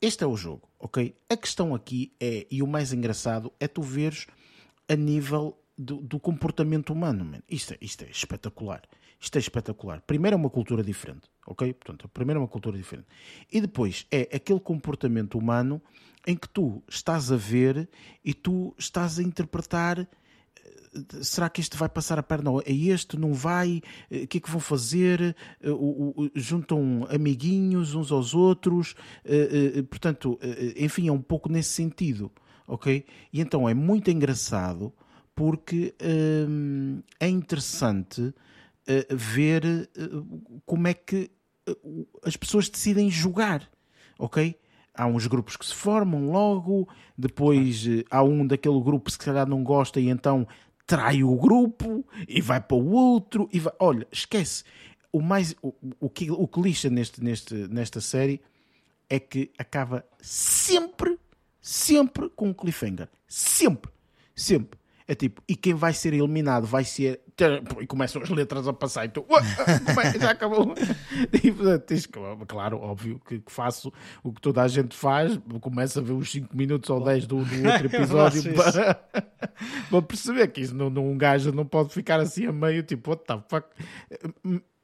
A: este é o jogo, ok? A questão aqui é, e o mais engraçado, é tu veres a nível do, do comportamento humano, man. Isto, é, isto é espetacular. Isto é espetacular. Primeiro é uma cultura diferente, ok? Portanto, primeiro é uma cultura diferente. E depois é aquele comportamento humano em que tu estás a ver e tu estás a interpretar eh, será que este vai passar a perna a este, não vai, eh, o que é que vão fazer, eh, juntam amiguinhos uns aos outros, portanto, enfim, é um pouco nesse sentido, ok? E então é muito engraçado porque é interessante ver como é que as pessoas decidem jogar, ok? há uns grupos que se formam logo, depois eh, há um daquele grupo que se calhar não gosta e então trai o grupo e vai para o outro e vai... olha, esquece. O mais o, o que o que lixa neste, neste, nesta série é que acaba sempre, sempre com um cliffhanger. Sempre, sempre. É tipo, e quem vai ser eliminado vai ser. E começam as letras a passar e tu. É? Já acabou. (laughs) E, portanto, claro, óbvio que faço o que toda a gente faz, começa a ver os 5 minutos ou 10 do, do outro (laughs) episódio para, (laughs) para perceber que isso não, não, um gajo não pode ficar assim a meio, tipo, what the fuck.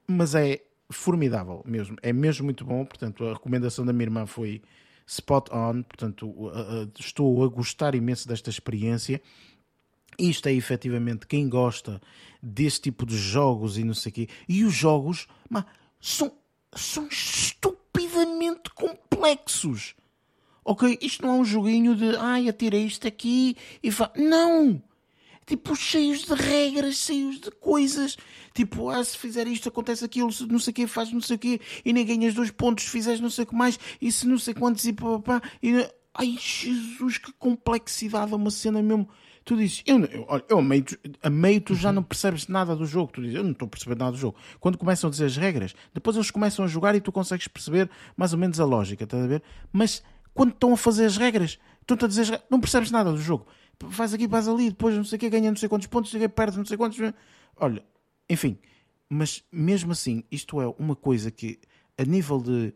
A: Mas é formidável mesmo, é mesmo muito bom. Portanto, a recomendação da minha irmã foi spot on. Portanto, estou a gostar imenso desta experiência. Isto é efetivamente quem gosta deste tipo de jogos e não sei o quê. E os jogos mas, são, são estupidamente complexos. Ok? Isto não é um joguinho de ai, atira isto aqui e fa. Não! Tipo, cheios de regras, cheios de coisas. Tipo, ah, se fizer isto, acontece aquilo, se não sei o quê, faz não sei o quê, e nem ganhas dois pontos, se fizeres não sei o que mais, e se não sei quantos, e papapá. E... Ai, Jesus, que complexidade, é uma cena mesmo tu dizes, eu, eu, olha, eu a meio, a meio tu já uhum. não percebes nada do jogo, tu dizes, eu não estou a perceber nada do jogo. Quando começam a dizer as regras, depois eles começam a jogar e tu consegues perceber mais ou menos a lógica, estás a ver? Mas quando estão a fazer as regras, estão a dizer, não percebes nada do jogo. Faz aqui, faz ali, depois não sei o que, ganha não sei quantos pontos, não sei o que, perde não sei quantos. Olha, enfim, mas mesmo assim, isto é uma coisa que a nível de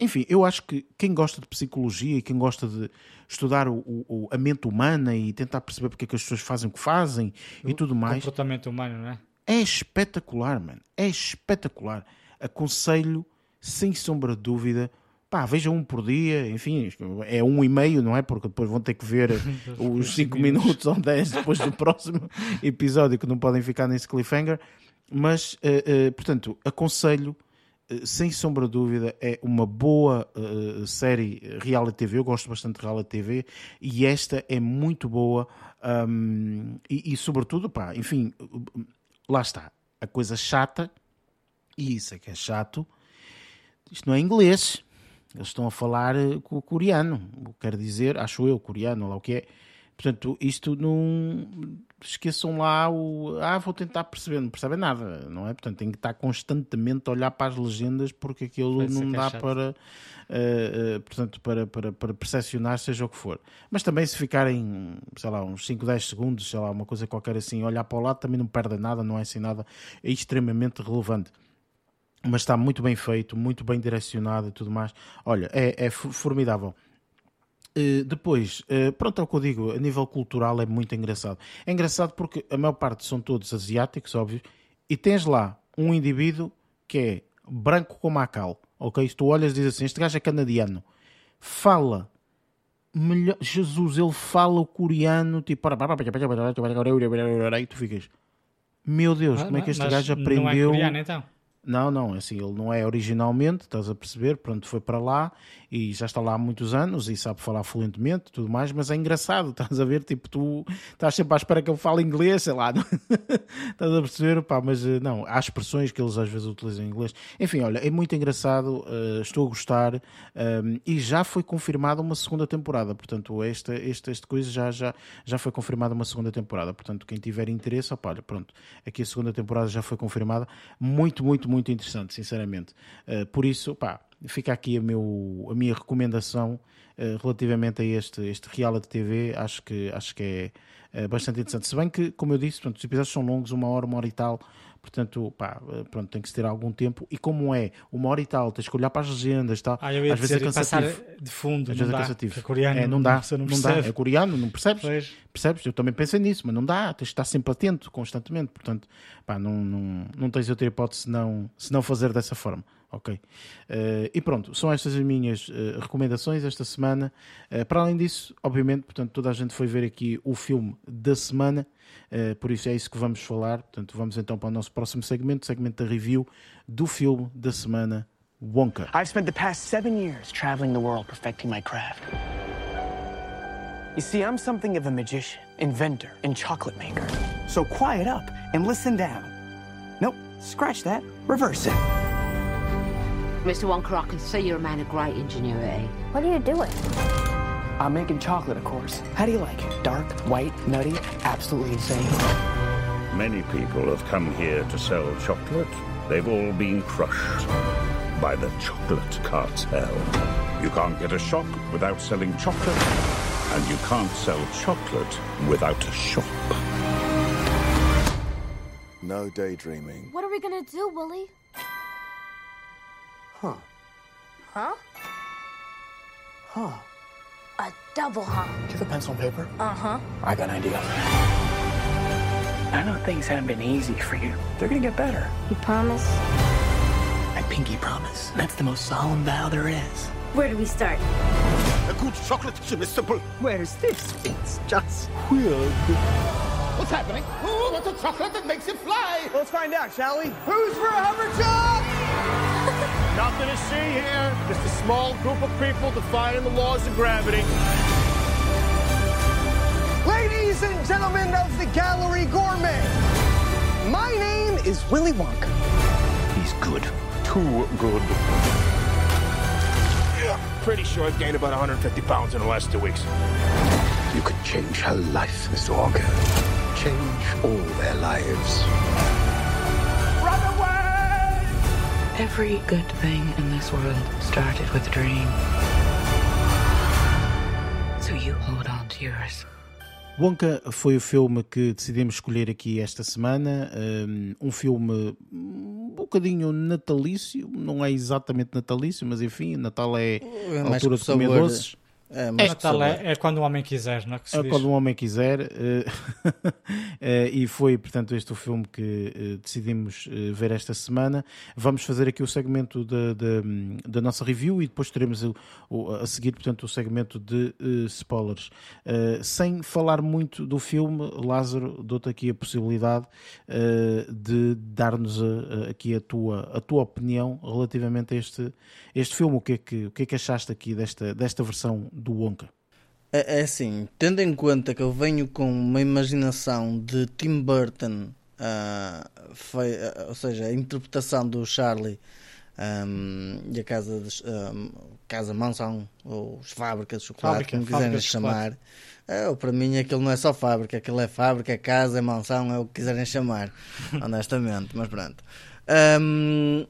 A: enfim, eu acho que quem gosta de psicologia e quem gosta de estudar o, o, a mente humana e tentar perceber porque é que as pessoas fazem o que fazem o, e tudo mais.
C: comportamento humano, não é?
A: É espetacular, mano. É espetacular. Aconselho, sem sombra de dúvida, pá, vejam um por dia, enfim, é um e meio, não é? Porque depois vão ter que ver (laughs) os 5 minutos ou 10 depois do próximo (laughs) episódio que não podem ficar nesse cliffhanger. Mas, uh, uh, portanto, aconselho sem sombra de dúvida, é uma boa uh, série reality TV. Eu gosto bastante de reality TV e esta é muito boa. Um, e, e, sobretudo, pá, enfim, lá está. A coisa chata, e isso é que é chato. Isto não é inglês, eles estão a falar eh, com o coreano, quer dizer, acho eu, coreano, lá o que é. Portanto, isto não. Esqueçam lá o. Ah, vou tentar perceber, não percebem nada, não é? Portanto, tem que estar constantemente a olhar para as legendas porque aquilo não dá para. Uh, uh, portanto, para, para, para percepcionar, seja o que for. Mas também, se ficarem, sei lá, uns 5, 10 segundos, sei lá, uma coisa qualquer assim, olhar para o lado, também não perde nada, não é assim nada é extremamente relevante mas está muito bem feito, muito bem direcionado e tudo mais. Olha, é, é formidável. Uh, depois, uh, pronto, é o que eu digo, a nível cultural é muito engraçado. É engraçado porque a maior parte são todos asiáticos, óbvio, e tens lá um indivíduo que é branco como a cal, ok? Se tu olhas e dizes assim, este gajo é canadiano, fala melhor, Jesus, ele fala o coreano, tipo, e tu ficas, meu Deus, como é que este gajo aprendeu? Não é
C: coreano, então?
A: Não, não, assim, ele não é originalmente, estás a perceber, pronto, foi para lá e já está lá há muitos anos e sabe falar fluentemente tudo mais, mas é engraçado, (laughs) estás a ver, tipo, tu estás sempre à espera que ele fale inglês, sei lá, (laughs) estás a perceber, pá, mas eh, não, há expressões que eles às vezes utilizam em inglês. Enfim, olha, é muito engraçado, uh, estou a gostar ehm, e já foi confirmada uma segunda temporada, portanto, esta, esta, esta coisa já, já, já foi confirmada uma segunda temporada, portanto, quem tiver interesse, opa, olha, pronto, aqui a segunda temporada já foi confirmada, muito, muito, muito muito interessante, sinceramente. Uh, por isso, pá, fica aqui a, meu, a minha recomendação uh, relativamente a este, este reality TV. Acho que, acho que é, é bastante interessante. Se bem que, como eu disse, pronto, os episódios são longos, uma hora, uma hora e tal. Portanto, pá, eh, pronto, tem que se ter algum tempo. E como é uma hora e tal, tens que olhar para as legendas, tal.
C: Ah, às vezes é cansativo. de fundo, às vezes é dá, é cansativo. É coreano,
A: é, não dá, não, não dá. É coreano, não percebes? Pois. Percebes? Eu também pensei nisso, mas não dá, tens de estar sempre atento, constantemente. Portanto, pá, não, não, não tens outra hipótese se não, se não fazer dessa forma. Ok. Uh, e pronto, são estas as minhas uh, recomendações esta semana. Uh, para além disso, obviamente, portanto, toda a gente foi ver aqui o filme da semana. Por isso é isso que vamos falar. Portanto, vamos então para o nosso próximo segmento, segmento da review do filme da semana Wonka. I've spent the past seven years traveling the world perfecting my craft. You see, I'm something of a magician, inventor, and chocolate maker. So quiet up and listen down. Nope, scratch that, reverse it. Mr. Wonka, I can see you're a man of great ingenuity. What are you doing? I'm making chocolate, of course. How do you like it? Dark, white, nutty, absolutely insane. Many people have come here to sell chocolate. They've all been crushed by the chocolate cartel. You can't get a shop without selling chocolate, and you can't sell chocolate without a shop. No daydreaming. What are we gonna do, Willie? Huh. Huh? Huh. A double huh. Do you have a pencil and paper? Uh-huh. I got an idea. I know things haven't been easy for you. They're gonna get better. You promise? I pinky promise. That's the most solemn vow there is. Where do we start? A good chocolate chip is simple. Where's this? It's just weird. What's happening? Who wants a chocolate that makes it fly? Let's find out, shall we? Who's for a hover Nothing to see here. Just a small group of people defying the laws of gravity. Ladies and gentlemen of the Gallery Gourmet, my name is Willy Wonka. He's good. Too good. Yeah, pretty sure I've gained about 150 pounds in the last two weeks. You could change her life, Mr. Wonka. Change all their lives. Every good thing in this world started with a dream. So you hold on to yours. Wonka foi o filme que decidimos escolher aqui esta semana. Um filme um bocadinho natalício, não é exatamente natalício, mas enfim, Natal é, é a altura de comer doces.
C: É, mas Natal é, é, quando o homem quiser, não é?
A: é quando o homem quiser. Uh, uh, (laughs) e foi, portanto, este o filme que uh, decidimos ver esta semana. Vamos fazer aqui o segmento da, da, da nossa review e depois teremos o, o, a seguir, portanto, o segmento de spoilers. sem falar muito do filme, Lázaro, dou-te aqui a possibilidade de dar-nos aqui a tua, a tua opinião relativamente a este, este filme. O que, é que, o que é que achaste aqui desta, desta versão do Wonka?
B: É, é assim, tendo em conta que eu venho com uma imaginação de Tim Burton, uh, foi, uh, ou seja, a interpretação do Charlie Um, e a casa, de, um, casa mansão, ou fábricas de chocolate,
C: Fábrica,
B: como quiserem chamar. É, para mim aquilo não é só fábrica, aquilo é fábrica, é casa, é mansão, é o que quiserem chamar, (laughs) honestamente, mas pronto. Um,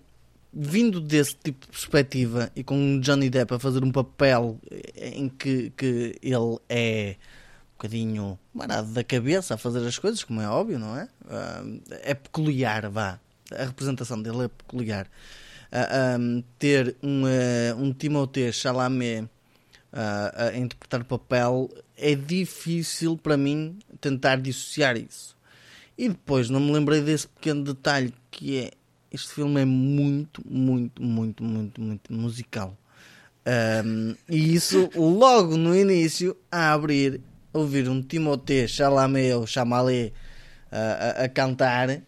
B: vindo desse tipo de perspectiva e com Johnny Depp a fazer um papel em que, que ele é um bocadinho marado da cabeça a fazer as coisas, como é óbvio, não é? Uh, é peculiar, vá. A representação dele é peculiar. Uh, um, ter um, uh, um Timothée Chalamet a interpretar o papel é difícil para mim tentar dissociar isso. E depois não me lembrei desse pequeno detalhe que é este filme é muito, muito, muito, muito, muito musical. Um, e isso logo no início a abrir, ouvir um Timothée Chalamet ou Chalamet uh, a, a cantar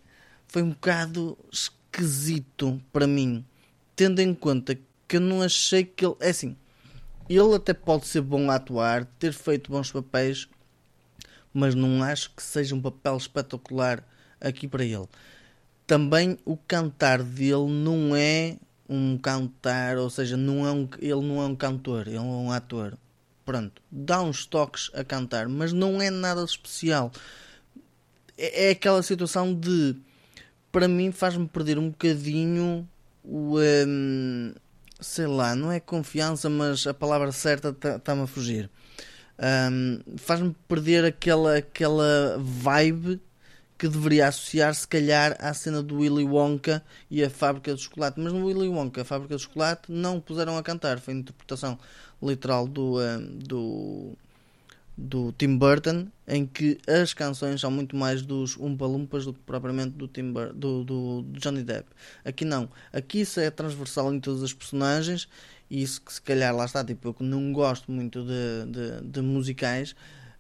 B: foi um bocado esquisito para mim, tendo em conta que eu não achei que ele. É assim, ele até pode ser bom a atuar, ter feito bons papéis, mas não acho que seja um papel espetacular aqui para ele também o cantar dele não é um cantar, ou seja, não é um, ele não é um cantor, ele é um ator. Pronto, dá uns toques a cantar, mas não é nada especial. É, é aquela situação de, para mim, faz-me perder um bocadinho o. Um, sei lá, não é confiança, mas a palavra certa está-me a fugir. Um, faz-me perder aquela, aquela vibe que deveria associar se calhar à cena do Willy Wonka e a fábrica de chocolate. Mas no Willy Wonka, a fábrica de chocolate, não puseram a cantar. Foi a interpretação literal do, uh, do, do Tim Burton, em que as canções são muito mais dos Umpa Lumpas do que propriamente do, Tim Bur do, do, do Johnny Depp. Aqui não. Aqui isso é transversal em todas as personagens e isso que se calhar lá está, tipo, eu que não gosto muito de, de, de musicais,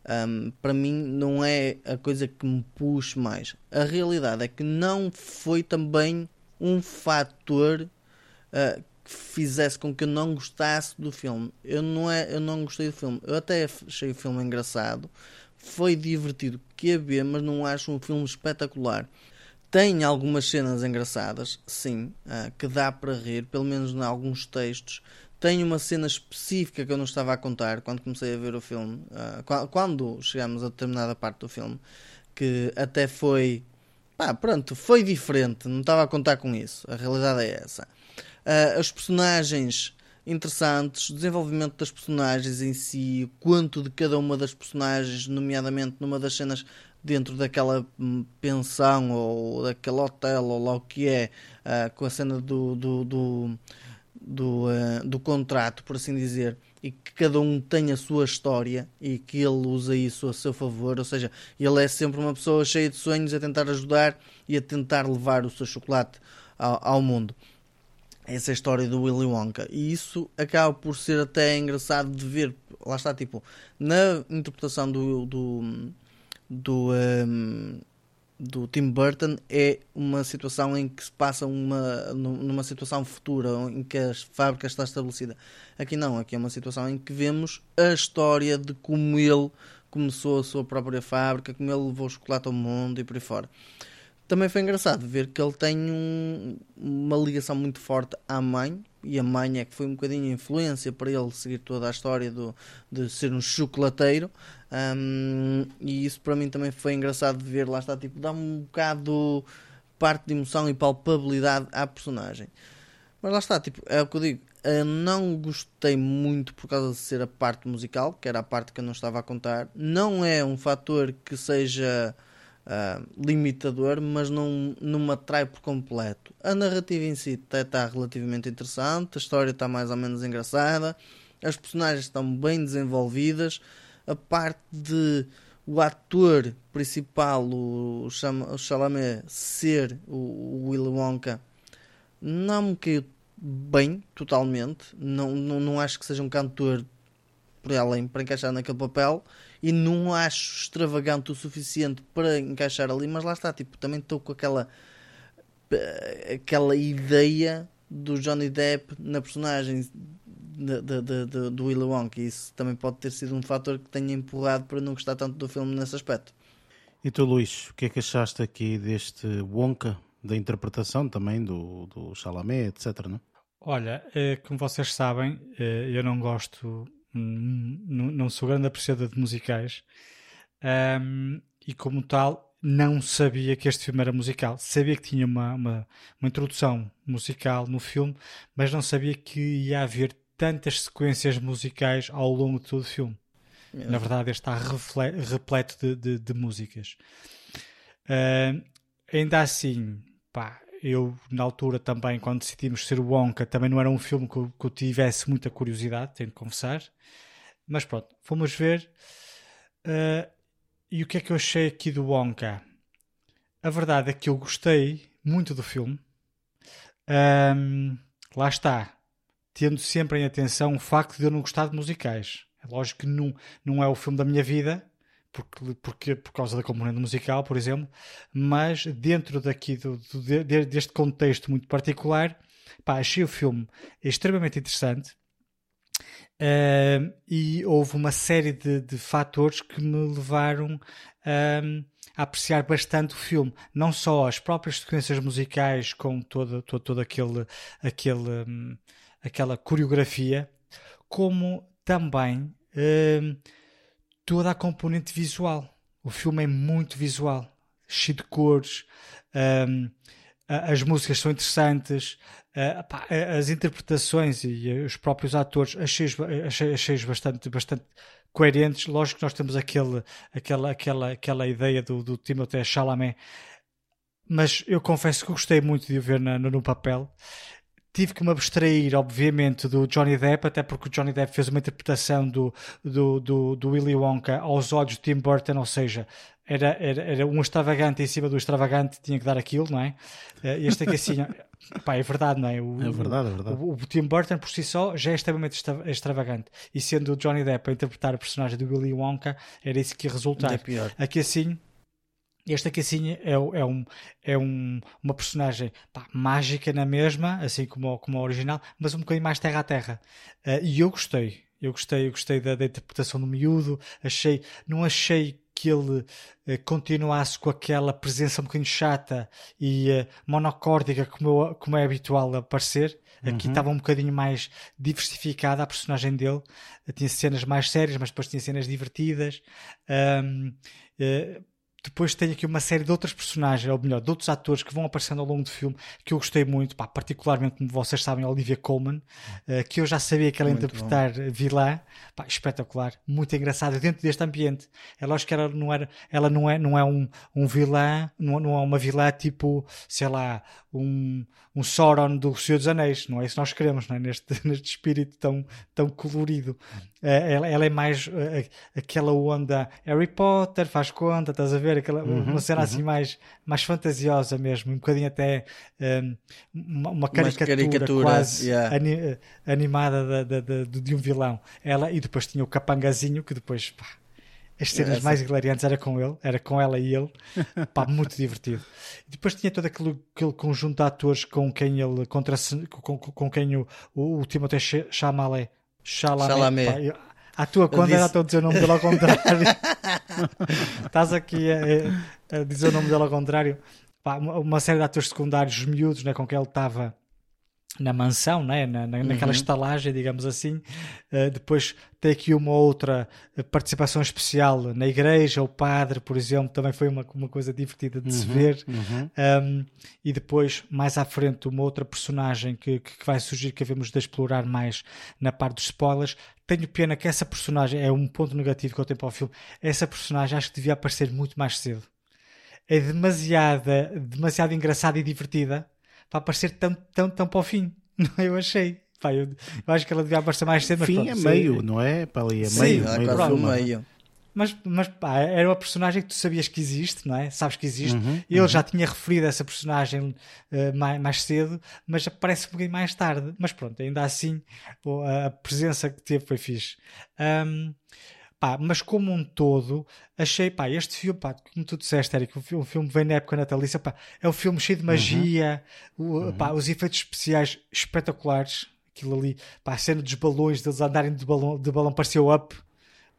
B: um, para mim não é a coisa que me puxe mais. A realidade é que não foi também um fator uh, que fizesse com que eu não gostasse do filme. Eu não, é, eu não gostei do filme. Eu até achei o filme engraçado, foi divertido que a ver, mas não acho um filme espetacular. Tem algumas cenas engraçadas, sim, uh, que dá para rir, pelo menos em alguns textos. Tem uma cena específica que eu não estava a contar quando comecei a ver o filme, uh, quando chegamos a determinada parte do filme, que até foi. Pá, pronto, foi diferente, não estava a contar com isso. A realidade é essa. Uh, os personagens interessantes, o desenvolvimento das personagens em si, quanto de cada uma das personagens, nomeadamente numa das cenas dentro daquela hum, pensão ou daquele hotel ou lá o que é, uh, com a cena do, do, do do, uh, do contrato, por assim dizer, e que cada um tem a sua história e que ele usa isso a seu favor, ou seja, ele é sempre uma pessoa cheia de sonhos a tentar ajudar e a tentar levar o seu chocolate ao, ao mundo. Essa é a história do Willy Wonka e isso acaba por ser até engraçado de ver. Lá está, tipo, na interpretação do, do, do, um, do Tim Burton é uma situação em que se passa uma, numa situação futura, em que a fábrica está estabelecida. Aqui não, aqui é uma situação em que vemos a história de como ele começou a sua própria fábrica, como ele levou o chocolate ao mundo e por aí fora. Também foi engraçado ver que ele tem um, uma ligação muito forte à mãe, e a mãe é que foi um bocadinho influência para ele seguir toda a história do, de ser um chocolateiro. Um, e isso para mim também foi engraçado de ver. Lá está, tipo, dá um bocado parte de emoção e palpabilidade à personagem. Mas lá está, tipo, é o que eu digo. Eu não gostei muito por causa de ser a parte musical, que era a parte que eu não estava a contar. Não é um fator que seja uh, limitador, mas não, não me atrai por completo. A narrativa em si está, está relativamente interessante, a história está mais ou menos engraçada, as personagens estão bem desenvolvidas, a parte de o ator principal, o, o Chalamet, ser o, o Willy Wonka, não me caiu bem totalmente. Não, não, não acho que seja um cantor por além para encaixar naquele papel e não acho extravagante o suficiente para encaixar ali, mas lá está, tipo, também estou com aquela aquela ideia do Johnny Depp na personagem de, de, de, do Willy Wonka. Isso também pode ter sido um fator que tenha empurrado para não gostar tanto do filme nesse aspecto.
A: E tu, Luís, o que é que achaste aqui deste Wonka, da interpretação também do, do Chalamet, etc. Não?
C: Olha, eh, como vocês sabem, eh, eu não gosto, não sou grande apreciador de musicais um, e, como tal, não sabia que este filme era musical. Sabia que tinha uma, uma, uma introdução musical no filme, mas não sabia que ia haver tantas sequências musicais ao longo de todo o filme. Na verdade, este está repleto de, de, de músicas. Uh, ainda assim, pá, eu na altura também, quando decidimos ser o Wonka, também não era um filme que eu, que eu tivesse muita curiosidade, tenho de confessar. Mas pronto, fomos ver. Uh, e o que é que eu achei aqui do Wonka? A verdade é que eu gostei muito do filme. Um, lá está. Tendo sempre em atenção o facto de eu não gostar de musicais. É lógico que não, não é o filme da minha vida, porque, porque, por causa da componente musical, por exemplo, mas dentro daqui do, do, deste contexto muito particular, pá, achei o filme extremamente interessante. Uh, e houve uma série de, de fatores que me levaram uh, a apreciar bastante o filme. Não só as próprias sequências musicais, com toda, todo, todo aquele, aquele, um, aquela coreografia, como também uh, toda a componente visual. O filme é muito visual, cheio de cores, um, as músicas são interessantes, as interpretações e os próprios atores achei, achei bastante, bastante coerentes. Lógico que nós temos aquele, aquela, aquela, aquela ideia do, do Timothée Chalamet, mas eu confesso que gostei muito de o ver no, no papel. Tive que me abstrair, obviamente, do Johnny Depp, até porque o Johnny Depp fez uma interpretação do, do, do, do Willy Wonka aos olhos de Tim Burton, ou seja, era, era, era um extravagante em cima do extravagante, tinha que dar aquilo, não é? Eh, este aqui assim, (laughs) pá, é verdade, não é? O,
A: é verdade, é verdade.
C: O, o, Tim Burton por si só já é extremamente extravagante. E sendo o Johnny Depp a interpretar o personagem do Willy Wonka, era isso que ia resultar.
B: É pior.
C: Aqui assim, este aqui assim é, é, um, é um, uma personagem pá, mágica na mesma, assim como, como a original, mas um bocadinho mais terra a terra. Uh, e eu gostei. Eu gostei, eu gostei da, da interpretação do miúdo, achei, não achei que ele eh, continuasse com aquela presença um bocadinho chata e eh, monocórdica como, eu, como é habitual aparecer. Aqui uhum. estava um bocadinho mais diversificada a personagem dele. Tinha cenas mais sérias, mas depois tinha cenas divertidas. Um, eh, depois tem aqui uma série de outras personagens, ou melhor, de outros atores que vão aparecendo ao longo do filme que eu gostei muito, pá, particularmente, como vocês sabem, Olivia Colman, uh, que eu já sabia que ela ia interpretar bom. vilã, pá, espetacular, muito engraçada dentro deste ambiente. É lógico que ela não, era, ela não é, não é um, um vilã, não, não é uma vilã tipo, sei lá, um, um Sauron do Senhor dos Anéis, não é isso que neste, (laughs) neste espírito tão, tão colorido. Uh, ela, ela, é mais uh, aquela onda Harry Potter, faz conta, estás a ver? Aquela, uhum, uma cena assim uhum. assim mais, mais fantasiosa mesmo, um bocadinho até um, uma, uma caricatura, caricatura quase yeah. ani, animada de, de, de, de, um vilão. Ela, e depois tinha o capangazinho que depois. Pá, as cenas Essa. mais hilariantes era com ele, era com ela e ele, pá, muito divertido. E depois tinha todo aquele, aquele conjunto de atores com quem ele contra, com, com, com quem o, o, o Timothée Chalamet, Chalamet, Chalamet. Pá, a tua conta era a dizer o nome dele ao contrário. (laughs) Estás aqui a, a, dizer o nome dele ao contrário. Pá, uma série de atores secundários miúdos né, com quem ele estava na mansão, né? Na, na, naquela uhum. estalagem, digamos assim. Uh, depois tem aqui uma outra participação especial na igreja, o padre, por exemplo, também foi uma, uma coisa divertida de uhum. se ver. Uhum. Um, e depois, mais à frente, uma outra personagem que, que vai surgir, que havemos de explorar mais na parte dos spoilers. Tenho pena que essa personagem, é um ponto negativo que eu tenho para o filme, essa personagem acho que devia aparecer muito mais cedo. É demasiado, demasiado engraçada e divertida para aparecer tão, tão, tão para o fim. (laughs) Eu achei. Pá, eu, eu, acho que ela devia aparecer mais cedo.
A: Fim é meio, não é? Para ali é meio. Sim, meio,
B: é meio.
C: Mas, mas pá, era uma personagem que tu sabias que existe, não é? Sabes que existe. Uhum, Ele uhum. já tinha referido essa personagem uh, mais, mais cedo, mas aparece um bocadinho mais tarde. Mas pronto, ainda assim a presença que teve foi fixe. Um, Pá, mas como um todo, achei, pá, este filme, pá, como tu disseste, Eric, o filme vem na época natalícia, pá, é um filme cheio de magia, uhum. O, pá, os efeitos especiais espetaculares, aquilo ali, pá, a cena dos balões, deles andarem de balão, de balão pareceu up,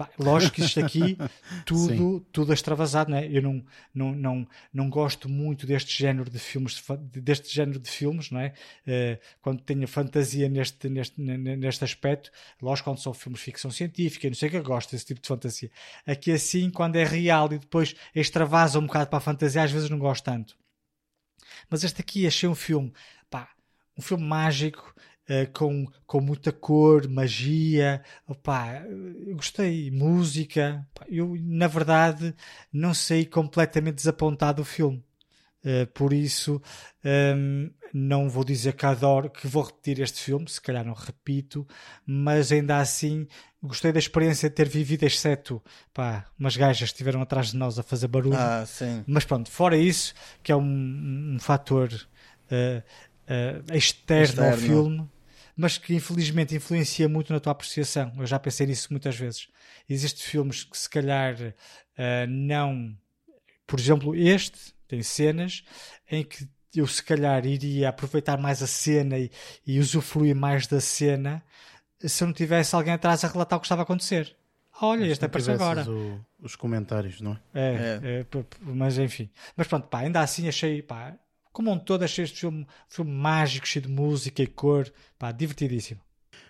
C: Pá, lógico que isto aqui, (laughs) tudo, tudo extravasado, né? Eu não, não, não, não gosto muito deste género de filmes, deste género de filmes, não é? Uh, quando tenho fantasia neste, neste, neste aspecto, lógico, quando são filmes de ficção científica, não sei o que eu gosto desse tipo de fantasia. Aqui assim, quando é real e depois extravasa um bocado para a fantasia, às vezes não gosto tanto. Mas este aqui achei um filme, pá, um filme mágico, Uh, com, com muita cor, magia, opá, gostei, música. eu, na verdade, não saí completamente desapontado do filme. Uh, por isso, um, ehm, não vou dizer que adoro, que vou repetir este filme, se calhar não repito, mas ainda assim gostei da experiência de ter vivido, exceto pá, umas gajas que estiveram atrás de nós a fazer barulho.
B: Ah, sim.
C: Mas pronto, fora isso, que é um, um fator uh, uh, externo, externo ao filme, mas que infelizmente influencia muito na tua apreciação. Eu já pensei nisso muitas vezes. Existem filmes que se calhar uh, não. Por exemplo, este tem cenas em que eu se calhar iria aproveitar mais a cena e, e usufruir mais da cena se eu não tivesse alguém atrás a relatar o que estava a acontecer. Olha, este apareceu agora.
A: O, os comentários, não
C: é? É, é. é, mas enfim. Mas pronto, pá, ainda assim achei, pá, como um todo, achei este filme, filme mágico, cheio de música e cor, pá, divertidíssimo.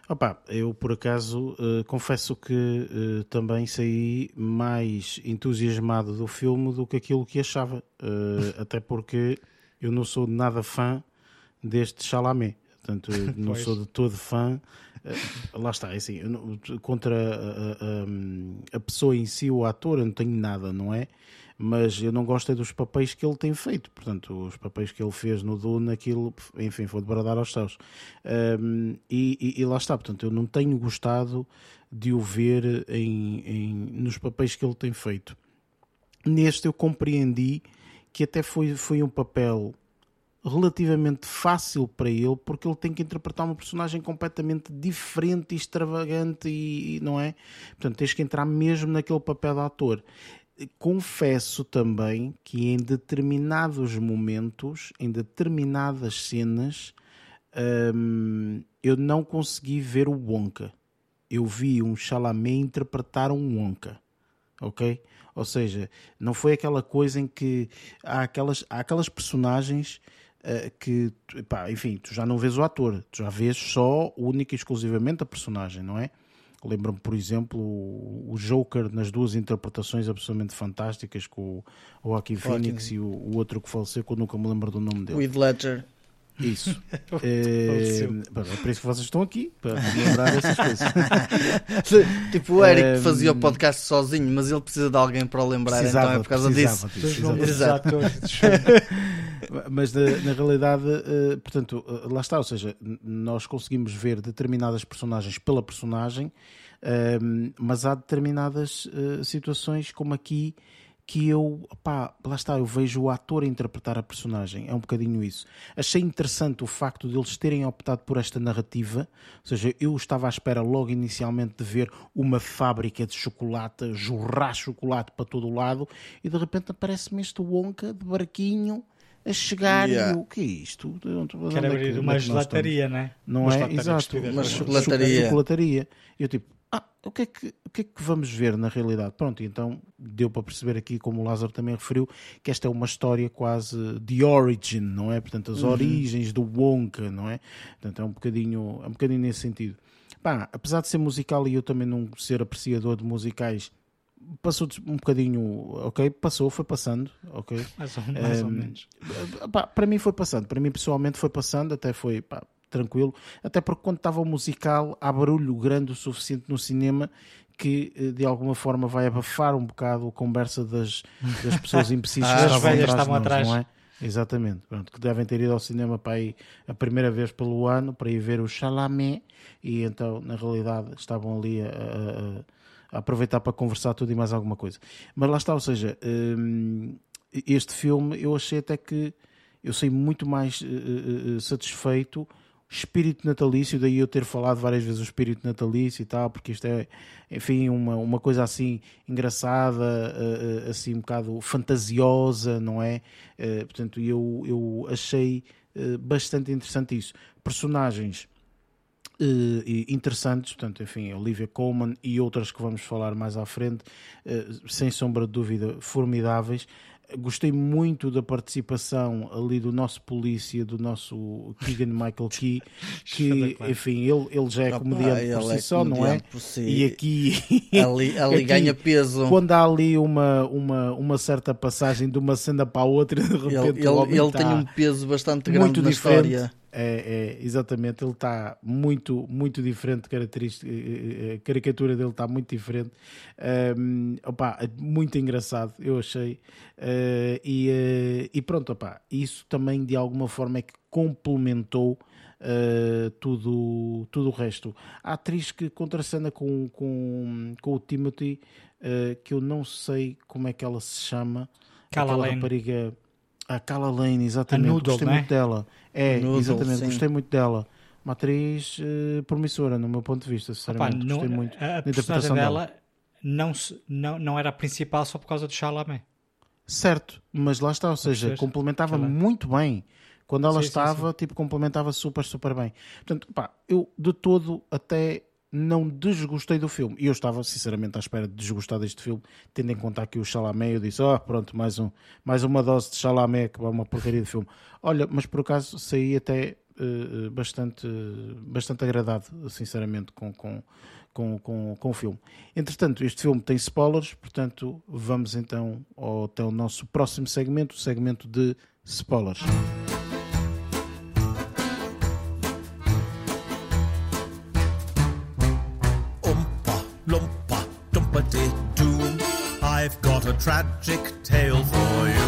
A: Opa, eu por acaso uh, confesso que uh, também saí mais entusiasmado do filme do que aquilo que achava, uh, até porque eu não sou nada fã deste Chalamet. Portanto, (laughs) não sou de todo fã. Lá está, é assim, contra a, a, a, pessoa em si, o ator, eu não tenho nada, não é? Mas eu não gosto é dos papéis que ele tem feito. Portanto, os papéis que ele fez no Dune, aquilo, enfim, foi de bradar aos céus. Um, e, e, e, lá está, portanto, eu não tenho gostado de o ver em, em, nos papéis que ele tem feito. Neste eu compreendi que até foi, foi um papel relativamente fácil para ele, porque ele tem que interpretar uma personagem completamente diferente e extravagante, e, e, não é? Portanto, tens que entrar mesmo naquele papel de ator. Confesso também que em determinados momentos, em determinadas cenas, hum, eu não consegui ver o Wonka. Eu vi um Chalamet interpretar um Wonka, ok? Ou seja, não foi aquela coisa em que há aquelas, há aquelas personagens uh, que, pá, enfim, tu já não vês o ator, tu já vês só, única e exclusivamente a personagem, não é? Lembro-me, por exemplo, o Joker nas duas interpretações absolutamente fantásticas com o Joaquin Phoenix e o, o, outro que faleceu, que eu nunca me lembro do nome dele.
B: With Ledger.
A: Isso. (laughs) é, é por isso que vocês estão aqui, para lembrar essas coisas. (laughs)
B: tipo o Eric que fazia o podcast sozinho, mas ele precisa de alguém para o lembrar, precisava, então é por causa disso. disso
A: Exato. (laughs) mas na, na realidade, uh, portanto, uh, lá está, ou seja, nós conseguimos ver determinadas personagens pela personagem, uh, mas há determinadas eh, situações como aqui que eu, pá, lá está, eu vejo o ator interpretar a personagem, é um bocadinho isso. Achei interessante o facto de eles terem optado por esta narrativa, ou seja, eu estava à espera logo inicialmente de ver uma fábrica de chocolate, jorrar chocolate para todo o lado, e de repente aparece-me este Wonka de barquinho a chegar yeah. e o que é isto?
C: Quero abrir é que, uma gelataria, não é?
A: Não é? Exato,
B: uma chocolataria.
A: chocolataria. Eu tipo, ah, o que, é que, o que é que vamos ver na realidade? Pronto, então deu para perceber aqui, como o Lázaro também referiu, que esta é uma história quase de origin, não é? Portanto, as uhum. origens do Wonka, não é? Portanto, é um bocadinho, é um bocadinho nesse sentido. Pá, apesar de ser musical e eu também não ser apreciador de musicais, passou um bocadinho, ok? Passou, foi passando, ok?
C: Mais ou, mais um, ou menos.
A: Pá, para mim foi passando, para mim pessoalmente foi passando, até foi, pá, tranquilo, até porque quando estava o musical há barulho grande o suficiente no cinema que eh, de alguma forma vai abafar um bocado a conversa das, das pessoas (laughs) imbecis
C: ah, que estavam atrás, estavam atrás. Não é?
A: Exatamente, pronto, que devem ter ido ao cinema para ir a primeira vez pelo ano para ir ver o Chalamet e então na realidade estavam ali a, a aproveitar para conversar tudo e mais alguma coisa. Mas lá está, ou seja, hum, este filme eu achei até que eu saí muito mais uh, uh, satisfeito espírito natalício, daí eu ter falado várias vezes o espírito natalício e tal, porque isto é, enfim, uma, uma coisa assim engraçada, assim um bocado fantasiosa, não é? Portanto, eu, eu achei bastante interessante isso. Personagens uh, interessantes, portanto, enfim, Olivia Colman e outras que vamos falar mais à frente, uh, sem sombra de dúvida, formidáveis. Gostei muito da participação ali do nosso polícia, do nosso Keegan Michael (laughs) Key, que, enfim, ele, ele já é comediante por si é só, não é?
B: Si.
A: E aqui, (laughs)
B: ali, (laughs) ali aqui, ganha peso.
A: Quando há ali uma, uma, uma certa passagem de uma cena para a outra, de repente
B: ele, ele, ele tem um peso bastante grande muito na diferente. história
A: é, é, exatamente, ele está muito, muito diferente, característica, eh, eh, a caricatura dele está muito diferente. Um, opa, muito engraçado, eu achei. Uh, e, uh, e pronto, opa, isso também de alguma forma é que complementou uh, tudo, tudo o resto. A atriz que contracena com, com, com o Timothy, que eu não sei como é que ela se chama,
C: Cala aquela
A: rapariga. A Cala Lane, exatamente. A Noodle, Gostei né? muito dela. É, Noodle, exatamente. Sim. Gostei muito dela. Uma atriz uh, promissora, no meu ponto de vista, sinceramente. Opa, Gostei muito
C: a, a interpretação dela. dela. Não, não, não era a principal só por causa do Chalamet.
A: Certo, mas lá está, ou seja, complementava muito bem. Quando ela sim, estava, sim. tipo, complementava super, super bem. Portanto, pá, eu de todo até não desgostei do filme. E eu estava, sinceramente, à espera de desgostar deste filme, tendo em conta que o Chalamet, eu disse, oh, pronto, mais, um, mais uma dose de Chalamet, que é uma porcaria de filme. Olha, mas por acaso saí até uh, bastante, bastante agradado, sinceramente, com, com, com, com, com o filme. Entretanto, este filme tem spoilers, portanto, vamos então ao, até o nosso próximo segmento, o segmento de spoilers. Tragic tale for you.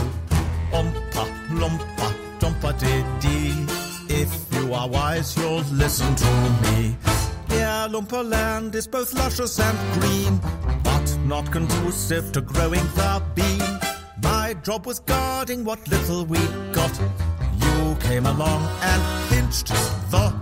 A: Ompa, lumpa, dumpa dee If you are wise, you'll listen to me. Yeah, Lumperland is both luscious and green, but not conducive to growing the bean. My job was guarding what little we got. You came along and pinched the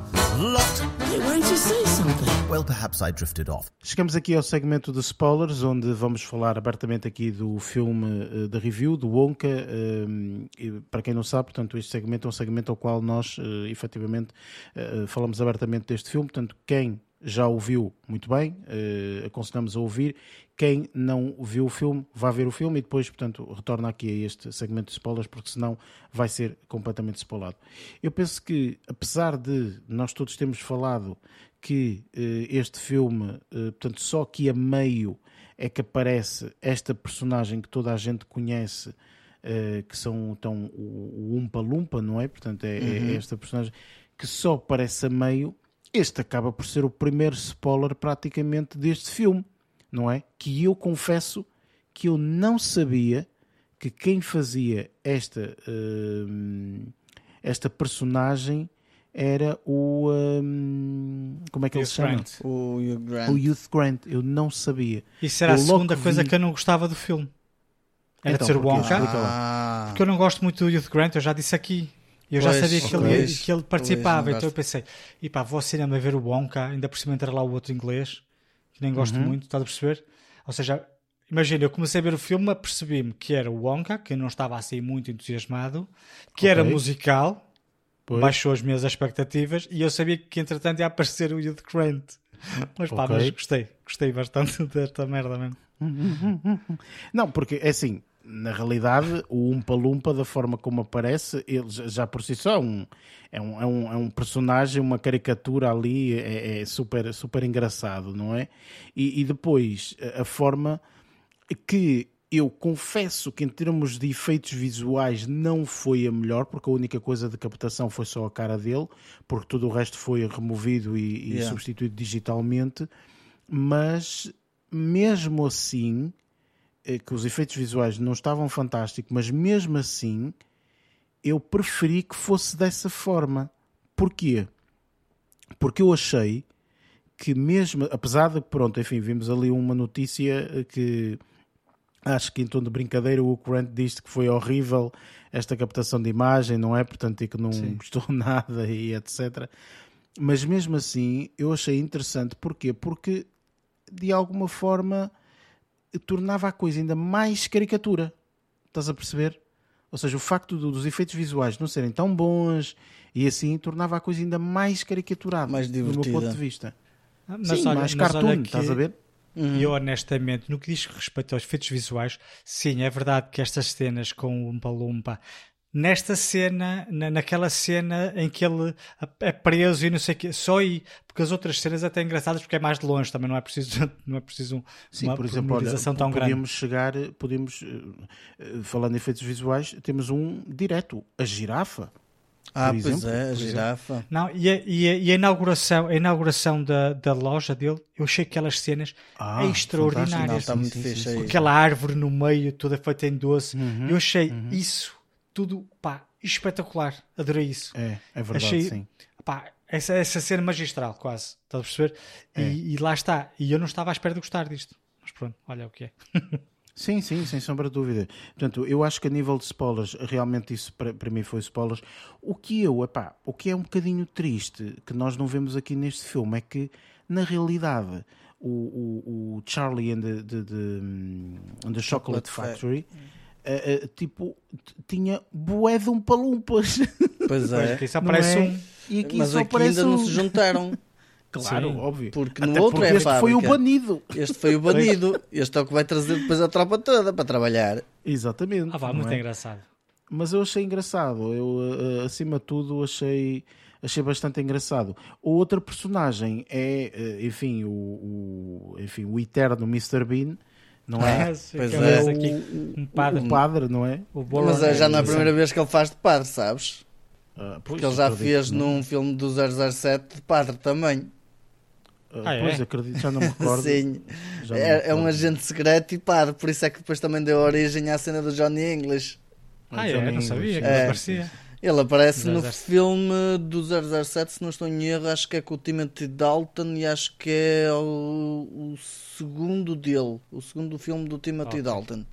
A: lot.
D: Hey, why didn't you say something?
A: Well, perhaps I drifted off. Chegamos aqui ao segmento de spoilers, onde vamos falar abertamente aqui do filme uh, da review, do Wonka. Uh, para quem não sabe, portanto, este segmento é um segmento ao qual nós, uh, efetivamente, uh, falamos abertamente deste filme. Portanto, quem já ouviu muito bem, uh, aconselhamos a ouvir. Quem não viu o filme, vá ver o filme e depois, portanto, retorna aqui a este segmento de spoilers, porque senão vai ser completamente spoilado. Eu penso que, apesar de nós todos termos falado que uh, este filme, uh, portanto, só aqui a meio é que aparece esta personagem que toda a gente conhece, que são então o, o Umpa Lumpa, não é? Portanto, é, é uhum. é esta personagem que só aparece a meio este acaba por ser o primeiro spoiler praticamente deste filme, não é? Que eu confesso que eu não sabia que quem fazia esta, uh, esta personagem era o. Um, como é que Youth ele se chama? Grant.
B: O Youth Grant.
A: O Youth Grant. Eu não sabia.
C: Isso era eu a segunda coisa vi... que eu não gostava do filme. Era então, de ser o Wonka. Ah. Porque eu não gosto muito do Youth Grant, eu já disse aqui. Eu pois, já sabia que ele, que ele participava, pois, então eu pensei, e pá, vou ao cinema ver o Wonka, ainda por cima entrar lá o outro inglês, que nem gosto uhum. muito, estás a perceber? Ou seja, imagina, eu comecei a ver o filme, apercebi-me que era o Wonka, que não estava assim muito entusiasmado, que okay. era musical, pois. baixou as minhas expectativas, e eu sabia que entretanto ia aparecer o Youth Grant. Mas pá, okay. mas gostei, gostei bastante (laughs) desta merda mesmo.
A: Não, porque é assim, na realidade, o Umpa Lumpa, da forma como aparece, ele já por si só é um, é um, é um, é um personagem, uma caricatura ali, é, é, super, super engraçado, não é? E, e, depois, a forma que eu confesso que, em termos de efeitos visuais, não foi a melhor, porque a única coisa de captação foi só a cara dele, porque tudo o resto foi removido e, e yeah. substituído digitalmente, mas mesmo assim que os efeitos visuais não estavam fantásticos, mas mesmo assim eu preferi que fosse dessa forma. Porquê? Porque eu achei que mesmo, apesar de, pronto, enfim, vimos ali uma notícia que acho que em tom de brincadeira o Grant disse que foi horrível esta captação de imagem, não é? Portanto, e que não Sim. gostou (laughs) nada e etc. Mas mesmo assim eu achei interessante. Porquê? Porque de alguma forma tornava a coisa ainda mais caricatura. Estás a perceber? Ou seja, o facto do- dos efeitos visuais não serem tão bons e assim tornava a coisa ainda mais caricaturada,
B: Mais
A: do meu ponto de vista.
C: Mas
A: Sim,
C: olha-
A: mais
C: mas
A: cartoon,
C: que-
A: estás a ver?
C: E eu, honestamente, no que diz respeito aos efeitos visuais, sim, é verdade que estas cenas com o Umpa Lumpa, nesta cena, na, naquela cena em que ele é preso e não sei o quê, só aí, porque as outras cenas até engraçadas porque é mais de longe, também não é preciso, (laughs) não é preciso um-
A: Sim,
C: uma
A: por exemplo, olha,
C: tão grande.
A: podíamos chegar, podíamos, eh, eh, falando em efeitos visuais, temos um direto, a girafa.
B: Ah,
A: por
B: pois
A: exemplo,
B: é, a girafa.
C: Não, e a, e a- e a inauguração, a inauguração da, da loja dele, eu achei aquelas cenas
A: Ah,
C: extraordinárias.
B: Não, está muito
A: sim, sim, sim.
C: aquela árvore no meio, toda feita em doce.
A: Uhum,
C: eu achei isso tudo pá, espetacular. Adorei isso.
A: É, é verdade,
C: Achei-
A: sim.
C: Pá, essa, essa cena magistral, quase. Estás a perceber?
A: É.
C: E, e lá está. E eu não estava à espera de gostar disto. Mas pronto, olha o que é. (laughs)
A: Sim, sim, sem sombra de dúvida. Portanto, eu acho que a nível de spoilers, realmente isso para, para mim foi spoilers. O que eu, epá, o que é um bocadinho triste que nós não vemos aqui neste filme é que, na realidade, o, o, o Charlie and the, the, the, and the Chocolate,
B: Chocolate Fa-
A: Factory, eh, eh, tipo, tinha bué de um palumpas. (laughs)
B: Pois
C: Pois,
B: é.
C: que isso
A: Não
C: aparece
A: é?
C: um.
A: E aqui
B: Mas
A: só
B: aqui ainda não
A: um.
B: se juntaram. (laughs)
A: Claro,
C: Sim.
A: óbvio.
B: Porque no
A: Até
B: outro
A: porque
B: é
A: este foi o banido.
B: Este foi o (laughs) banido. Este é o que vai trazer depois a tropa toda para trabalhar.
A: Exatamente.
C: Ah, vá,
A: não
C: muito
A: é?
C: engraçado.
A: mas eu achei engraçado. Eu, eh, acima de tudo, achei, achei bastante engraçado. O outro personagem é, enfim, o, o- enfim, o eterno Mr. Bean, não é?
C: Sim,
B: pois é.
A: o,
C: aqui um padre.
A: o padre, não é?
C: O
B: Mas é já não é a primeira vez que ele faz de padre, sabes?
A: Ah, pois,
B: Porque ele já
A: acredito
B: fez
A: não.
B: num filme do 007 de padre também.
A: Ah,
C: Ah, é?
A: Pois, acredito, já não me recordo. (laughs)
B: Sim.
A: Me
B: É, é um
A: recordo.
B: agente secreto e padre. Por isso é que depois também deu origem à cena do Johnny English.
C: Ah,
A: Johnny
C: é? Não sabia que
B: É.
C: aparecia.
B: Ele aparece no
C: 007.
B: filme do 007, se não estou em erro, acho que é com o Timothy Dalton e acho que é o, o segundo dele, o segundo filme do Timothy
C: Ok.
B: Dalton.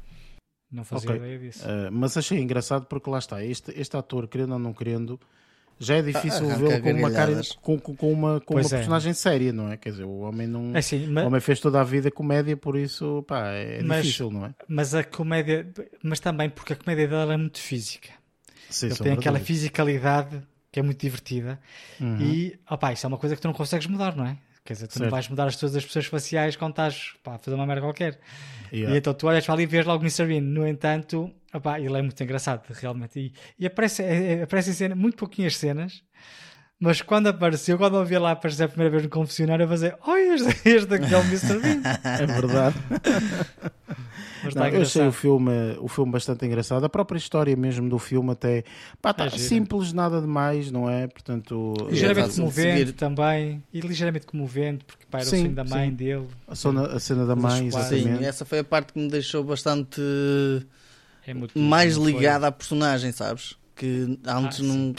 C: Não fazia
A: Ok.
C: ideia disso.
A: Ah, mas achei engraçado porque lá está, este, este ator, querendo ou não querendo, já é difícil
B: Ah,
A: vê-lo com uma cara com, com, com uma, com uma
C: é.
A: personagem séria, não é? Quer dizer, o homem não.
C: É assim,
A: O
C: mas,
A: homem fez toda a vida comédia, por isso, pá, é
C: Mas-
A: difícil, não é?
C: mas a comédia. Mas também porque a comédia dele é muito física.
A: Sem
C: Ele tem aquela fisicalidade que é muito divertida.
A: Uhum.
C: E, opá, isso é uma coisa que tu não consegues mudar, não é? Quer dizer, tu
A: Certo.
C: não vais mudar as tuas expressões faciais quando estás pá, a fazer uma merda qualquer.
A: Yeah.
C: E então tu olhas para ali e vês logo o Mr. Bean. No entanto, opá, ele é muito engraçado, realmente. E, e aparece, é- é- aparece em cena, muito pouquinhas cenas. Mas quando apareceu, quando eu vi lá aparecer a primeira vez no confessionário, eu fazer Oi, este, este aqui é o Mr. Bean. (laughs)
A: É verdade.
C: Mas
A: Não, eu achei o filme, o filme bastante engraçado. A própria história mesmo do filme até pá, tá
C: É
A: simples, nada demais, não é? Portanto,
C: Ligeiramente
B: de
C: comovente
B: seguir.
C: também. E ligeiramente comovente, porque pá, era o
A: Sim,
C: sonho da mãe
A: sim.
C: dele.
A: a, cena, a cena da mãe,
C: quase.
B: Sim,
A: exatamente.
B: essa foi a parte que me deixou bastante
C: É muito
B: mais ligada à personagem, sabes? Que antes
C: Ah,
B: não,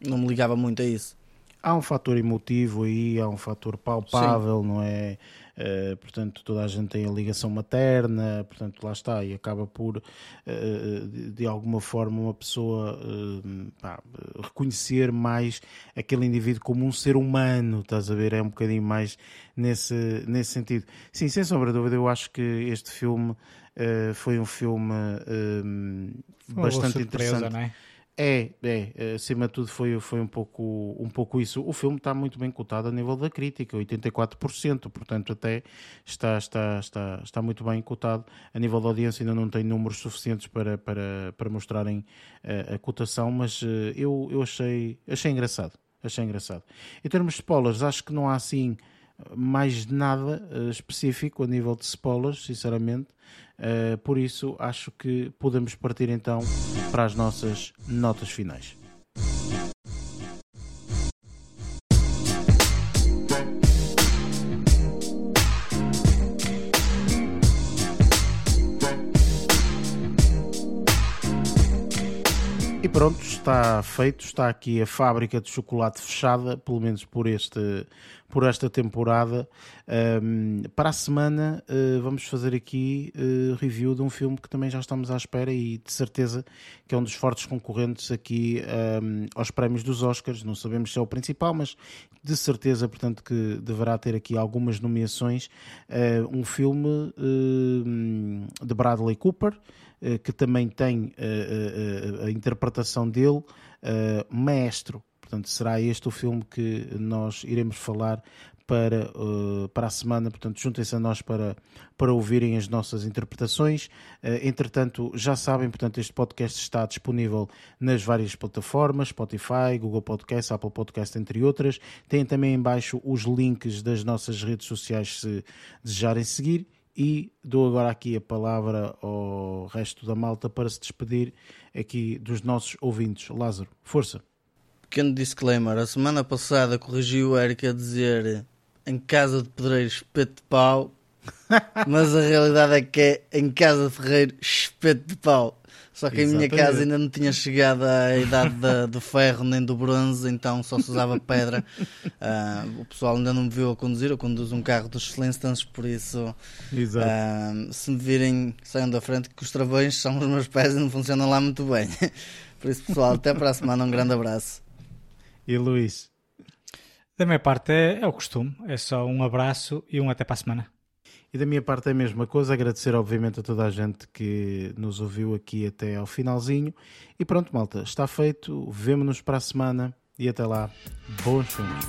B: não me ligava muito a isso.
A: Há um fator emotivo aí, há um fator palpável, não é? Eh, portanto, toda a gente tem a ligação materna, portanto, lá está, e acaba por, eh, de, de alguma forma, uma pessoa eh, pá, reconhecer mais aquele indivíduo como um ser humano, estás a ver? É um bocadinho mais nesse, nesse sentido. Sim, sem sombra de dúvida, eu acho que este filme foi um filme bastante
C: surpresa,
A: interessante.
C: não é?
A: É, é, acima de tudo foi, foi um, pouco, um pouco isso. O filme está muito bem cotado a nível da crítica, 84%, portanto até está, está, está, está muito bem cotado. A nível da audiência ainda não tem números suficientes para, para, para mostrarem eh, a cotação, mas eh, eu, eu achei, achei engraçado. Achei engraçado. Em termos de spoilers, acho que não há assim mais nada eh, específico a nível de spoilers, sinceramente. Eh, por isso, acho que podemos partir então para as nossas notas finais. Pronto, está feito, está aqui a fábrica de chocolate fechada, pelo menos por este, por esta temporada. Um, para a semana uh, vamos fazer aqui uh, review de um filme que também já estamos à espera e de certeza que é um dos fortes concorrentes aqui um, aos prémios dos Oscars. Não sabemos se é o principal, mas de certeza, portanto, que deverá ter aqui algumas nomeações. Uh, um filme de Bradley Cooper que também tem a interpretação dele, Maestro, Portanto, será este o filme que nós iremos falar para, uh, para a semana. Portanto, juntem-se a nós para, para ouvirem as nossas interpretações. Uh, entretanto, já sabem, portanto, este podcast está disponível nas várias plataformas, Spotify, Google Podcast, Apple Podcast, entre outras. Tem também embaixo os links das nossas redes sociais se desejarem seguir. E dou agora aqui a palavra ao resto da malta para se despedir aqui dos nossos ouvintes. Lázaro, força!
B: pequeno disclaimer. A semana passada corrigiu o Eric a dizer em casa de pedreiro espeto de pau, (laughs) mas a realidade é que é em casa de ferreiro espeto de pau. Só que Exatamente. em minha casa ainda não tinha chegado à idade da, do ferro nem do bronze, então só se usava pedra. Uh, (laughs) o pessoal ainda não me viu a conduzir, eu conduzo um carro dos Flintstones, por isso uh, se me virem, saiam da frente, que os travões são os meus pés e não funcionam lá muito bem. (laughs) por isso, pessoal, até para a semana, um grande abraço.
A: E Luís?
C: Da minha parte é, é o costume, é só um abraço e um até para a semana.
A: E da minha parte é a mesma coisa, agradecer obviamente a toda a gente que nos ouviu aqui até ao finalzinho. E pronto, malta, está feito. Vemo-nos para a semana e até lá. Bons filmes.